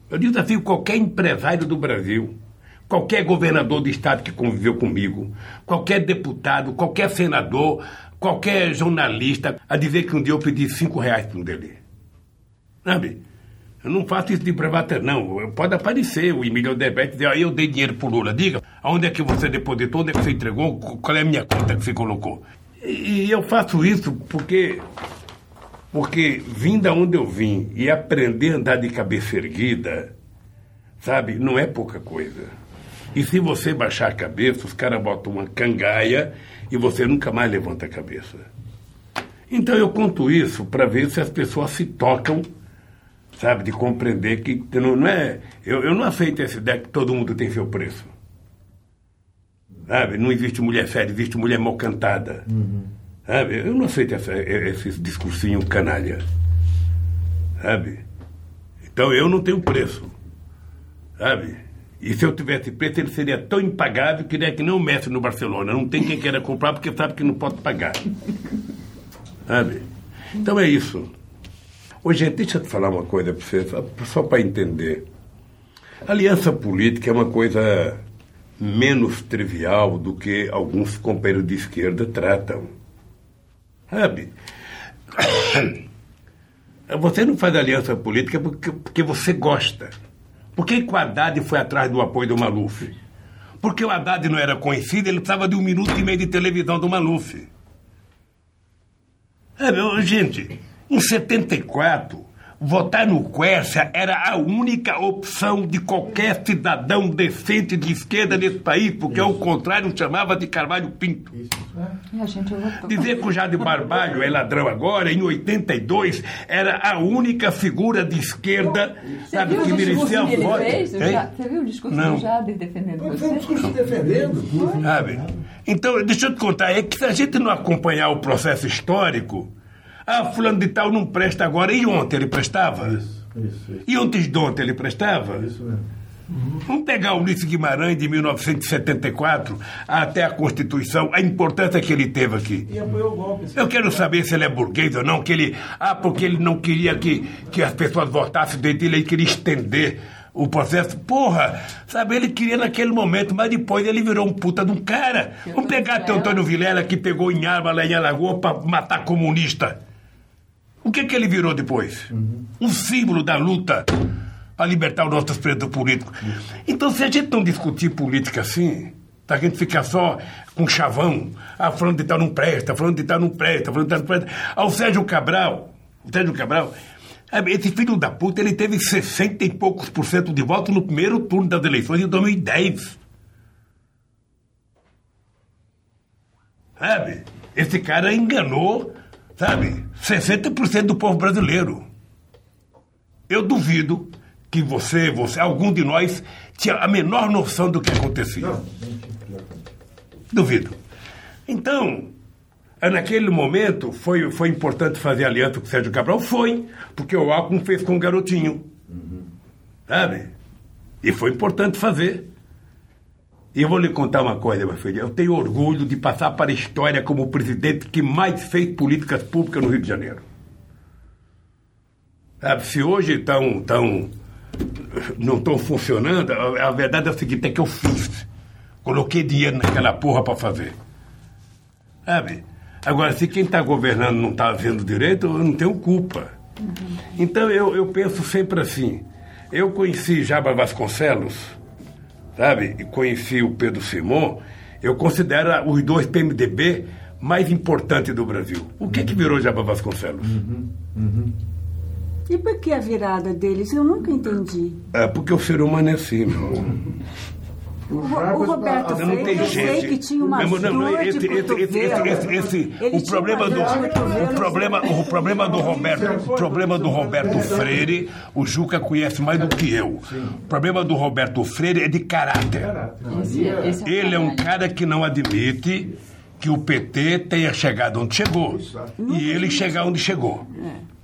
eu desafio qualquer empresário do Brasil, qualquer governador de estado que conviveu comigo, qualquer deputado, qualquer senador, qualquer jornalista a dizer que um dia eu pedi cinco reais para um dele. Sabe? Eu não faço isso de bravata, não. Pode aparecer o Emílio Debete dizer, aí eu dei dinheiro pro Lula. Diga, aonde é que você depositou, onde é que você entregou, qual é a minha conta que você colocou. E, e eu faço isso porque, porque vim da onde eu vim e aprender a andar de cabeça erguida, sabe, não é pouca coisa. E se você baixar a cabeça, os caras botam uma cangaia e você nunca mais levanta a cabeça. Então eu conto isso para ver se as pessoas se tocam sabe? De compreender que não, não é. Eu, eu não aceito essa ideia que todo mundo tem seu preço. Sabe? Não existe mulher séria, existe mulher mal cantada. Uhum. Sabe? Eu não aceito essa, esse discursinho canalha. Sabe? Então eu não tenho preço. Sabe? E se eu tivesse preço, ele seria tão impagável que é que nem o Messi no Barcelona. Não tem quem queira comprar porque sabe que não pode pagar. Sabe? Então é isso. Ô, gente, deixa eu te falar uma coisa para você, só para entender. Aliança política é uma coisa menos trivial do que alguns companheiros de esquerda tratam. Sabe? Você não faz aliança política porque, porque você gosta. Por que o Haddad foi atrás do apoio do Maluf? Porque o Haddad não era conhecido, ele precisava de um minuto e meio de televisão do Maluf. É, meu, gente, em 74, votar no Quercia era a única opção de qualquer cidadão decente de esquerda nesse país, porque ao contrário chamava de Carvalho Pinto. É, Dizer que o Jade Barbalho é ladrão agora, em 82, era a única figura de esquerda sabe, que merecia o voto. Você viu o discurso Não. do Jade defendendo você? Foi um discurso defendendo. Sabe? Então, deixa eu te contar, é que se a gente não acompanhar o processo histórico, ah, fulano de tal não presta agora. E ontem ele prestava? Isso, isso, isso. E antes de ontem ele prestava? Isso mesmo. Uhum. Vamos pegar o Ulisses Guimarães de 1974 até a Constituição, a importância que ele teve aqui. E apoiou o golpe. Eu quero saber se ele é burguês ou não, que ele. Ah, porque ele não queria que, que as pessoas votassem dentro dele, ele queria estender o processo. Porra, sabe, ele queria naquele momento, mas depois ele virou um puta de um cara. Vamos pegar até Antônio Vilela que pegou em arma lá em Alagoa para matar comunista. O que, que ele virou depois? Uhum. Um símbolo da luta para libertar os nossos presos políticos. Então, se a gente não discutir política assim, a gente ficar só com chavão, ah, falando de tal não presta, falando de tal não presta, falando de tal não presta. Ao Sérgio Cabral, o Sérgio Cabral, esse filho da puta, ele teve 60 e poucos por cento de voto no primeiro turno das eleições de 2010. Sabe? Esse cara enganou sabe, 60% do povo brasileiro. Eu duvido que você, você, algum de nós, tinha a menor noção do que acontecia. Não. Duvido. Então, naquele momento, foi, foi importante fazer aliança com o Sérgio Cabral? Foi, porque o Alckmin fez com o garotinho. Uhum. Sabe? E foi importante fazer. Eu vou lhe contar uma coisa, meu filho. Eu tenho orgulho de passar para a história como o presidente que mais fez políticas públicas no Rio de Janeiro. Sabe, se hoje estão tão, não estão funcionando, a verdade é o seguinte, é que eu fiz. Coloquei dinheiro naquela porra para fazer. Sabe? Agora, se quem está governando não está vendo direito, eu não tenho culpa. Uhum. Então, eu, eu penso sempre assim. Eu conheci Jaba Vasconcelos sabe? E conheci o Pedro Simon, eu considero os dois PMDB mais importantes do Brasil. O que uhum. que virou Jabá Vasconcelos? Uhum. Uhum. E por que a virada deles? Eu nunca entendi. É porque o ser humano é assim, meu. O, o Roberto não, não tem eu gente. sei que tinha uma não, não, esse, esse, esse, esse, esse o problema do o problema o problema do Roberto o problema do Roberto Freire o Juca conhece mais do que eu. O problema do Roberto Freire é de caráter. Ele é um cara que não admite que o PT tenha chegado onde chegou. E ele chegar onde chegou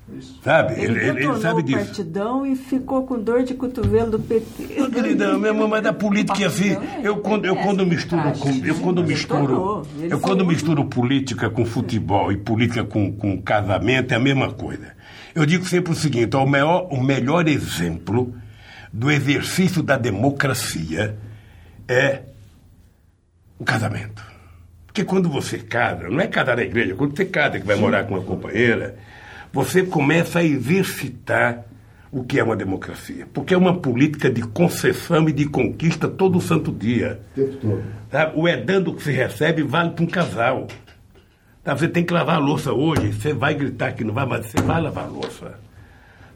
é. Sabe? Ele, ele, ele sabe disso. partidão e ficou com dor de cotovelo do PT. Ô, querida, mesmo, mas da política é assim. Eu quando, eu quando misturo, com, eu quando misturo, eu quando misturo política com futebol e política com, com casamento é a mesma coisa. Eu digo sempre o seguinte: o melhor, o melhor exemplo do exercício da democracia é o casamento. Porque quando você casa, não é casar na igreja, quando você casa que vai morar com uma companheira você começa a exercitar o que é uma democracia. Porque é uma política de concessão e de conquista todo santo dia. O tempo todo. Tá? O edando que se recebe vale para um casal. Tá? Você tem que lavar a louça hoje, você vai gritar que não vai, mas você vai lavar a louça.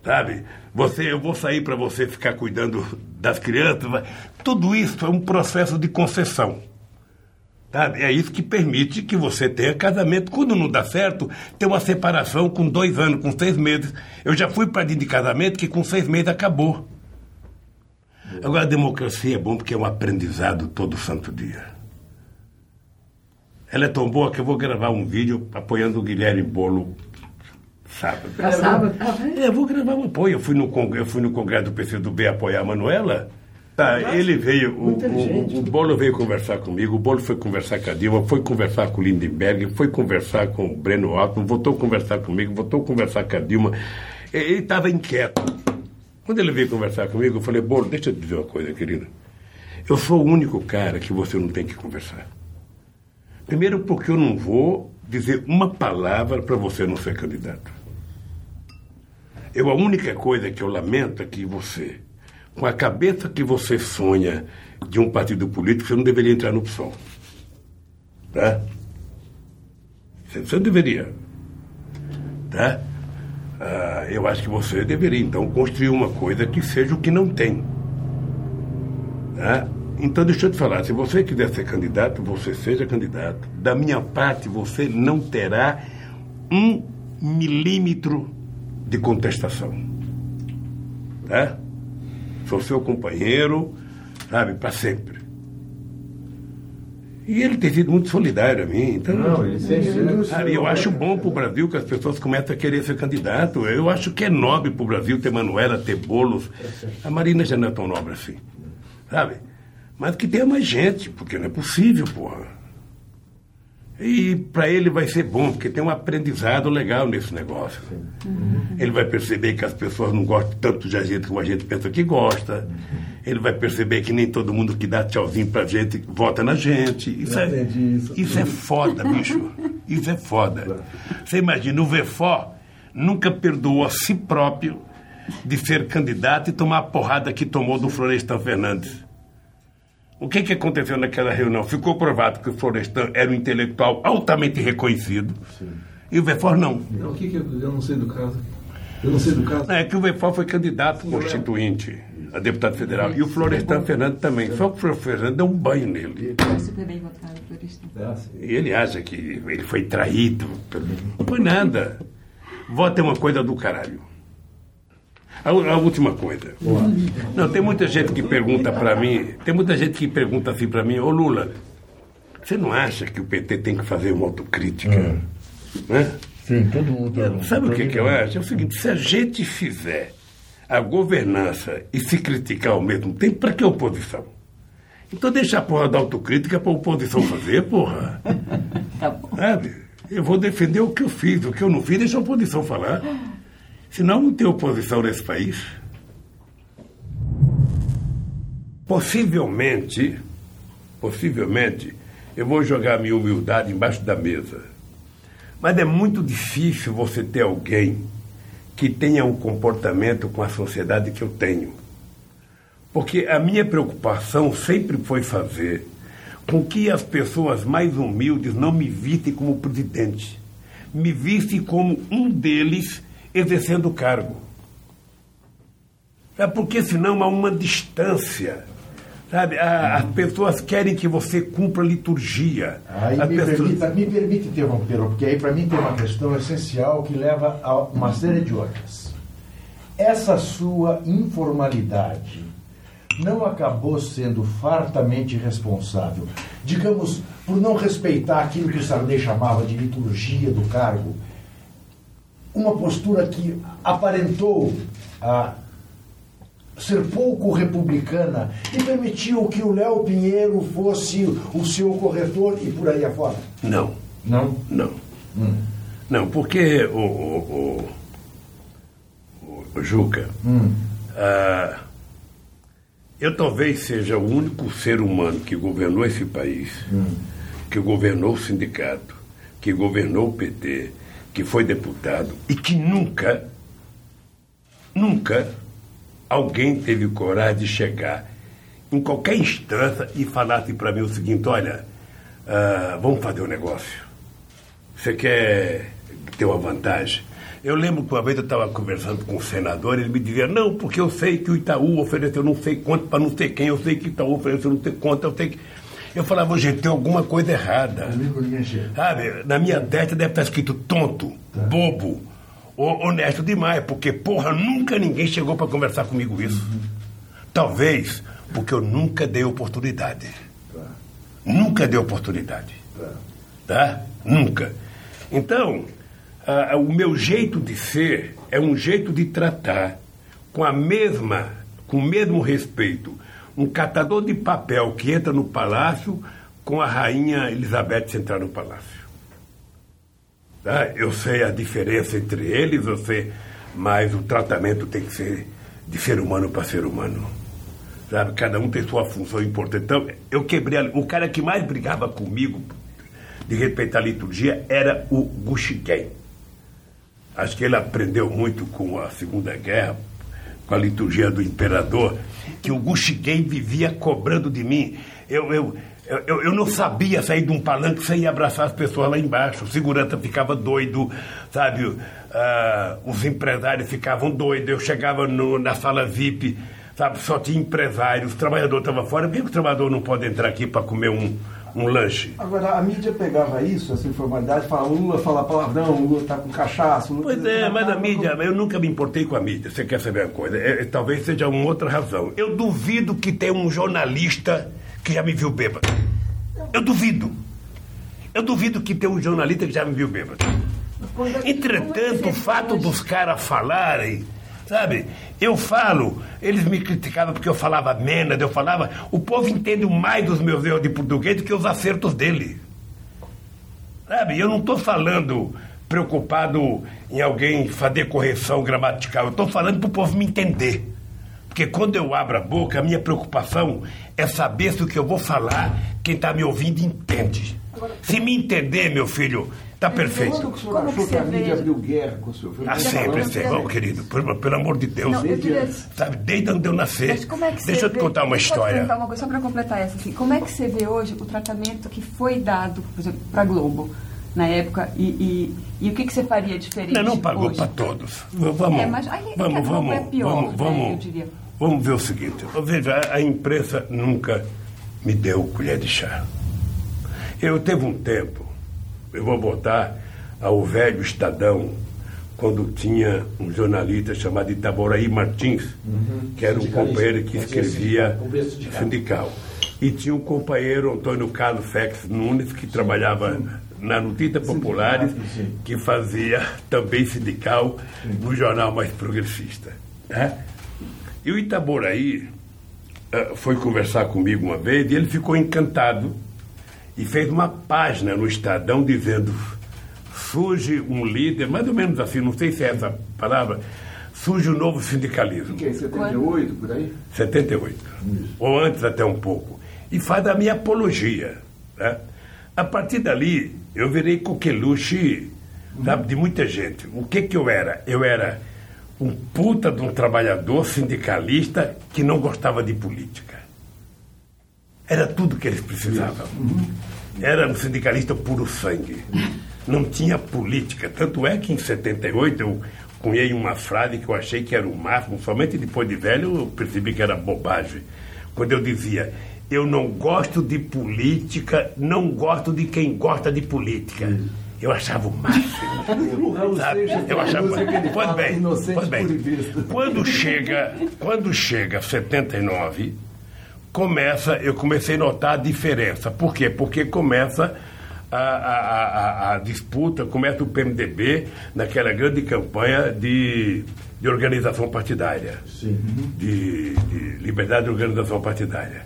Sabe? Você, eu vou sair para você ficar cuidando das crianças. Tudo isso é um processo de concessão. Sabe? É isso que permite que você tenha casamento. Quando não dá certo, tem uma separação com dois anos, com seis meses. Eu já fui para de casamento que com seis meses acabou. Agora, a democracia é bom porque é um aprendizado todo santo dia. Ela é tão boa que eu vou gravar um vídeo apoiando o Guilherme Bolo sábado. Para sábado? É, eu vou gravar um apoio. Eu fui no, eu fui no congresso do PCdoB apoiar a Manuela. Tá, ele veio, o, o, o, Bolo veio conversar comigo, o Bolo foi conversar com a Dilma, foi conversar com o Lindenberg, foi conversar com o Breno Altman, voltou a conversar comigo, voltou a conversar com a Dilma. Ele estava inquieto. Quando ele veio conversar comigo, eu falei, Bolo, deixa eu te dizer uma coisa, querido. Eu sou o único cara que você não tem que conversar. Primeiro porque eu não vou dizer uma palavra para você não ser candidato. Eu, a única coisa que eu lamento é que você com a cabeça que você sonha de um partido político, você não deveria entrar no PSOL. Tá? Você, você deveria. Tá? Ah, eu acho que você deveria, então, construir uma coisa que seja o que não tem. Tá? Então, deixa eu te falar, se você quiser ser candidato, você seja candidato. Da minha parte, você não terá um milímetro de contestação. Tá? Sou seu companheiro, sabe, para sempre. E ele tem sido muito solidário a mim. Então, não, ele sempre sabe, eu acho bom para o Brasil que as pessoas comecem a querer ser candidato. Eu acho que é nobre para o Brasil ter Manuela, ter bolos. A Marina já não é tão nobre assim. Sabe? Mas que tenha mais gente, porque não é possível, porra. E para ele vai ser bom, porque tem um aprendizado legal nesse negócio. Uhum. Ele vai perceber que as pessoas não gostam tanto de a gente como a gente pensa que gosta. Uhum. Ele vai perceber que nem todo mundo que dá tchauzinho pra gente vota na gente. Isso, é, isso, isso é foda, bicho. Isso é foda. Você imagina, o VFO nunca perdoou a si próprio de ser candidato e tomar a porrada que tomou do Florestan Fernandes. O que, que aconteceu naquela reunião? Ficou provado que o Florestan era um intelectual altamente reconhecido Sim. e o Vefor não. não o que, que eu, eu, não sei do caso? Eu não sei do caso. É que o Vefor foi candidato Sim, constituinte é. a deputado federal e o Florestan Fernandes também. Só que o Fernando deu um banho nele. Super bem votado, Florestan. É, e ele acha que ele foi traído. Não foi nada. Voto é uma coisa do caralho. A, a, última coisa. Não, tem muita gente que pergunta para mim, tem muita gente que pergunta assim para mim, ô Lula, você não acha que o PT tem que fazer uma autocrítica? Hum. Né? Sim, todo mundo. Eu, sabe o que, que eu acho? É o seguinte, se a gente fizer a governança e se criticar ao mesmo tempo, para que oposição? Então deixa a porra da autocrítica para a oposição fazer, porra. tá bom. Sabe? Eu vou defender o que eu fiz, o que eu não fiz, deixa a oposição falar. Senão não tem oposição nesse país. Possivelmente, possivelmente, eu vou jogar minha humildade embaixo da mesa. Mas é muito difícil você ter alguém que tenha um comportamento com a sociedade que eu tenho. Porque a minha preocupação sempre foi fazer com que as pessoas mais humildes não me vissem como presidente, me vissem como um deles exercendo o cargo. É porque senão há uma distância. Sabe? as pessoas querem que você cumpra a liturgia. Aí me, pessoas... permita, me permite interromper, porque aí para mim tem uma questão essencial que leva a uma série de outras. Essa sua informalidade não acabou sendo fartamente responsável, digamos, por não respeitar aquilo que o Sarney chamava de liturgia do cargo uma postura que aparentou a ser pouco republicana e permitiu que o Léo Pinheiro fosse o seu corretor e por aí afora? Não. Não? Não. Hum. Não, porque o, o, o, o Juca, hum. ah, eu talvez seja o único ser humano que governou esse país, hum. que governou o sindicato, que governou o PT, que foi deputado e que nunca, nunca alguém teve coragem de chegar em qualquer instância e falasse para mim o seguinte: olha, uh, vamos fazer um negócio. Você quer ter uma vantagem? Eu lembro que uma vez eu estava conversando com um senador, ele me dizia, não, porque eu sei que o Itaú ofereceu não sei quanto para não sei quem, eu sei que o Itaú ofereceu não sei quanto, eu sei que. Eu falava, gente, tem alguma coisa errada. Sabe, na minha testa deve estar escrito tonto, tá. bobo, honesto demais, porque, porra, nunca ninguém chegou para conversar comigo isso. Uhum. Talvez porque eu nunca dei oportunidade. Tá. Nunca dei oportunidade. Tá? tá? Nunca. Então, uh, o meu jeito de ser é um jeito de tratar com a mesma, com o mesmo respeito, um catador de papel que entra no palácio com a rainha Elizabeth entrar no palácio. Tá? Eu sei a diferença entre eles, eu sei, mas o tratamento tem que ser de ser humano para ser humano. Sabe? Cada um tem sua função importante. Então, eu quebrei. A... O cara que mais brigava comigo de respeitar a liturgia era o Guxiquem. Acho que ele aprendeu muito com a Segunda Guerra, com a liturgia do imperador, que o Guxiquem vivia cobrando de mim. Eu, eu, eu, eu não sabia sair de um palanque sem abraçar as pessoas lá embaixo. O segurança ficava doido, sabe? Uh, os empresários ficavam doidos. Eu chegava no, na sala VIP, sabe? Só tinha empresários, o trabalhador estava fora. Por que o trabalhador não pode entrar aqui para comer um, um lanche. Agora, a mídia pegava isso, essa informalidade, falava, o Lula fala palavrão, o Lula está com cachaça. pois é, mas a mídia, eu nunca me importei com a mídia, você quer saber uma coisa? É, é, talvez seja uma outra razão. Eu duvido que tenha um jornalista que já me viu bêbado. Eu duvido. Eu duvido que tenha um jornalista que já me viu bêbado. É Entretanto, o fato dos caras falarem Sabe? Eu falo, eles me criticavam porque eu falava menos, eu falava. O povo entende mais os meus erros de português do que os acertos dele. Sabe? Eu não estou falando preocupado em alguém fazer correção gramatical, eu estou falando para o povo me entender. Porque quando eu abro a boca, a minha preocupação é saber se o que eu vou falar, quem está me ouvindo entende. Se me entender, meu filho, Está perfeito. Quando o senhor Como achou que, que a mídia abriu guerra com o senhor? Ah, sempre, sempre. Oh, querido, pelo, pelo, amor de Deus. Não, queria... Sabe, desde onde eu nasci. Mas como é que Deixa eu te vê... contar uma história. Uma coisa, só para completar essa. Assim, como é que você vê hoje o tratamento que foi dado, por exemplo, para a Globo? na época e, e, e, o que, que você faria diferente? Não, não pagou para todos. Vamos, é, mas aí, vamos, vamos, é pior, vamos, vamos, né, vamos ver o seguinte. Veja, a imprensa nunca me deu colher de chá. Eu teve um tempo eu vou botar ao velho Estadão, quando tinha um jornalista chamado Itaboraí Martins, uhum. que era um companheiro que escrevia sindical. sindical. E tinha um companheiro, Antônio Carlos Fex Nunes, que trabalhava na Notícia Populares, que fazia também sindical no jornal mais progressista. Né? E o Itaboraí uh, foi conversar comigo uma vez e ele ficou encantado e fez uma página no Estadão dizendo: surge um líder, mais ou menos assim, não sei se é essa palavra, surge um novo sindicalismo. Que é 78 por aí? 78. Isso. Ou antes até um pouco. E faz a minha apologia. Né? A partir dali, eu virei coqueluche uhum. de muita gente. O que, que eu era? Eu era um puta de um trabalhador sindicalista que não gostava de política. Era tudo que eles precisavam. Era um sindicalista puro sangue. Não tinha política. Tanto é que em 78 eu cunhei uma frase que eu achei que era o máximo, somente depois de velho eu percebi que era bobagem. Quando eu dizia, eu não gosto de política, não gosto de quem gosta de política. Eu achava o máximo. Eu achava. Pois bem, pois bem. Quando chega, quando chega 79, começa, eu comecei a notar a diferença. Por quê? Porque começa a, a, a, a disputa, começa o PMDB naquela grande campanha de, de organização partidária. Sim. De, de liberdade de organização partidária.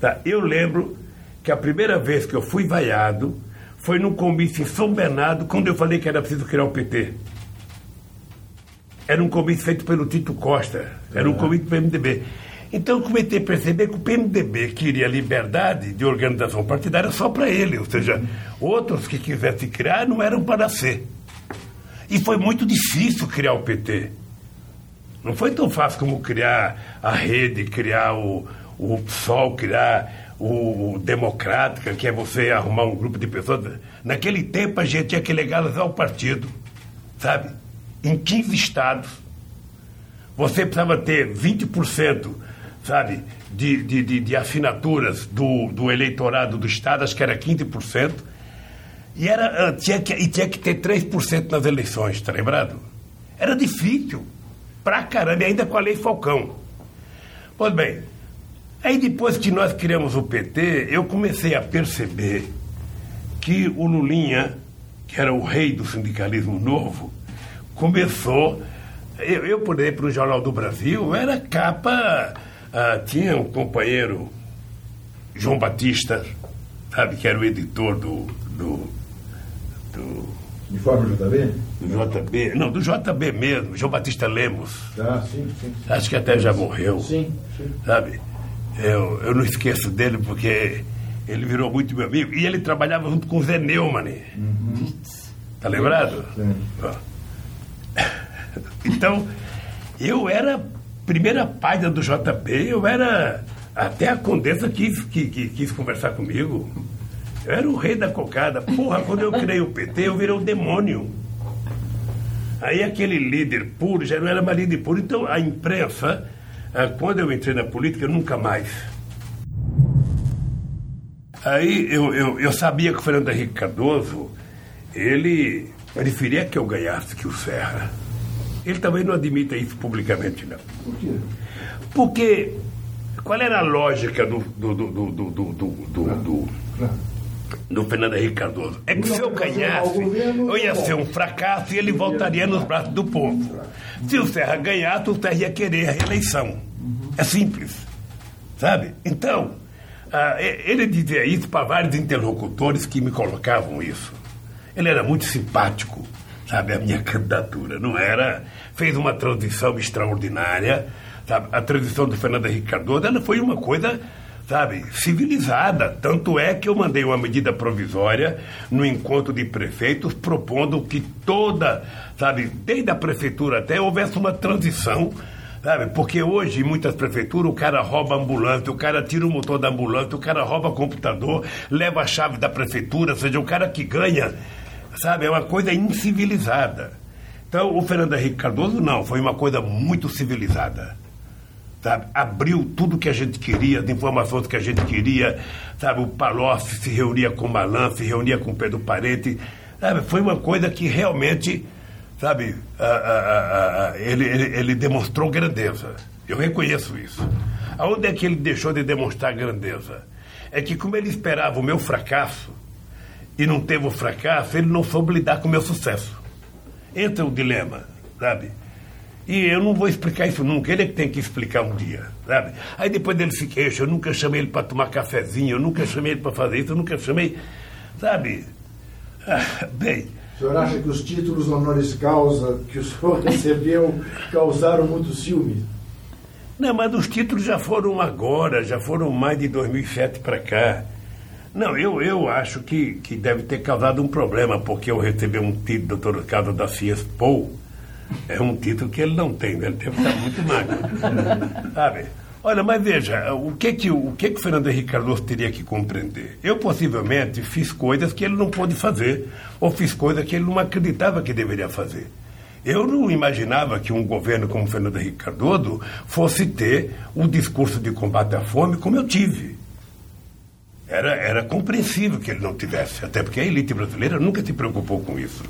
Tá? Eu lembro que a primeira vez que eu fui vaiado foi num comício em São Bernardo, quando eu falei que era preciso criar o PT. Era um comício feito pelo Tito Costa, era um comício do PMDB. Então comecei a perceber que o PMDB queria liberdade de organização partidária só para ele, ou seja, outros que quisessem criar não eram para ser. E foi muito difícil criar o PT. Não foi tão fácil como criar a rede, criar o, o PSOL, criar o Democrática, que é você arrumar um grupo de pessoas. Naquele tempo a gente tinha que legalizar o partido, sabe? Em 15 estados. Você precisava ter 20%, sabe, de, de, de, de assinaturas do, do eleitorado do estado, acho que era 15%. E, era, ah, tinha que, e tinha que ter 3% nas eleições, tá lembrado? Era difícil pra caramba, e ainda com a lei Falcão. Pois bem, aí depois que nós criamos o PT, eu comecei a perceber que o Lulinha, que era o rei do sindicalismo novo, começou. Eu, eu por exemplo, no Jornal do Brasil, era capa. Ah, tinha um companheiro, João Batista, sabe, que era o editor do. do, do JB? Do JB, não, do JB mesmo, João Batista Lemos. Ah, sim, sim. Acho que até já morreu. Sim, sim. Sabe? Eu, eu não esqueço dele porque ele virou muito meu amigo. E ele trabalhava junto com o Zé Neumann. Uhum. Tá lembrado? Sim. Então, eu era primeira página do JB, eu era. Até a Condessa quis, quis, quis conversar comigo. Eu era o rei da cocada. Porra, quando eu criei o PT, eu virei um demônio. Aí aquele líder puro já não era mais líder puro. Então a imprensa, ah, quando eu entrei na política, nunca mais. Aí eu, eu, eu sabia que o Fernando Henrique Cardoso, ele preferia que eu ganhasse que o Serra. Ele também não admite isso publicamente, não. Por quê? Porque qual era a lógica do, do, do, do, do, do, do, do, do Fernando Henrique Cardoso? É que se eu ganhasse, eu ia ser um fracasso e ele voltaria nos braços do povo. Se o Serra ganhasse, o Serra ia querer a reeleição. É simples. Sabe? Então, ah, ele dizia isso para vários interlocutores que me colocavam isso. Ele era muito simpático sabe? A minha candidatura não era. Fez uma transição extraordinária. Sabe? A transição do Fernando Henrique Cardoso ela foi uma coisa sabe, civilizada. Tanto é que eu mandei uma medida provisória no encontro de prefeitos propondo que toda, sabe, desde a prefeitura até houvesse uma transição. Sabe? Porque hoje, em muitas prefeituras, o cara rouba ambulante, o cara tira o motor da ambulante, o cara rouba computador, leva a chave da prefeitura, ou seja, o cara que ganha, sabe, é uma coisa incivilizada. Então, o Fernando Henrique Cardoso, não, foi uma coisa muito civilizada sabe? Abriu tudo que a gente queria, as informações que a gente queria, sabe? O Palocci se reunia com o Malan, se reunia com o Pedro Parente, sabe? Foi uma coisa que realmente, sabe? ele, ele, ele demonstrou grandeza. Eu reconheço isso. Aonde é que ele deixou de demonstrar grandeza? É que como ele esperava o meu fracasso e não teve o fracasso, ele não soube lidar com o meu sucesso. Entra o dilema, sabe? E eu não vou explicar isso nunca, ele é que tem que explicar um dia, sabe? Aí depois dele se queixa, eu nunca chamei ele para tomar cafezinho, eu nunca chamei ele para fazer isso, eu nunca chamei, sabe? Ah, bem. O senhor acha que os títulos honoris causa que o senhor recebeu causaram muito ciúme? Não, mas os títulos já foram agora, já foram mais de 2007 para cá. Não, eu, eu acho que, que deve ter causado um problema, porque eu recebi um título, doutor Carlos da Fiespou, é um título que ele não tem, né? ele deve estar muito magro. Sabe? Olha, mas veja, o que que o que que Fernando Henrique Cardoso teria que compreender? Eu possivelmente fiz coisas que ele não pôde fazer, ou fiz coisas que ele não acreditava que deveria fazer. Eu não imaginava que um governo como Fernando Henrique Cardoso fosse ter um discurso de combate à fome como eu tive. Era, era compreensível que ele não tivesse, até porque a elite brasileira nunca se preocupou com isso.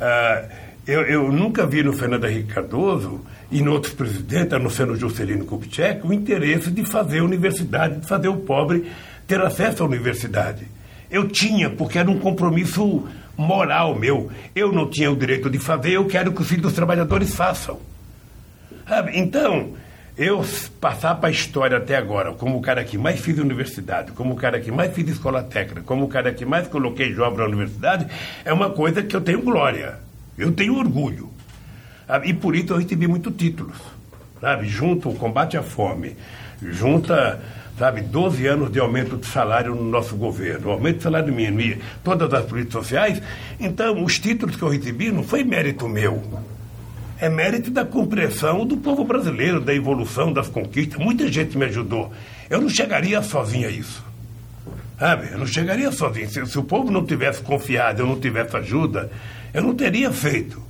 Ah, eu, eu nunca vi no Fernando Henrique Cardoso e no outros presidentes, a não ser no Juscelino Kubitschek, o interesse de fazer a universidade, de fazer o pobre ter acesso à universidade. Eu tinha, porque era um compromisso moral meu. Eu não tinha o direito de fazer, eu quero que os filhos dos trabalhadores façam. Então, eu passar para a história até agora, como o cara que mais fiz universidade, como o cara que mais fiz escola técnica, como o cara que mais coloquei jovem na universidade, é uma coisa que eu tenho glória. Eu tenho orgulho. Ah, e por isso eu recebi muitos títulos. sabe? Junta o combate à fome, junta sabe, 12 anos de aumento de salário no nosso governo, aumento de salário mínimo e todas as políticas sociais. Então, os títulos que eu recebi não foi mérito meu. É mérito da compreensão do povo brasileiro, da evolução, das conquistas. Muita gente me ajudou. Eu não chegaria sozinho a isso. Sabe? Eu não chegaria sozinho. Se, se o povo não tivesse confiado, eu não tivesse ajuda, eu não teria feito.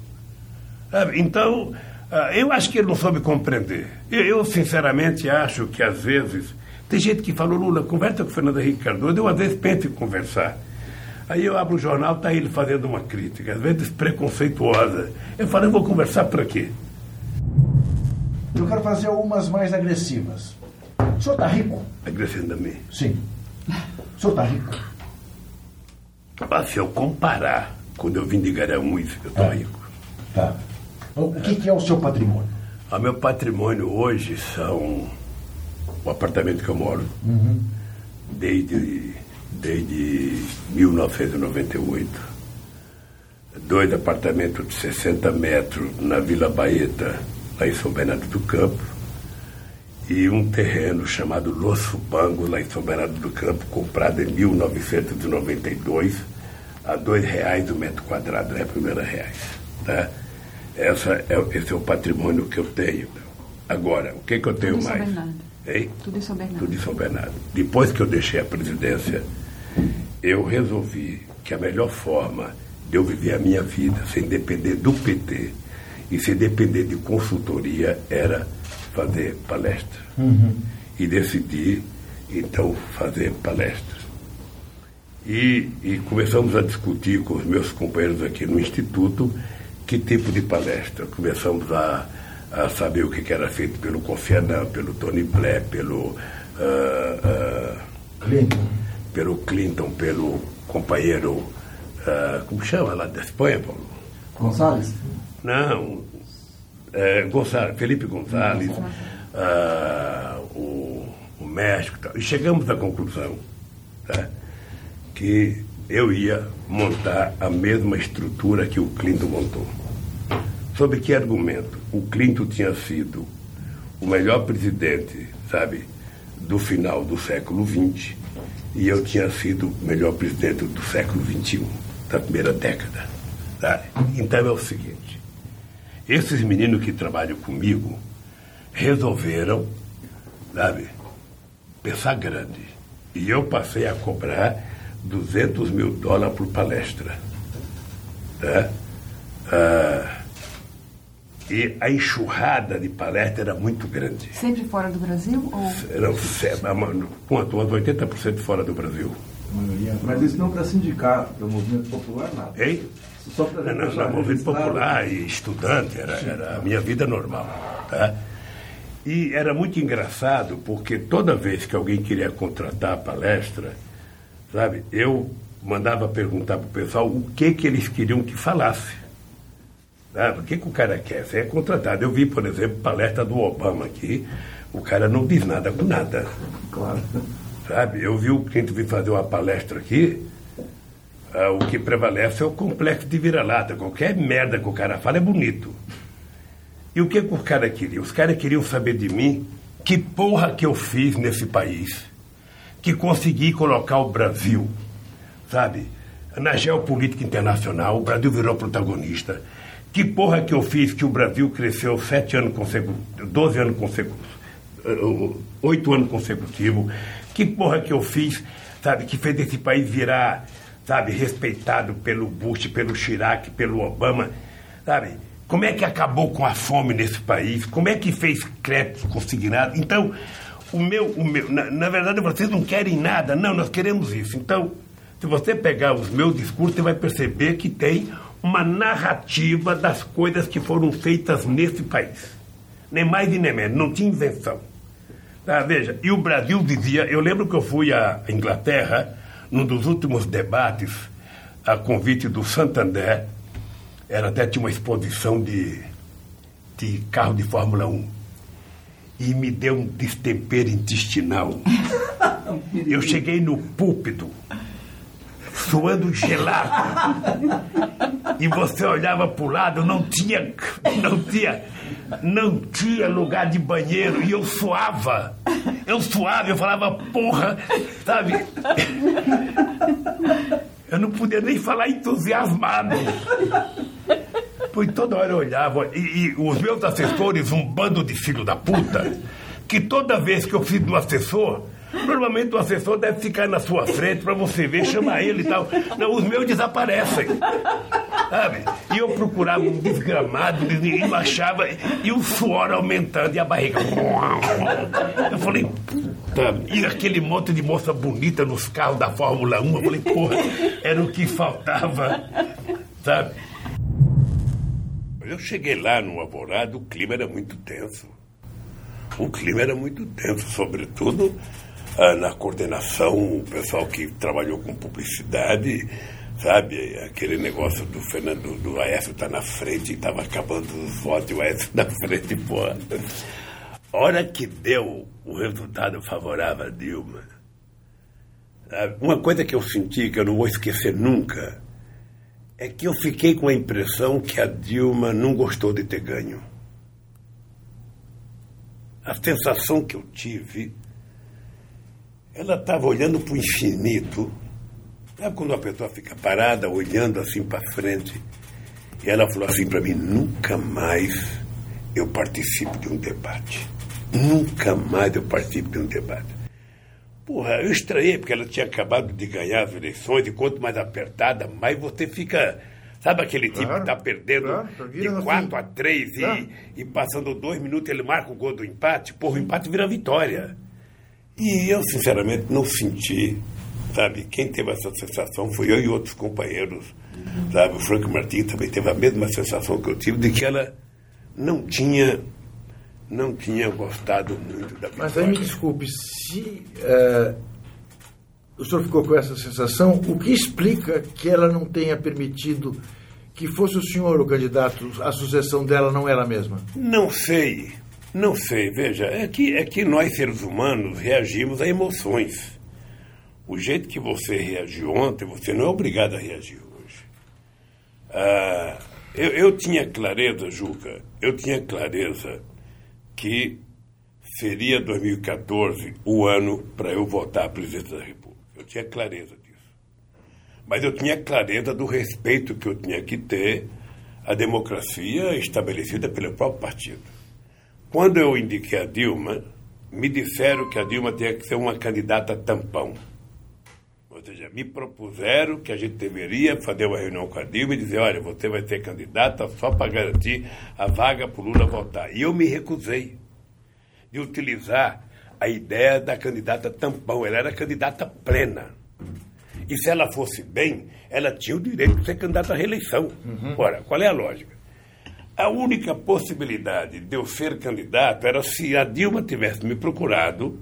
Sabe? Então, ah, eu acho que ele não soube compreender. Eu, eu, sinceramente, acho que às vezes tem gente que falou, Lula, conversa com o Fernando Henrique Cardoso. Eu, às vezes, penso em conversar. Aí eu abro o jornal, está ele fazendo uma crítica, às vezes preconceituosa. Eu falo, eu vou conversar para quê? Eu quero fazer umas mais agressivas. O senhor está rico? Agressivo a mim? Sim. O senhor está rico? Ah, se eu comparar, quando eu vim de Garanhuns, eu estou é. rico. Tá. O que, que é o seu patrimônio? O meu patrimônio hoje são o apartamento que eu moro, uhum. desde, desde 1998. Dois apartamentos de 60 metros na Vila Baeta, lá em São Bernardo do Campo, e um terreno chamado Los Bangos, lá em São Bernardo do Campo, comprado em 1992, a dois reais o metro quadrado, né? Primeira reais. Tá? Essa é, esse é o patrimônio que eu tenho. Agora, o que, que eu tenho Tudo mais? Hein? Tudo em São Bernardo. Tudo em São Bernardo. Depois que eu deixei a presidência, eu resolvi que a melhor forma de eu viver a minha vida sem depender do PT e sem depender de consultoria era fazer palestra. Uhum. E decidi, então, fazer palestra. E, e começamos a discutir com os meus companheiros aqui no Instituto que tipo de palestra. Começamos a a saber o que era feito pelo Annan, pelo Tony Blair, pelo uh, uh, Clinton, pelo Clinton, pelo companheiro, uh, como chama lá da Espanha, Paulo? Gonçalves? Não, é, Gonçalves, Felipe Gonçalves, o, o México e tal. E chegamos à conclusão tá, que eu ia montar a mesma estrutura que o Clinton montou. Sob que argumento? O Clinton tinha sido o melhor presidente, sabe, do final do século XX, e eu tinha sido o melhor presidente do século XXI, da primeira década. Tá? Então é o seguinte: esses meninos que trabalham comigo resolveram, sabe, pensar grande. E eu passei a cobrar 200 mil dólares por palestra. Tá? Ah, e a enxurrada de palestra era muito grande. Sempre fora do Brasil? Ou... Era, quanto? Umas 80% fora do Brasil. Mas isso não para sindicar, para o movimento popular, nada. Hein? Só para não, não, movimento popular e estudante, era, era a minha vida normal. Tá? E era muito engraçado, porque toda vez que alguém queria contratar a palestra, sabe, eu mandava perguntar para o pessoal o que, que eles queriam que falasse. Ah, o que, que o cara quer? Você é contratado. Eu vi, por exemplo, palestra do Obama aqui, o cara não diz nada com nada. Claro. Sabe? Eu vi o cliente vir fazer uma palestra aqui, ah, o que prevalece é o complexo de vira-lata. Qualquer merda que o cara fala é bonito. E o que, que os caras queriam? Os caras queriam saber de mim que porra que eu fiz nesse país, que consegui colocar o Brasil, sabe, na geopolítica internacional, o Brasil virou protagonista. Que porra que eu fiz que o Brasil cresceu sete anos consecutivos, 12 anos consecutivos, eh, oito anos consecutivos? Que porra que eu fiz, sabe, que fez esse país virar, sabe, respeitado pelo Bush, pelo Chirac, pelo Obama, sabe? Como é que acabou com a fome nesse país? Como é que fez crédito consignado? Então, o meu, o meu na, na verdade, vocês não querem nada. Não, nós queremos isso. Então, se você pegar os meus discursos, você vai perceber que tem uma narrativa das coisas que foram feitas nesse país. Nem mais e nem menos, não tinha invenção. Ah, veja, e o Brasil dizia, eu lembro que eu fui à Inglaterra, num dos últimos debates, a convite do Santander, era até tinha uma exposição de, de carro de Fórmula 1. E me deu um destempero intestinal. Eu cheguei no púlpito suando gelado. E você olhava para o lado, não tinha, não tinha, não tinha lugar de banheiro e eu suava. Eu suava, eu falava, porra, sabe? Eu não podia nem falar entusiasmado. Pois toda hora eu olhava, e, e os meus assessores, um bando de filho da puta, que toda vez que eu preciso do assessor, Normalmente o assessor deve ficar na sua frente para você ver, chamar ele e tal. Não, os meus desaparecem. Sabe? E eu procurava um desgramado, e não achava, e o suor aumentando e a barriga. Eu falei, puta, e aquele monte de moça bonita nos carros da Fórmula 1. Eu falei, porra, era o que faltava. Sabe? Eu cheguei lá no Alvorado, o clima era muito tenso. O clima era muito tenso, sobretudo ah, na coordenação, o pessoal que trabalhou com publicidade, sabe? Aquele negócio do Fernando, do Aécio tá na frente, estava acabando os votos o Aécio na frente, porra. Hora que deu o resultado favorável a Dilma, uma coisa que eu senti, que eu não vou esquecer nunca, é que eu fiquei com a impressão que a Dilma não gostou de ter ganho. A sensação que eu tive ela estava olhando para o infinito. Sabe quando uma pessoa fica parada, olhando assim para frente? E ela falou assim para mim: nunca mais eu participo de um debate. Nunca mais eu participo de um debate. Porra, eu estranhei, porque ela tinha acabado de ganhar as eleições, e quanto mais apertada, mais você fica. Sabe aquele tipo claro, que está perdendo claro, de 4 assim. a 3 e, e, passando dois minutos ele marca o gol do empate? Porra, o empate vira vitória. E eu, sinceramente, não senti, sabe? Quem teve essa sensação foi eu e outros companheiros, sabe? O Franco Martins também teve a mesma sensação que eu tive de que ela não tinha não tinha gostado muito da Mas aí me desculpe, se uh, o senhor ficou com essa sensação, o que explica que ela não tenha permitido que fosse o senhor o candidato, a sucessão dela não era a mesma? Não sei. Não sei, veja, é que, é que nós seres humanos reagimos a emoções. O jeito que você reagiu ontem, você não é obrigado a reagir hoje. Ah, eu, eu tinha clareza, Juca, eu tinha clareza que seria 2014 o ano para eu votar a presidente da República. Eu tinha clareza disso. Mas eu tinha clareza do respeito que eu tinha que ter à democracia estabelecida pelo próprio partido. Quando eu indiquei a Dilma, me disseram que a Dilma tinha que ser uma candidata tampão. Ou seja, me propuseram que a gente deveria fazer uma reunião com a Dilma e dizer: olha, você vai ser candidata só para garantir a vaga para o Lula votar. E eu me recusei de utilizar a ideia da candidata tampão. Ela era candidata plena. E se ela fosse bem, ela tinha o direito de ser candidata à reeleição. Uhum. Ora, qual é a lógica? A única possibilidade de eu ser candidato era se a Dilma tivesse me procurado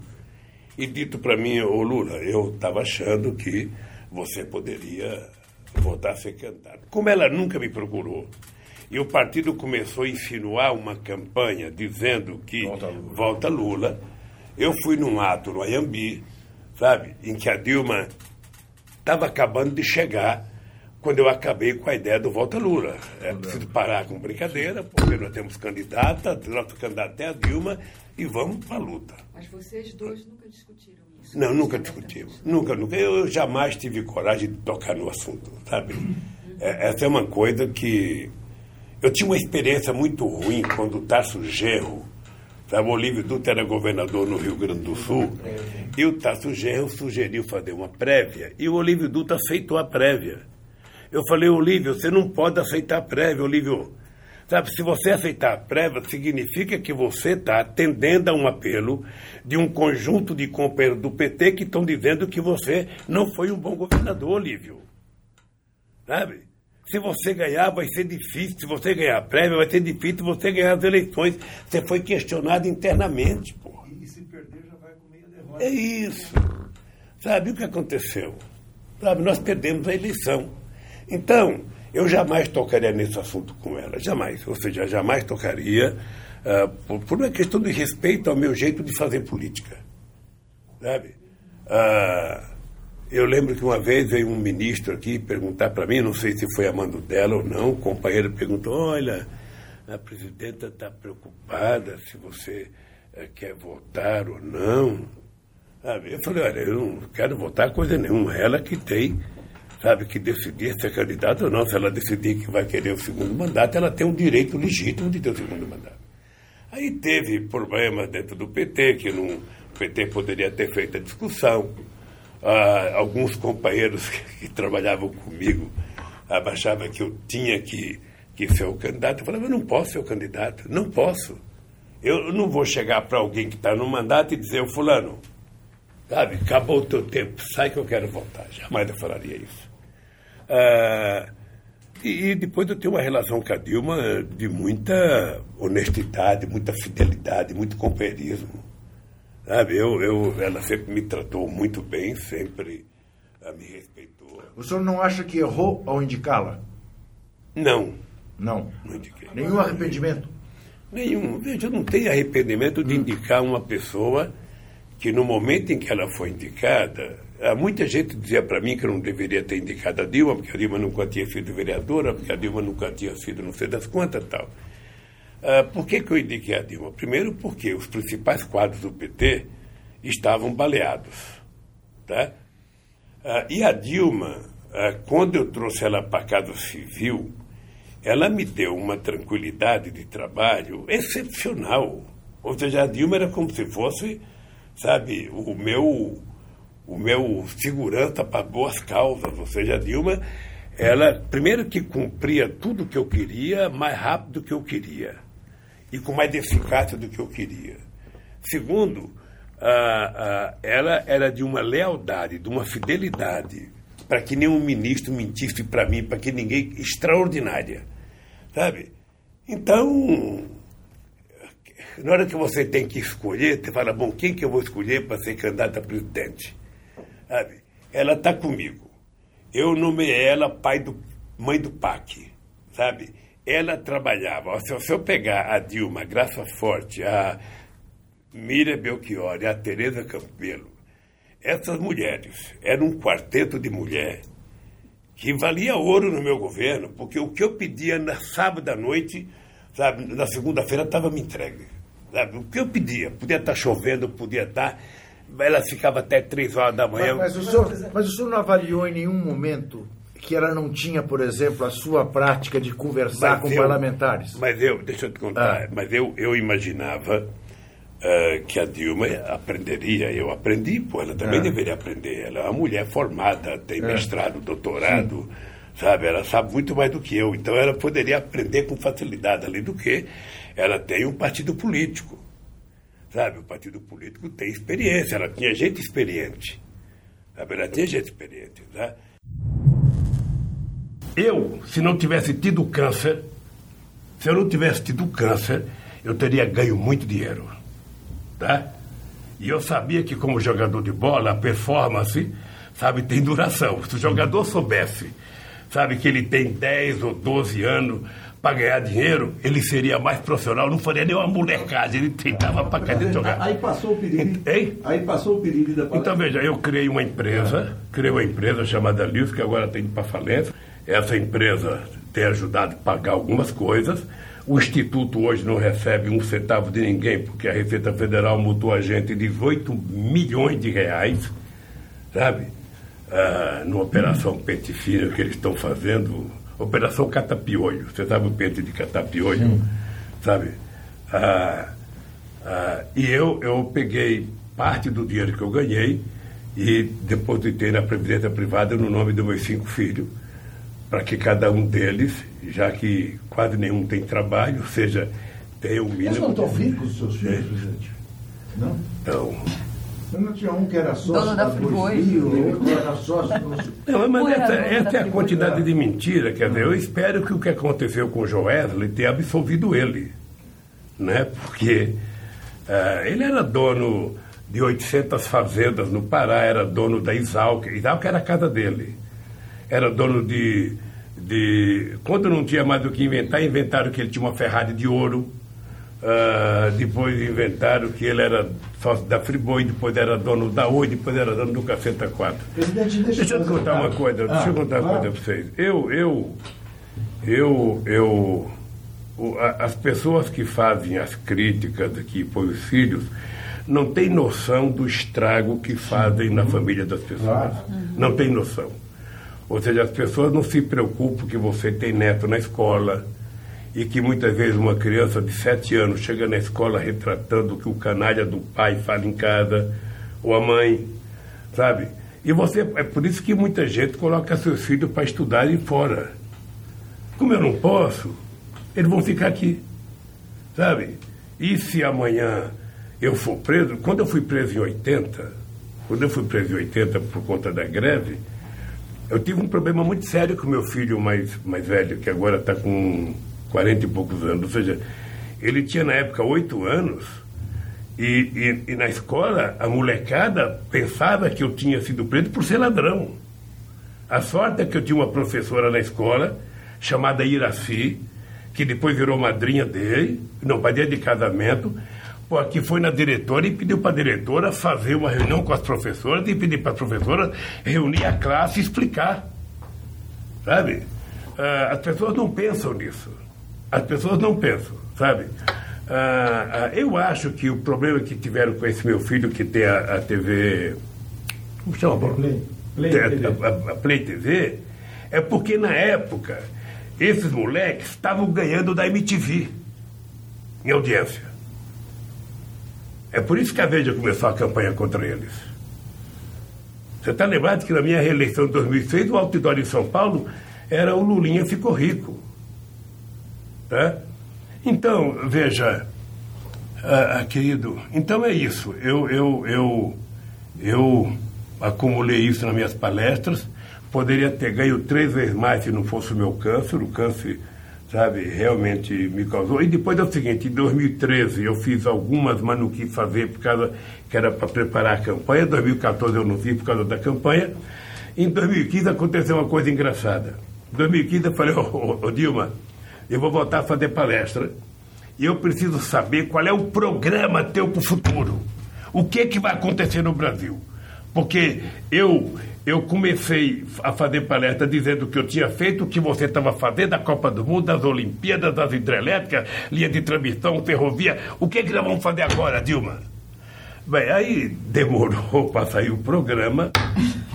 e dito para mim, ô Lula, eu estava achando que você poderia voltar a ser candidato. Como ela nunca me procurou, e o partido começou a insinuar uma campanha dizendo que volta Lula, volta Lula eu fui num ato no Ayambi, sabe, em que a Dilma estava acabando de chegar quando eu acabei com a ideia do Volta Lula. É preciso parar com brincadeira, porque nós temos candidata, nosso candidato é a Dilma, e vamos para a luta. Mas vocês dois nunca discutiram isso? Não, nunca discutimos. Nunca, nunca. Eu jamais tive coragem de tocar no assunto, sabe? É, essa é uma coisa que. Eu tinha uma experiência muito ruim quando o Tarso Gerro, sabe, o Olívio Dutra era governador no Rio Grande do Sul, e o Tarso Gerro sugeriu fazer uma prévia, e o Olívio Dutra aceitou a prévia. Eu falei, Olívio, você não pode aceitar a prévia, Olívio. Sabe, se você aceitar a prévia, significa que você está atendendo a um apelo de um conjunto de companheiros do PT que estão dizendo que você não foi um bom governador, Olívio. Sabe? Se você ganhar, vai ser difícil. Se você ganhar a prévia, vai ser difícil você ganhar as eleições. Você foi questionado internamente, pô. E se perder, já vai com meia derrota. É isso. Sabe o que aconteceu? Sabe, nós perdemos a eleição. Então, eu jamais tocaria nesse assunto com ela, jamais. Ou seja, jamais tocaria uh, por, por, uma questão de respeito ao meu jeito de fazer política. Sabe? Uh, eu lembro que uma vez veio um ministro aqui perguntar para mim, não sei se foi a mando dela ou não, o companheiro perguntou, olha, a presidenta está preocupada se você é, quer votar ou não. Sabe? Eu falei, olha, eu não quero votar coisa nenhuma. Ela que tem, sabe, que decidir se é candidata ou não. Se ela decidir que vai querer o segundo mandato, ela tem um direito legítimo de ter o segundo mandato. Aí teve problemas dentro do PT, que não, o PT poderia ter feito a discussão. Ah, alguns companheiros que, que trabalhavam comigo achavam que eu tinha que que ser o candidato. Eu falava, eu não posso ser o candidato, não posso. Eu não vou chegar para alguém que está no mandato e dizer, fulano, sabe, acabou o teu tempo, sai que eu quero voltar. Jamais eu falaria isso. Ah, e, e, depois eu tenho uma relação com a Dilma de muita honestidade, muita fidelidade, muito companheirismo. Sabe, eu, eu, ela sempre me tratou muito bem, sempre me respeitou. O senhor não acha que errou ao indicá-la? Não. Não. Nenhum arrependimento? Nenhum. Veja, eu não tenho arrependimento de indicar uma pessoa que no momento em que ela foi indicada, muita gente dizia para mim que eu não deveria ter indicado a Dilma, porque a Dilma nunca tinha sido vereadora, porque a Dilma nunca tinha sido não sei das quantas tal. Ah, por que, que eu indiquei a Dilma? Primeiro porque os principais quadros do PT estavam baleados. Tá? Ah, e a Dilma, ah, quando eu trouxe ela para a Casa Civil, ela me deu uma tranquilidade de trabalho excepcional. Ou seja, a Dilma era como se fosse, sabe, o meu, o meu segurança para boas causas. Ou seja, a Dilma, ela, primeiro que cumpria tudo o que eu queria, mais rápido do que eu queria. E com mais eficácia do que eu queria. Segundo, ela era de uma lealdade, de uma fidelidade para que nenhum ministro mentisse para mim, para que ninguém. extraordinária. Sabe? Então, na hora que você tem que escolher, você fala, bom, quem que eu vou escolher para ser candidato a presidente? Sabe? Ela está comigo. Eu nomeei ela pai do, mãe do PAC, sabe? Ela trabalhava. Se, eu pegar a Dilma, a Graça Forte, a Miriam Belchior e a Tereza Campelo, essas mulheres eram um quarteto de mulher que valia ouro no meu governo, porque o que eu pedia na sábado à noite, sabe, na segunda-feira estava me entregue. Sabe? O que eu pedia, podia estar chovendo, podia estar, ela ficava até três horas da manhã. Mas, mas, o senhor, mas o senhor não avaliou em nenhum momento que ela não tinha, por exemplo, a sua prática de conversar mas com eu, parlamentares? Mas eu, deixa eu te contar, ah. mas eu, eu imaginava uh, que a Dilma aprenderia. Eu aprendi, pô, ela também é. deveria aprender. Ela é uma mulher formada, tem é. mestrado, doutorado, Sim. sabe? Ela sabe muito mais do que eu. Então ela poderia aprender com facilidade, além do que ela tem um partido político. Sabe, o partido político tem experiência, ela tinha gente experiente. Sabe? Ela tinha gente experiente. Né? Eu, se não tivesse tido câncer, se eu não tivesse tido câncer, eu teria ganho muito dinheiro. Tá? E eu sabia que, como jogador de bola, a performance, sabe, tem duração. Se o jogador soubesse, sabe, que ele tem 10 ou 12 anos para ganhar dinheiro, ele seria mais profissional, não faria nem uma molecagem, ele tentava para cá jogar. Aí passou o perigo. Hein? Aí passou o perigo da Então, veja, eu criei uma empresa, criei uma empresa chamada Lius, que agora tem para falência. Essa empresa tem ajudado a pagar algumas coisas o Instituto hoje não recebe um centavo de ninguém, porque a Receita Federal mutou a gente 18 milhões de reais, sabe? Ah, numa operação pente fino que eles estão fazendo, operação catapiolho. Você sabe o pente de catapiolho? Sim. Sabe? Ah, ah, e eu, eu peguei parte do dinheiro que eu ganhei e depositei na Previdência Privada no nome dos meus cinco filhos para que cada um deles, já que quase nenhum tem trabalho, seja, tenha um mínimo. Eles não estão ricos, os seus filhos, é. presidente? Não? Então. Não tinha um que era sócio da outro era sócio do... Não, mas essa, essa é a quantidade de mentira. Quer dizer, eu espero que o que aconteceu com o Joesley tenha absolvido ele. Né? Porque uh, ele era dono de 800 fazendas no Pará, era dono da Isalc. Isalc era a casa dele era dono de, de. Quando não tinha mais do que inventar, inventaram que ele tinha uma Ferrari de ouro. Uh, depois inventaram que ele era sócio da Friboi, depois era dono da Oi, depois era dono do Caceta 4. Presidente, deixa, deixa eu contar uma coisa, ah, deixa eu contar uma coisa para vocês. Eu, eu, eu, eu, as pessoas que fazem as críticas aqui por os filhos não têm noção do estrago que fazem na família das pessoas. Não tem noção. Ou seja, as pessoas não se preocupam que você tem neto na escola e que muitas vezes uma criança de sete anos chega na escola retratando o que o canalha do pai fala em casa, ou a mãe, sabe? E você, é por isso que muita gente coloca seus filhos para estudarem fora. Como eu não posso, eles vão ficar aqui, sabe? E se amanhã eu for preso, quando eu fui preso em 80, quando eu fui preso em 80 por conta da greve, eu tive um problema muito sério com meu filho mais, mais velho, que agora está com 40 e poucos anos. Ou seja, ele tinha na época oito anos e, e, e, na escola a molecada pensava que eu tinha sido preso por ser ladrão. A sorte é que eu tinha uma professora na escola chamada Iraci, que depois virou madrinha dele, não, padrinha de casamento, que foi na diretora e pediu para a diretora fazer uma reunião com as professoras e pedir para as professoras reunir a classe e explicar. Sabe? Uh, as pessoas não pensam nisso. As pessoas não pensam, sabe? Uh, uh, eu acho que o problema que tiveram com esse meu filho que tem a, a TV. Como chama? Play, Play, a, a, a Play TV é porque na época esses moleques estavam ganhando da MTV em audiência. É por isso que a Veja começou a campanha contra eles. Você está lembrado que na minha reeleição de 2006, o outdoor em São Paulo era o Lulinha ficou rico. Né? Então, veja, ah, ah, querido, então é isso. Eu, eu, eu, eu acumulei isso nas minhas palestras. Poderia ter ganho três vezes mais se não fosse o meu câncer. O câncer sabe, realmente me causou. E depois é o seguinte, em 2013 eu fiz algumas, mas não quis fazer por causa que era para preparar a campanha. Em 2014 eu não fiz por causa da campanha. Em 2015 aconteceu uma coisa engraçada. Em 2015 eu falei, ô oh, oh, Dilma, eu vou voltar a fazer palestra e eu preciso saber qual é o programa teu para o futuro. O que, que vai acontecer no Brasil? Porque eu eu comecei a fazer palestra dizendo que eu tinha feito o que você estava fazendo, a Copa do Mundo, das Olimpíadas, das hidrelétricas, linha de transmissão, ferrovia. O que, é que nós vamos fazer agora, Dilma? Bem, aí demorou para sair o programa,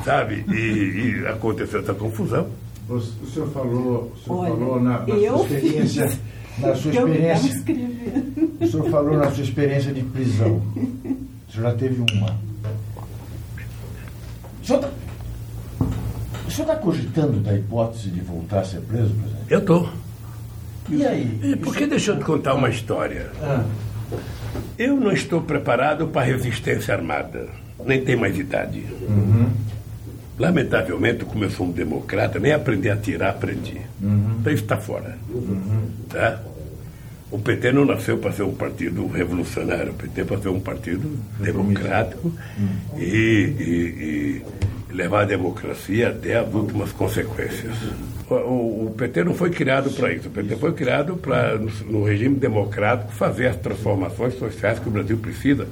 sabe? E, e, aconteceu essa confusão. O, senhor falou, o senhor Olha, falou na, na sua experiência. Fiz. Na sua experiência. O senhor falou na sua experiência de prisão. O senhor já teve uma. O senhor tá, está cogitando da hipótese de voltar a ser preso, presidente? Eu estou. E aí? E por que deixa eu te contar uma história? Ah. Eu não estou preparado para a resistência armada. Nem tenho mais idade. Uhum. Lamentavelmente, como eu sou um democrata, nem aprender a tirar aprendi. Uhum. Então isso está fora. Uhum. Tá? O PT não nasceu para ser um partido revolucionário, o PT para ser um partido democrático uhum. e, e, e levar a democracia até as últimas consequências. O, o, PT não foi criado para isso. O PT foi criado para, no, no, regime democrático, fazer as transformações sociais que o Brasil precisa.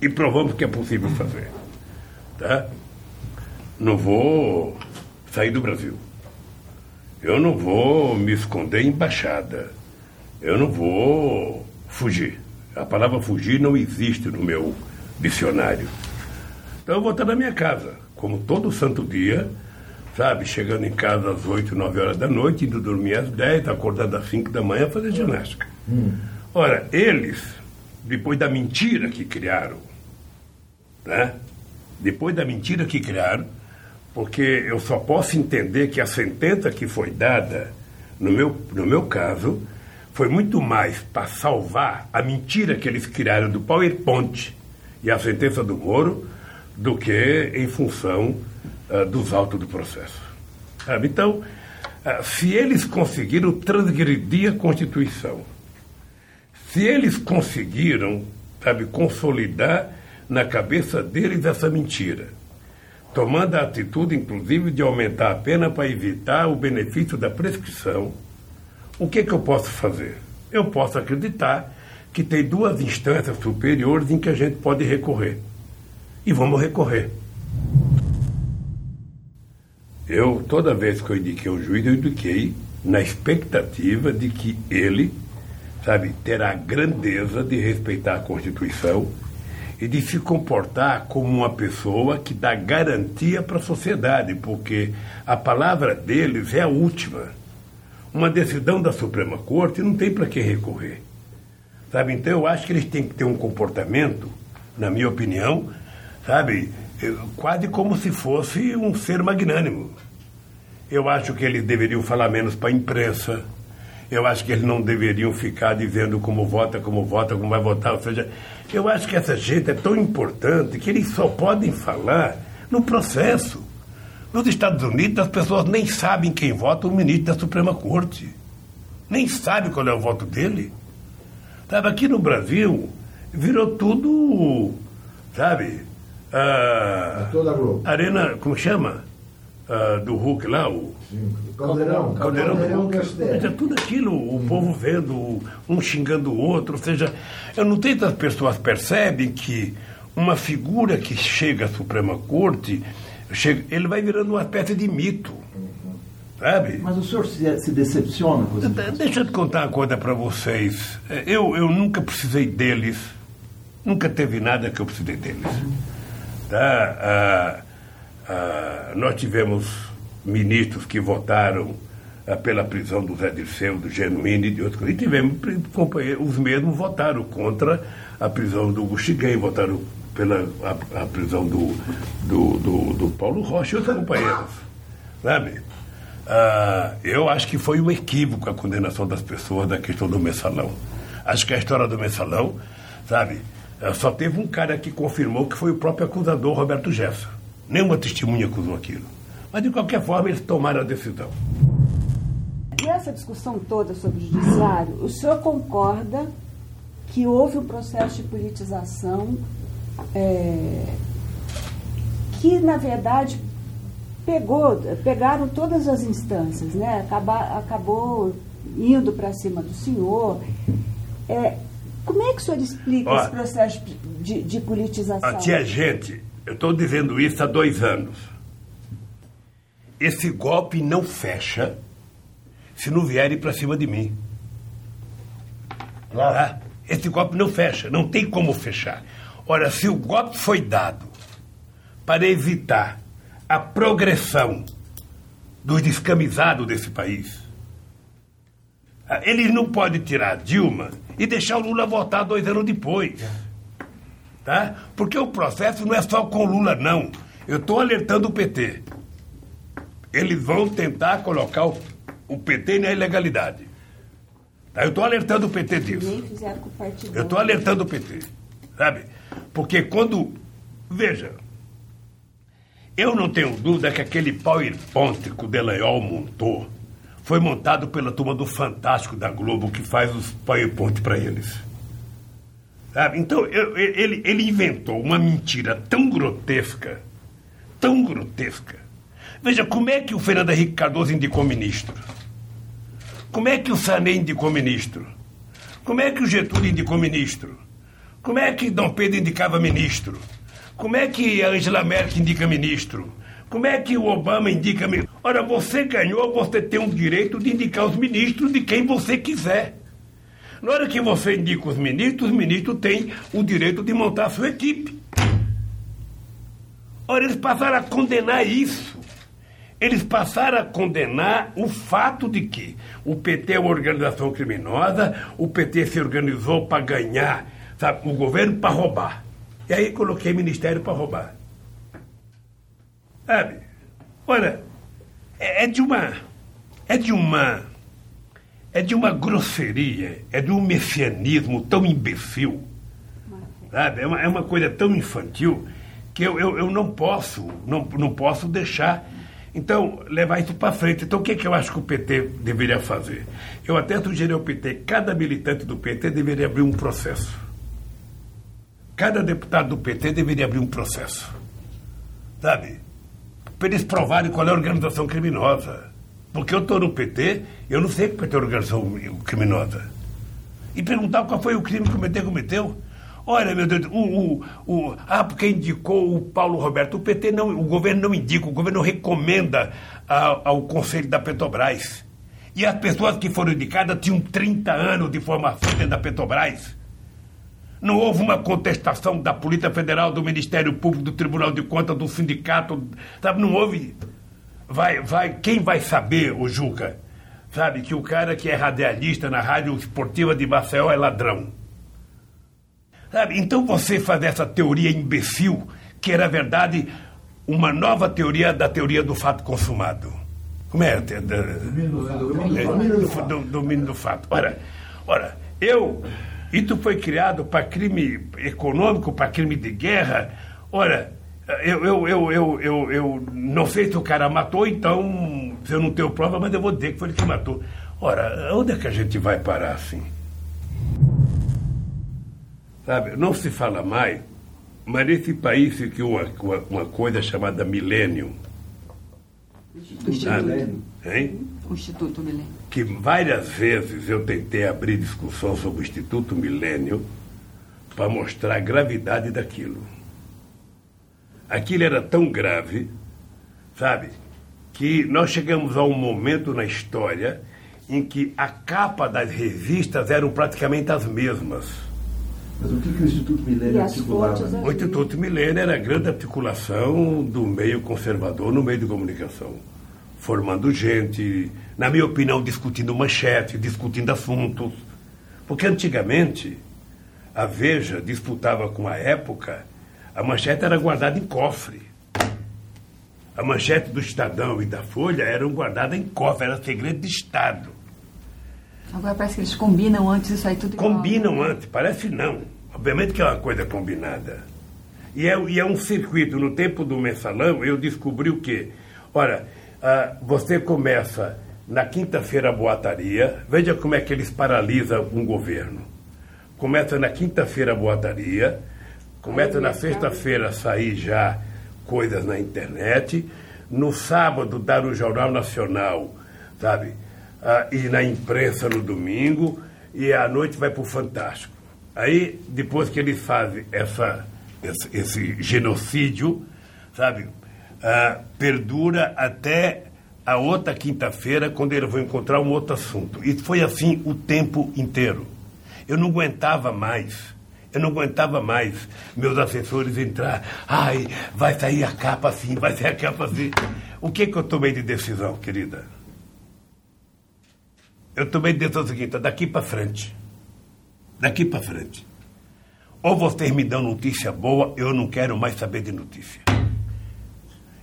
E provamos que é possível fazer. Tá? Não vou sair do Brasil. Eu não vou me esconder em embaixada. Eu não vou fugir. A palavra fugir não existe no meu dicionário. Então eu vou estar na minha casa como todo santo dia, sabe? Chegando em casa às 8, 9 horas da noite, indo dormir às 10, acordando às 5 da manhã, fazer ginástica. Hum. Ora, eles, depois da mentira que criaram, né? Depois da mentira que criaram, porque eu só posso entender que a sentença que foi dada, no meu, no meu caso, foi muito mais para salvar a mentira que eles criaram do PowerPoint e a sentença do Moro do que em função uh, dos autos do processo. Sabe? Então, uh, se eles conseguiram transgredir a Constituição, se eles conseguiram, sabe, consolidar na cabeça deles essa mentira, tomando a atitude, inclusive, de aumentar a pena para evitar o benefício da prescrição, o que, que eu posso fazer? Eu posso acreditar que tem duas instâncias superiores em que a gente pode recorrer e vamos recorrer. Eu, toda vez que eu indiquei o juiz, eu indiquei na expectativa de que ele, sabe, terá a grandeza de respeitar a Constituição e de se comportar como uma pessoa que dá garantia para a sociedade, porque a palavra deles é a última. Uma decisão da Suprema Corte não tem para que recorrer. Sabe? Então eu acho que eles têm que ter um comportamento, na minha opinião, sabe, quase como se fosse um ser magnânimo. Eu acho que eles deveriam falar menos para a imprensa. Eu acho que eles não deveriam ficar dizendo como vota, como vota, como vai votar. Ou seja, eu acho que essa gente é tão importante que eles só podem falar no processo. Nos Estados Unidos, as pessoas nem sabem quem vota o ministro da Suprema Corte. Nem sabe qual é o voto dele. Sabe, aqui no Brasil, virou tudo, sabe? Ah, toda a Globo. Arena, como chama? Uh, do Hulk lá, o. Caldeirão, Caldeirão, Caldeirão do Hulk. Seja, tudo aquilo, o uhum. povo vendo, um xingando o outro. Ou seja, eu não se as pessoas percebem que uma figura que chega à Suprema Corte, chega, ele vai virando uma espécie de mito. Sabe? Mas o senhor se, se decepciona com isso? Deixa eu te contar uma coisa para vocês. Eu, eu nunca precisei deles. Nunca teve nada que eu precisei deles. Tá? Ah, ah, nós tivemos ministros que votaram ah, pela prisão do Zé Dirceu, do Genuíno e de outros. E tivemos companheiros, os mesmos votaram contra a prisão do Guxiguem, votaram pela a, a prisão do, do, do, do, Paulo Rocha e outros companheiros. Sabe? Ah, eu acho que foi um equívoco a condenação das pessoas da questão do mensalão. Acho que a história do mensalão, sabe, ah, só teve um cara que confirmou que foi o próprio acusador Roberto Jefferson. Nenhuma testemunha acusou aquilo. Mas, de qualquer forma, eles tomaram a decisão. Nessa discussão toda sobre o judiciário, o senhor concorda que houve um processo de politização é, que, na verdade, pegou, pegaram todas as instâncias, né? Acaba, acabou indo para cima do senhor. É, como é que o senhor explica Ó, esse processo de, de politização? Tinha gente eu estou dizendo isso há dois anos. Esse golpe não fecha se não vierem para cima de mim. Claro. Tá? Esse golpe não fecha, não tem como fechar. Ora, se o golpe foi dado para evitar a progressão dos descamisados desse país, eles não podem tirar Dilma e deixar o Lula votar dois anos depois. Tá? Porque o processo não é só com Lula, não. Eu estou alertando o PT. Eles vão tentar colocar o, o PT na ilegalidade. Tá? Eu estou alertando o PT disso. Eu estou alertando o PT. Sabe? Porque quando. Veja. Eu não tenho dúvida que aquele PowerPoint que o Delanhol montou foi montado pela turma do Fantástico da Globo que faz os PowerPoint para eles. Sabe? Então, eu, ele, ele inventou uma mentira tão grotesca, tão grotesca. Veja, como é que o Fernando Henrique Cardoso indicou ministro? Como é que o Sané indicou ministro? Como é que o Getúlio indicou ministro? Como é que Dom Pedro indicava ministro? Como é que a Angela Merkel indica ministro? Como é que o Obama indica ministro? Ora, você ganhou, você tem o direito de indicar os ministros de quem você quiser. Na hora que você indica os ministros, os ministros têm o direito de montar a sua equipe. Ora, eles passaram a condenar isso. Eles passaram a condenar o fato de que o PT é uma organização criminosa, o PT se organizou para ganhar sabe, o governo para roubar. E aí coloquei ministério para roubar. Sabe? Olha, é, é de uma. É de uma é de uma grosseria, é de um messianismo tão imbecil. Sabe? É, uma, é uma coisa tão infantil que eu, eu, eu não posso, não, não posso deixar. Então, levar isso para frente. Então, o que, é que eu acho que o PT deveria fazer? Eu até sugeri ao PT, cada militante do PT deveria abrir um processo. Cada deputado do PT deveria abrir um processo. Sabe? Para eles provarem qual é a organização criminosa. Porque eu estou no PT, eu não sei que o PT organização criminosa. E perguntar qual foi o crime que o PT cometeu. Olha, meu Deus, o, o, o, ah, porque indicou o Paulo Roberto. O PT não, o governo não indica, o governo recomenda ao, ao Conselho da Petrobras. E as pessoas que foram indicadas tinham 30 anos de formação dentro da Petrobras. Não houve uma contestação da Polícia Federal, do Ministério Público, do Tribunal de Contas, do sindicato. Sabe, não houve. Vai, vai, quem vai saber, o Juca, sabe, que o cara que é radialista na rádio esportiva de Maceió é ladrão. Sabe? Então você fazer essa teoria imbecil, que era verdade uma nova teoria da teoria do fato consumado. Como é? Domínio do fato. Ora, ora, eu. Isso foi criado para crime econômico, para crime de guerra. Ora, eu, eu, eu, eu, eu, eu não sei se o cara matou, então, se eu não tenho prova, mas eu vou dizer que foi ele que matou. Ora, onde é que a gente vai parar assim? Sabe, não se fala mais, mas nesse país fica uma, uma, uma coisa chamada milênio. Instituto. Hein? O Instituto Milênio. Que várias vezes eu tentei abrir discussão sobre o Instituto Milênio para mostrar a gravidade daquilo. Aquilo era tão grave, sabe, que nós chegamos a um momento na história em que a capa das revistas eram praticamente as mesmas. Mas o que, que o Instituto Milênio articulava? O Instituto Milênio era a grande articulação do meio conservador no meio de comunicação. Formando gente, na minha opinião, discutindo manchete, discutindo assuntos. Porque antigamente, a Veja disputava com a época, a manchete era guardada em cofre. A manchete do Estadão e da Folha eram guardadas em cofre, era segredo de Estado. Agora parece que eles combinam antes isso aí tudo Combinam igual. antes, parece não. Obviamente que é uma coisa combinada. E é, e é um circuito. No tempo do mensalão, eu descobri o quê? Ora, ah, você começa na quinta-feira a boataria. Veja como é que eles paralisam um governo. Começa na quinta-feira a boataria. Começa na sexta-feira a sair já coisas na internet. No sábado, dar o Jornal Nacional, sabe? ah, e na imprensa no domingo, e à noite vai para o Fantástico. Aí, depois que eles fazem essa, esse, esse genocídio, sabe, ah, perdura até a outra quinta-feira, quando eles vão encontrar um outro assunto. E foi assim o tempo inteiro. Eu não aguentava mais. Eu não aguentava mais meus assessores entrar. Ai, vai sair a capa assim, vai sair a capa assim. O que, que eu tomei de decisão, querida? eu tomei decisão o seguinte: daqui para frente. Daqui para frente. Ou vocês me dão notícia boa, eu não quero mais saber de notícia.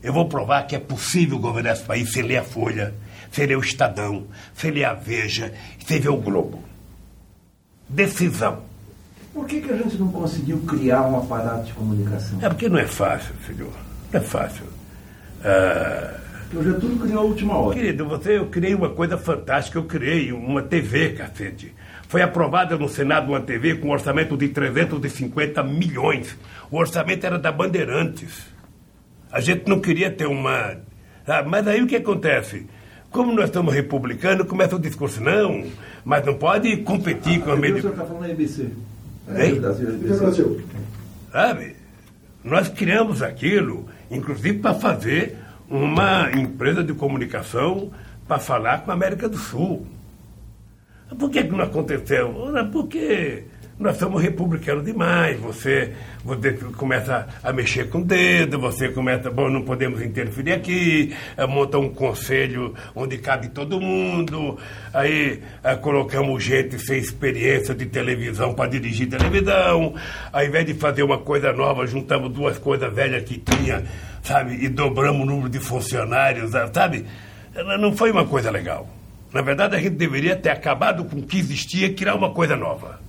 Eu vou provar que é possível governar esse país sem ler a Folha, sem ler o Estadão, sem ler a Veja, sem ver o Globo. Decisão. Por que, que a gente não conseguiu criar um aparato de comunicação? É porque não é fácil, senhor. Não é fácil. Ah, o Getúlio criou a última hora. Querido, você, eu criei uma coisa fantástica. Eu criei uma TV, cacete. Foi aprovada no Senado uma TV com um orçamento de 350 milhões. O orçamento era da Bandeirantes. A gente não queria ter uma. Ah, mas aí o que acontece? Como nós estamos republicanos, começa o discurso, não, mas não pode competir ah, com a mídia. O senhor está falando da ABC. É, Hein? Brasil. Sabe? Nós criamos aquilo, inclusive para fazer uma empresa de comunicação para falar com a América do Sul. Por que, que não aconteceu? Porque nós somos republicanos demais. Você, você começa a mexer com o dedo, você começa, bom, não podemos interferir aqui, eh, monta um conselho onde cabe todo mundo, aí eh, colocamos gente sem experiência de televisão para dirigir televisão, ao invés de fazer uma coisa nova, juntamos duas coisas velhas que tinha, sabe, e dobramos o número de funcionários, sabe? Não foi uma coisa legal. Na verdade, a gente deveria ter acabado com o que existia e criar uma coisa nova.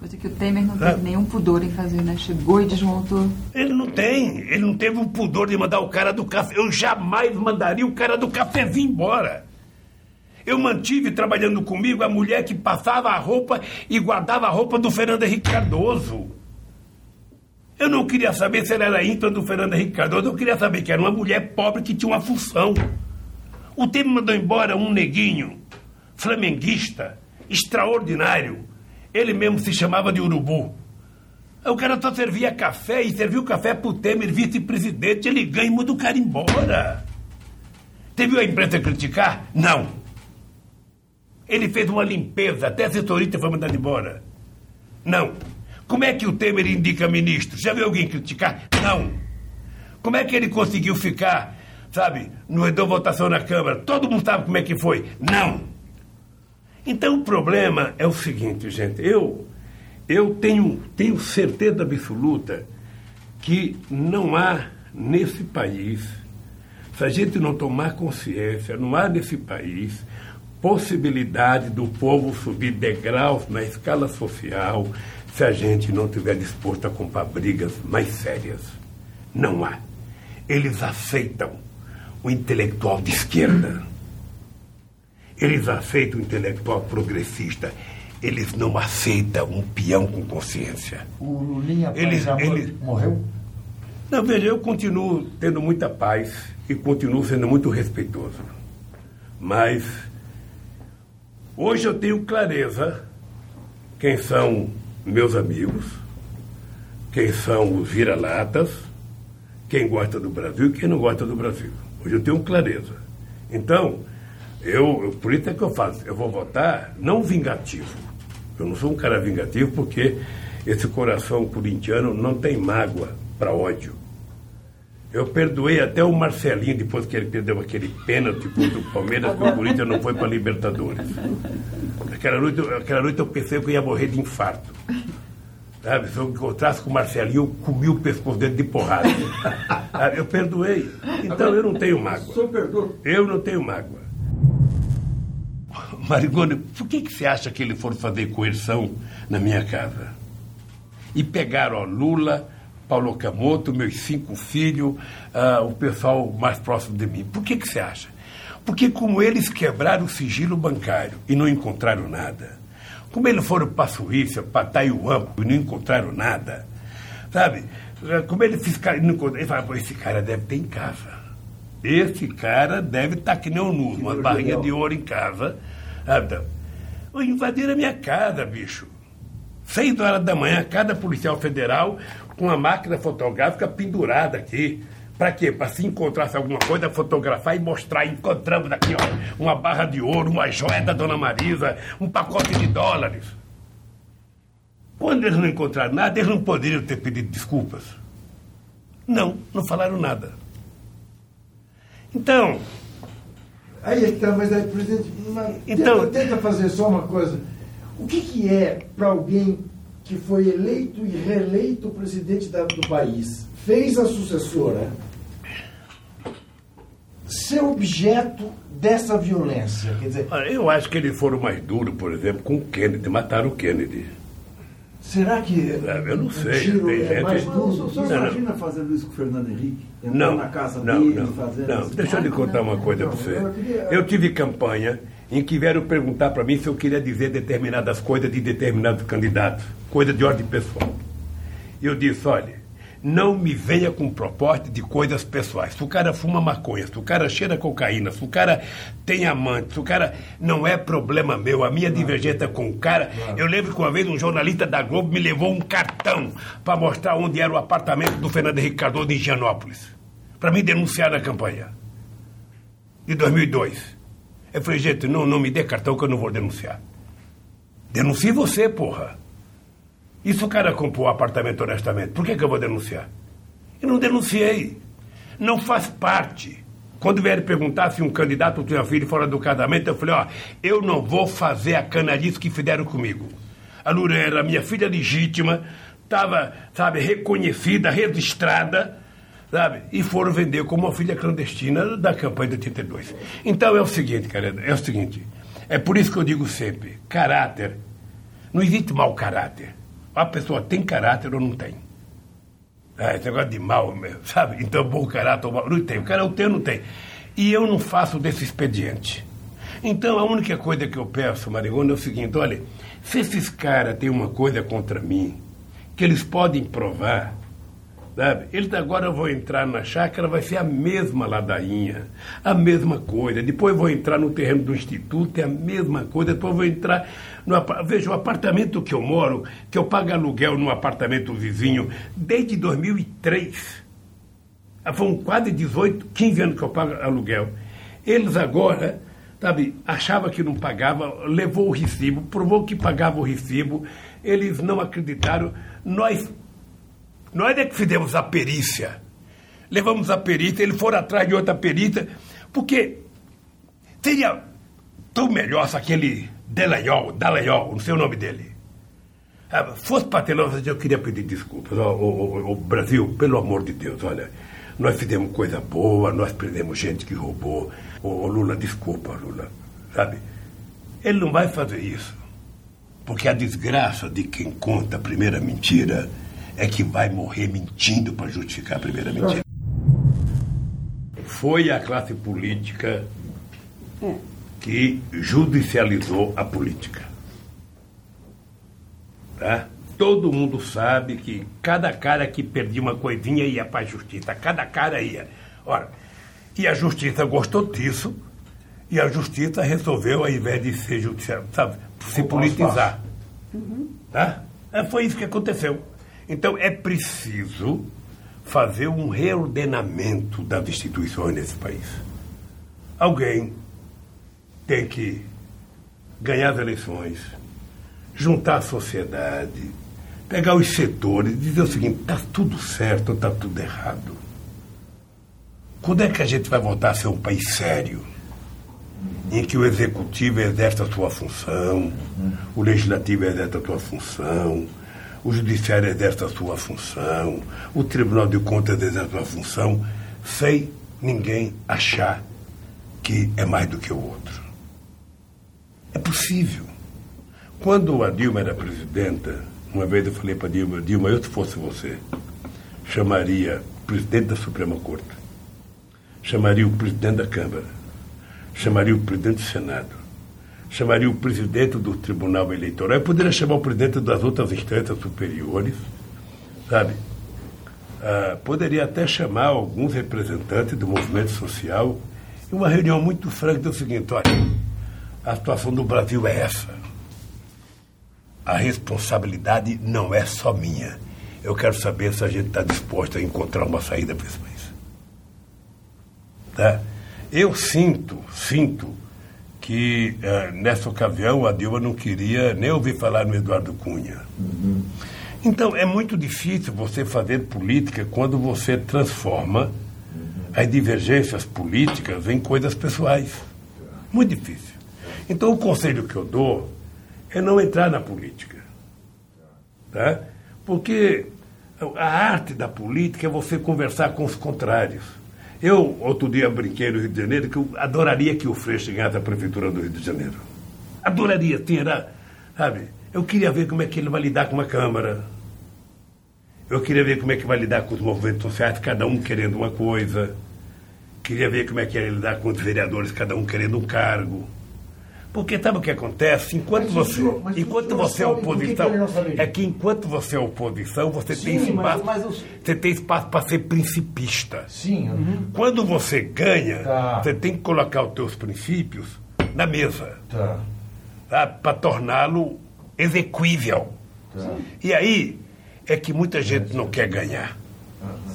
Coisa que o Temer não teve é. nenhum pudor em fazer, né? Chegou e desmontou. Ele não tem. Ele não teve o pudor de mandar o cara do café. Eu jamais mandaria o cara do cafezinho embora. Eu mantive trabalhando comigo a mulher que passava a roupa e guardava a roupa do Fernando Henrique Cardoso. Eu não queria saber se ela era íntima do Fernando Henrique Cardoso, eu queria saber que era uma mulher pobre que tinha uma função. O Temer mandou embora um neguinho, flamenguista, extraordinário, ele mesmo se chamava de urubu. O cara só servia café e serviu café pro Temer, vice-presidente. Ele ganha e manda o cara embora. Viu a imprensa criticar? Não. Ele fez uma limpeza, até a assessorista foi mandada embora. Não. Como é que o Temer indica ministro? Já viu alguém criticar? Não. Como é que ele conseguiu ficar, sabe, no da votação na Câmara? Todo mundo sabe como é que foi? Não. Então o problema é o seguinte, gente. Eu, eu tenho, tenho certeza absoluta que não há nesse país, se a gente não tomar consciência, não há nesse país possibilidade do povo subir degraus na escala social se a gente não estiver disposto a comprar brigas mais sérias. Não há. Eles aceitam o intelectual de esquerda. Eles aceitam o intelectual progressista. Eles não aceitam um peão com consciência. O Lulinha eles, eles... morreu? Não, veja, eu continuo tendo muita paz e continuo sendo muito respeitoso. Mas hoje eu tenho clareza quem são meus amigos, quem são os vira-latas, quem gosta do Brasil e quem não gosta do Brasil. Hoje eu tenho clareza. Então, eu, por isso é que eu faço, eu vou votar não vingativo. Eu não sou um cara vingativo porque esse coração corintiano não tem mágoa para ódio. Eu perdoei até o Marcelinho depois que ele perdeu aquele pênalti contra o Palmeiras, que o Corinthians não foi para Libertadores. Aquela noite, aquela noite eu pensei que eu ia morrer de infarto. Sabe, se eu encontrasse com o Marcelinho, eu comi o pescoço dele de porrada. eu perdoei. Então eu não tenho mágoa. Eu não tenho mágoa. Marigone, por que, que você acha que ele for fazer coerção na minha casa? E pegaram ó, Lula, Paulo Camoto, meus cinco filhos, uh, o pessoal mais próximo de mim. Por que, que você acha? Porque como eles quebraram o sigilo bancário e não encontraram nada, como eles foram para a Suíça, para Taiwan e não encontraram nada, sabe? Como eles fiscalizaram, ele falaram, esse cara deve ter em casa. Esse cara deve estar tá que nem o Nuno, uma barrinha de ouro em casa. Sabe? Invadiram a minha casa, bicho. Seis horas da manhã, cada policial federal com uma máquina fotográfica pendurada aqui. Para quê? Para se encontrasse alguma coisa, fotografar e mostrar. Encontramos aqui, ó, uma barra de ouro, uma joia da Dona Marisa, um pacote de dólares. Quando eles não encontraram nada, eles não poderiam ter pedido desculpas. Não, não falaram nada. Então. Aí então, mas aí, presidente, então, tenta, tenta fazer só uma coisa. O que, que é para alguém que foi eleito e reeleito presidente da, do país, fez a sucessora, ser objeto dessa violência? Quer dizer, eu acho que eles foram mais duros, por exemplo, com o Kennedy, mataram o Kennedy. Será que é, eu não sei, tem é gente... mais duro? O senhor imagina fazendo isso com o Fernando Henrique? Não, na casa não, dele, não, fazendo não. Deixa eu lhe contar uma coisa para você. Eu tive campanha em que vieram perguntar para mim se eu queria dizer determinadas coisas de determinados candidatos, coisa de ordem pessoal. E eu disse, olha, não me venha com proposta de coisas pessoais. Se o cara fuma maconha, se o cara cheira cocaína, se o cara tem amante, se o cara. Não é problema meu. A minha divergência com o cara. Eu lembro que uma vez um jornalista da Globo me levou um cartão para mostrar onde era o apartamento do Fernando Henrique Cardoso em Gianópolis. Para me denunciar na campanha. De 2002. Eu falei, gente, não, não me dê cartão que eu não vou denunciar. Denuncie você, porra. E se o cara comprou o apartamento honestamente, por que, que eu vou denunciar? Eu não denunciei. Não faz parte. Quando vieram perguntar se um candidato tinha filho fora do casamento, eu falei, ó, eu não vou fazer a canalice que fizeram comigo. A Lura era minha filha legítima, estava, sabe, reconhecida, registrada, sabe? E foram vender como uma filha clandestina da campanha de 82. Então é o seguinte, cara, é o seguinte. É por isso que eu digo sempre, caráter. Não existe mau caráter. A pessoa tem caráter ou não tem. Ah, esse negócio de mal, sabe? Então, bom caráter ou mal. Não tem. O cara eu tenho, não tem. E eu não faço desse expediente. Então, a única coisa que eu peço, Marigona, é o seguinte: olha, se esses caras têm uma coisa contra mim, que eles podem provar, Sabe? Eles agora vão entrar na chácara, vai ser a mesma ladainha, a mesma coisa. Depois vão entrar no terreno do instituto, é a mesma coisa. Depois vão entrar no Veja, o apartamento que eu moro, que eu pago aluguel num apartamento vizinho desde 2003. Foram quase 18, 15 anos que eu pago aluguel. Eles agora, sabe, achava que não pagava, levou o recibo, provou que pagava o recibo, eles não acreditaram. Nós, nós é que fizemos a perícia. Levamos a perícia, eles foram atrás de outra perícia, porque seria tão melhor se aquele Delayol, Dalayol, não sei o nome dele, ah, fosse patelão, eu queria pedir desculpas. O, Brasil, pelo amor de Deus, olha, nós fizemos coisa boa, nós prendemos gente que roubou. O, Lula, desculpa, Lula, sabe? Ele não vai fazer isso. Porque a desgraça de quem conta a primeira mentira é que vai morrer mentindo para justificar a primeira mentira. Foi a classe política é. que judicializou a política. Tá? Todo mundo sabe que cada cara que perdia uma coisinha ia para a justiça, cada cara ia. Ora, e a justiça gostou disso, e a justiça resolveu, ao invés de ser judicial, sabe, se politizar. Uhum. Tá? É, foi isso que aconteceu. Então é preciso fazer um reordenamento das instituições nesse país. Alguém tem que ganhar as eleições, juntar a sociedade, pegar os setores e dizer o seguinte: está tudo certo ou está tudo errado? Quando é que a gente vai voltar a ser um país sério? Em que o executivo exerce a sua função, o legislativo exerce a sua função, o judiciário exerce a sua função, o Tribunal de Contas exerce a sua função, sem ninguém achar que é mais do que o outro. É possível. Quando a Dilma era presidenta, uma vez eu falei para a Dilma, Dilma, eu se fosse você, chamaria o presidente da Suprema Corte, chamaria o presidente da Câmara, chamaria o presidente do Senado, chamaria o presidente do Tribunal Eleitoral, eu poderia chamar o presidente das outras instâncias superiores, sabe? Ah, poderia até chamar alguns representantes do movimento social em uma reunião muito franca do seguinte, olha, a situação do Brasil é essa a responsabilidade não é só minha. Eu quero saber se a gente está disposto a encontrar uma saída para esse país. Tá? Eu sinto, sinto que uh, nessa ocasião a Dilma não queria nem ouvir falar no Eduardo Cunha. Uhum. Então é muito difícil você fazer política quando você transforma uhum. as divergências políticas em coisas pessoais. Muito difícil. Então o conselho que eu dou é não entrar na política. Tá? Porque a arte da política é você conversar com os contrários. Eu, outro dia, brinquei no Rio de Janeiro que eu adoraria que o Freixo ganhasse a prefeitura do Rio de Janeiro. Adoraria, tinha, sabe? Eu queria ver como é que ele vai lidar com uma Câmara. Eu queria ver como é que vai lidar com os movimentos sociais, cada um querendo uma coisa. Queria ver como é que ia lidar com os vereadores, cada um querendo um cargo. Porque sabe o que acontece? Enquanto mas você, senhor, enquanto você é oposição, que é que enquanto você é oposição, você Sim, tem espaço, mas, mas você tem espaço para ser principista. Sim. Uhum. Quando você ganha, tá. você tem que colocar os teus princípios na mesa, tá. tá? para torná-lo execuível. Tá. E aí é que muita gente não quer ganhar.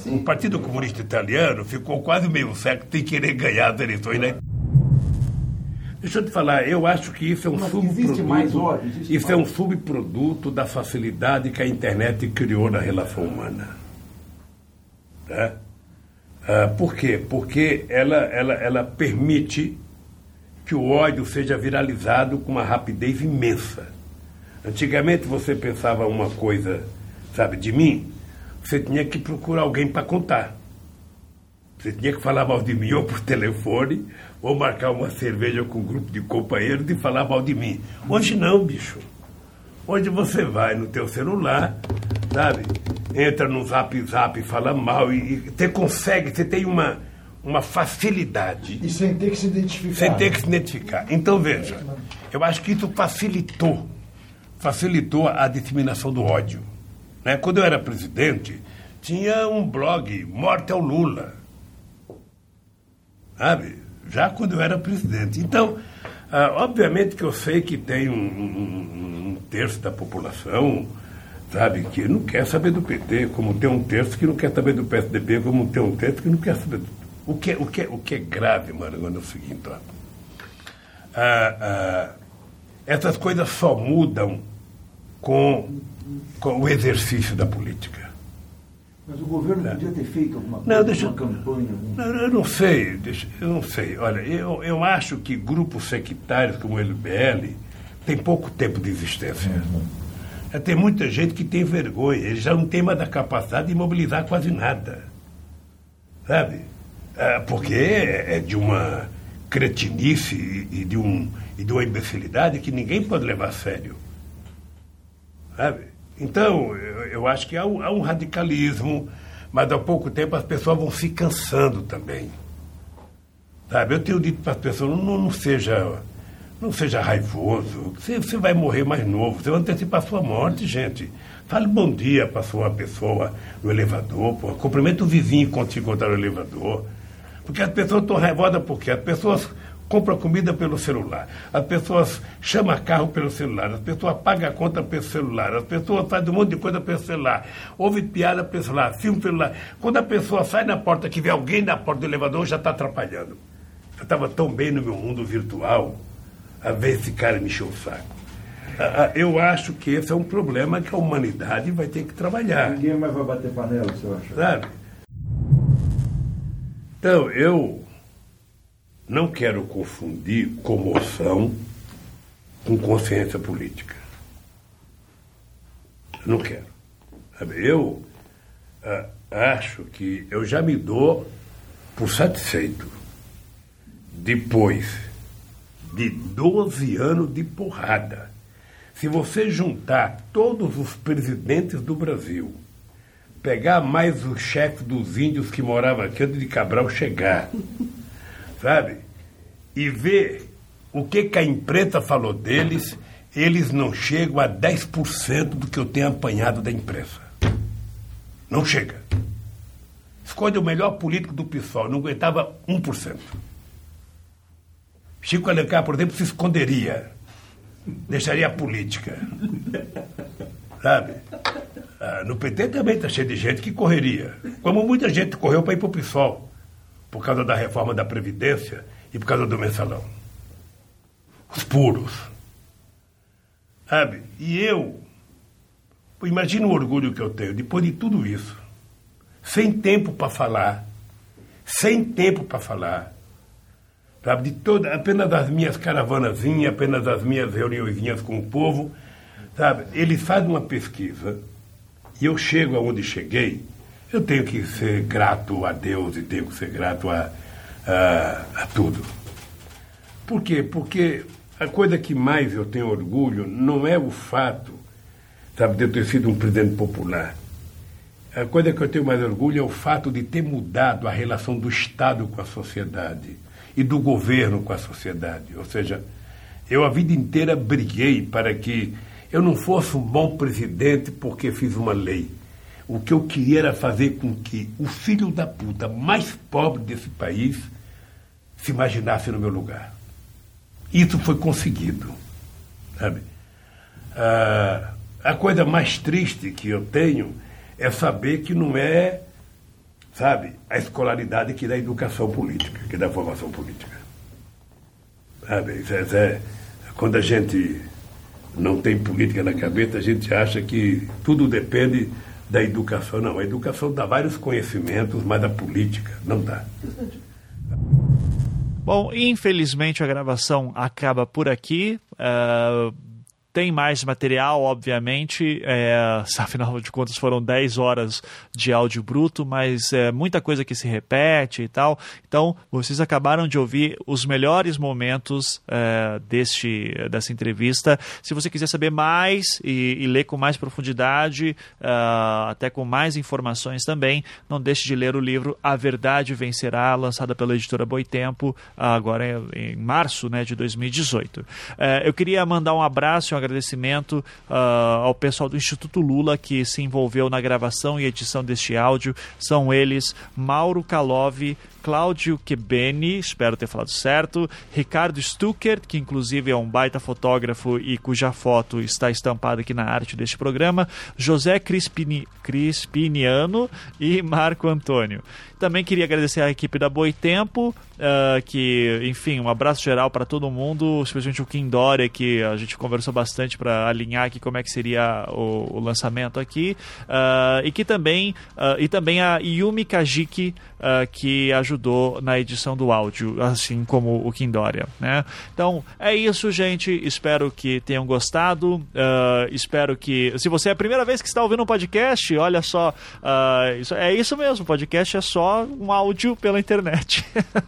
O Partido Comunista Italiano ficou quase meio século sem querer ganhar as eleições, né? Deixa eu te falar, eu acho que isso é um Mas subproduto. Mais ódio, isso mais. é um subproduto da facilidade que a internet criou na relação humana. Tá? Ah, por quê? Porque ela, ela, ela permite que o ódio seja viralizado com uma rapidez imensa. Antigamente você pensava uma coisa, sabe, de mim, você tinha que procurar alguém para contar. Você tinha que falar mal de mim ou por telefone, ou marcar uma cerveja com um grupo de companheiros e falar mal de mim. Hoje não, bicho. Hoje você vai no teu celular, sabe? Entra no zap zap, fala mal e, e você consegue, você tem uma, uma facilidade. E sem ter que se identificar. Sem ter que se identificar. Então veja, eu acho que isso facilitou, facilitou a disseminação do ódio. Né? Quando eu era presidente, tinha um blog, Morte ao Lula sabe? Já quando eu era presidente. Então, ah, obviamente que eu sei que tem um, um, um, terço da população, sabe, que não quer saber do PT, como tem um terço que não quer saber do PSDB, como tem um terço que não quer saber do, O que, o que, o que é grave, Marangona, é o seguinte, ó. Ah, ah, essas coisas só mudam com, com o exercício da política. Mas o governo é. podia ter feito alguma coisa, não, deixa, uma campanha? Algum... Não, eu não sei, deixa, eu não sei. Olha, eu, eu acho que grupos sectários como o LBL tem pouco tempo de existência. Uhum. Tem muita gente que tem vergonha, eles já não têm mais a capacidade de mobilizar quase nada. Sabe? É, porque é de uma cretinice e de, um, e de uma imbecilidade que ninguém pode levar a sério. Sabe? Então, eu, eu acho que há um, há um, radicalismo, mas há pouco tempo as pessoas vão se cansando também. Sabe? Eu tenho dito para as pessoas, não, não, seja não seja raivoso, você, você vai morrer mais novo, você vai antecipar a sua morte, gente. Fale bom dia para sua pessoa no elevador, pô. cumprimenta o vizinho quando te encontrar no elevador. Porque as pessoas estão raivosas porque as pessoas compram comida pelo celular, as pessoas chamam carro pelo celular, as pessoas pagam a conta pelo celular, as pessoas fazem um monte de coisa pelo celular, ouve piada pelo celular, filme pelo celular. Quando a pessoa sai na porta, que vê alguém na porta do elevador, já está atrapalhando. Eu estava tão bem no meu mundo virtual, a ver esse cara me encher o saco. Eu acho que esse é um problema que a humanidade vai ter que trabalhar. Ninguém mais vai bater panela, você acha? Sabe? Então, eu não quero confundir comoção com consciência política. Não quero. Eu ah, acho que eu já me dou por satisfeito depois de 12 anos de porrada. Se você juntar todos os presidentes do Brasil pegar mais o chefe dos índios que moravam aqui antes de Cabral chegar, sabe? E ver o que, que a imprensa falou deles, eles não chegam a 10% do que eu tenho apanhado da imprensa. Não chega. Escolhe o melhor político do PSOL, não aguentava 1%. Chico Alencar, por exemplo, se esconderia. Deixaria a política. Sabe? Ah, no PT também está cheio de gente que correria. Como muita gente correu para ir para o PSOL, por causa da reforma da Previdência e por causa do mensalão. Os puros. Sabe? E eu, imagina o orgulho que eu tenho, depois de tudo isso, sem tempo para falar, sem tempo para falar, sabe? De toda, apenas as minhas caravanazinhas, apenas as minhas reuniões com o povo, sabe? Ele faz uma pesquisa e eu chego aonde cheguei, eu tenho que ser grato a Deus e tenho que ser grato a, a, a tudo. Por quê? Porque a coisa que mais eu tenho orgulho não é o fato sabe, de eu ter sido um presidente popular. A coisa que eu tenho mais orgulho é o fato de ter mudado a relação do Estado com a sociedade e do governo com a sociedade. Ou seja, eu a vida inteira briguei para que eu não fosse um bom presidente porque fiz uma lei. O que eu queria era fazer com que o filho da puta mais pobre desse país se imaginasse no meu lugar. Isso foi conseguido. Sabe? Ah, a coisa mais triste que eu tenho é saber que não é, sabe, a escolaridade que dá a educação política, que dá a formação política. Sabe? É, é, quando a gente não tem política na cabeça, a gente acha que tudo depende da educação. Não, a educação dá vários conhecimentos, mas a política não dá. Bom, infelizmente a gravação acaba por aqui. Uh, tem mais material, obviamente, é, afinal de contas foram 10 horas de áudio bruto, mas é muita coisa que se repete e tal. Então, vocês acabaram de ouvir os melhores momentos é, deste, dessa entrevista. Se você quiser saber mais e, e ler com mais profundidade, uh, até com mais informações também, não deixe de ler o livro A Verdade Vencerá, lançada pela editora Boitempo, agora em, em março né, de 2018. É, eu queria mandar um abraço e um agradecimento uh, ao pessoal do Instituto Lula que se envolveu na gravação e edição deste áudio. São eles Mauro Kalov, Cláudio Quebeni, espero ter falado certo, Ricardo Stuckert, que inclusive é um baita fotógrafo e cuja foto está estampada aqui na arte deste programa, José Crispini, Crispiniano e Marco Antônio. Também queria agradecer à equipe da Boitempo, uh, que, enfim, um abraço geral para todo mundo, especialmente o Kim Dória, que a gente conversou bastante para alinhar aqui como é que seria o, o lançamento aqui, uh, e que também, uh, e também a Yumi Kajiki, que ajudou na edição do áudio, assim como o Kim Dória, né? Então, é isso, gente. Espero que tenham gostado. espero que, se você é a primeira vez que está ouvindo um podcast, olha só, isso, é isso mesmo, podcast é só um áudio pela internet.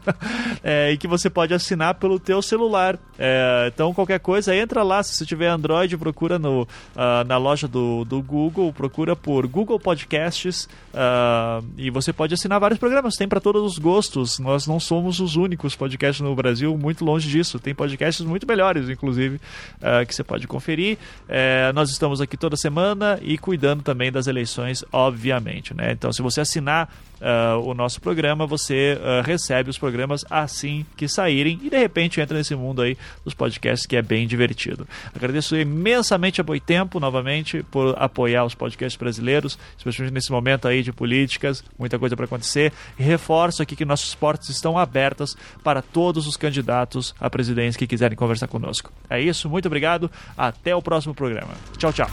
é, e que você pode assinar pelo teu celular. É, então, qualquer coisa, entra lá. Se você tiver Android, procura no, uh, na loja do, do Google, procura por Google Podcasts uh, e você pode assinar vários programas. Tem para todos os gostos. Nós não somos os únicos podcasts no Brasil, muito longe disso. Tem podcasts muito melhores, inclusive, uh, que você pode conferir. É, nós estamos aqui toda semana e cuidando também das eleições, obviamente. Né? Então, se você assinar uh, o nosso programa, você uh, recebe os programas assim que saírem e de repente entra nesse mundo aí dos podcasts que é bem divertido. Agradeço imensamente a Boitempo novamente por apoiar os podcasts brasileiros, especialmente nesse momento aí de políticas, muita coisa para acontecer. E reforço aqui que nossos portas estão abertas para todos os candidatos à presidência que quiserem conversar conosco. É isso, muito obrigado, até o próximo programa. Tchau, tchau.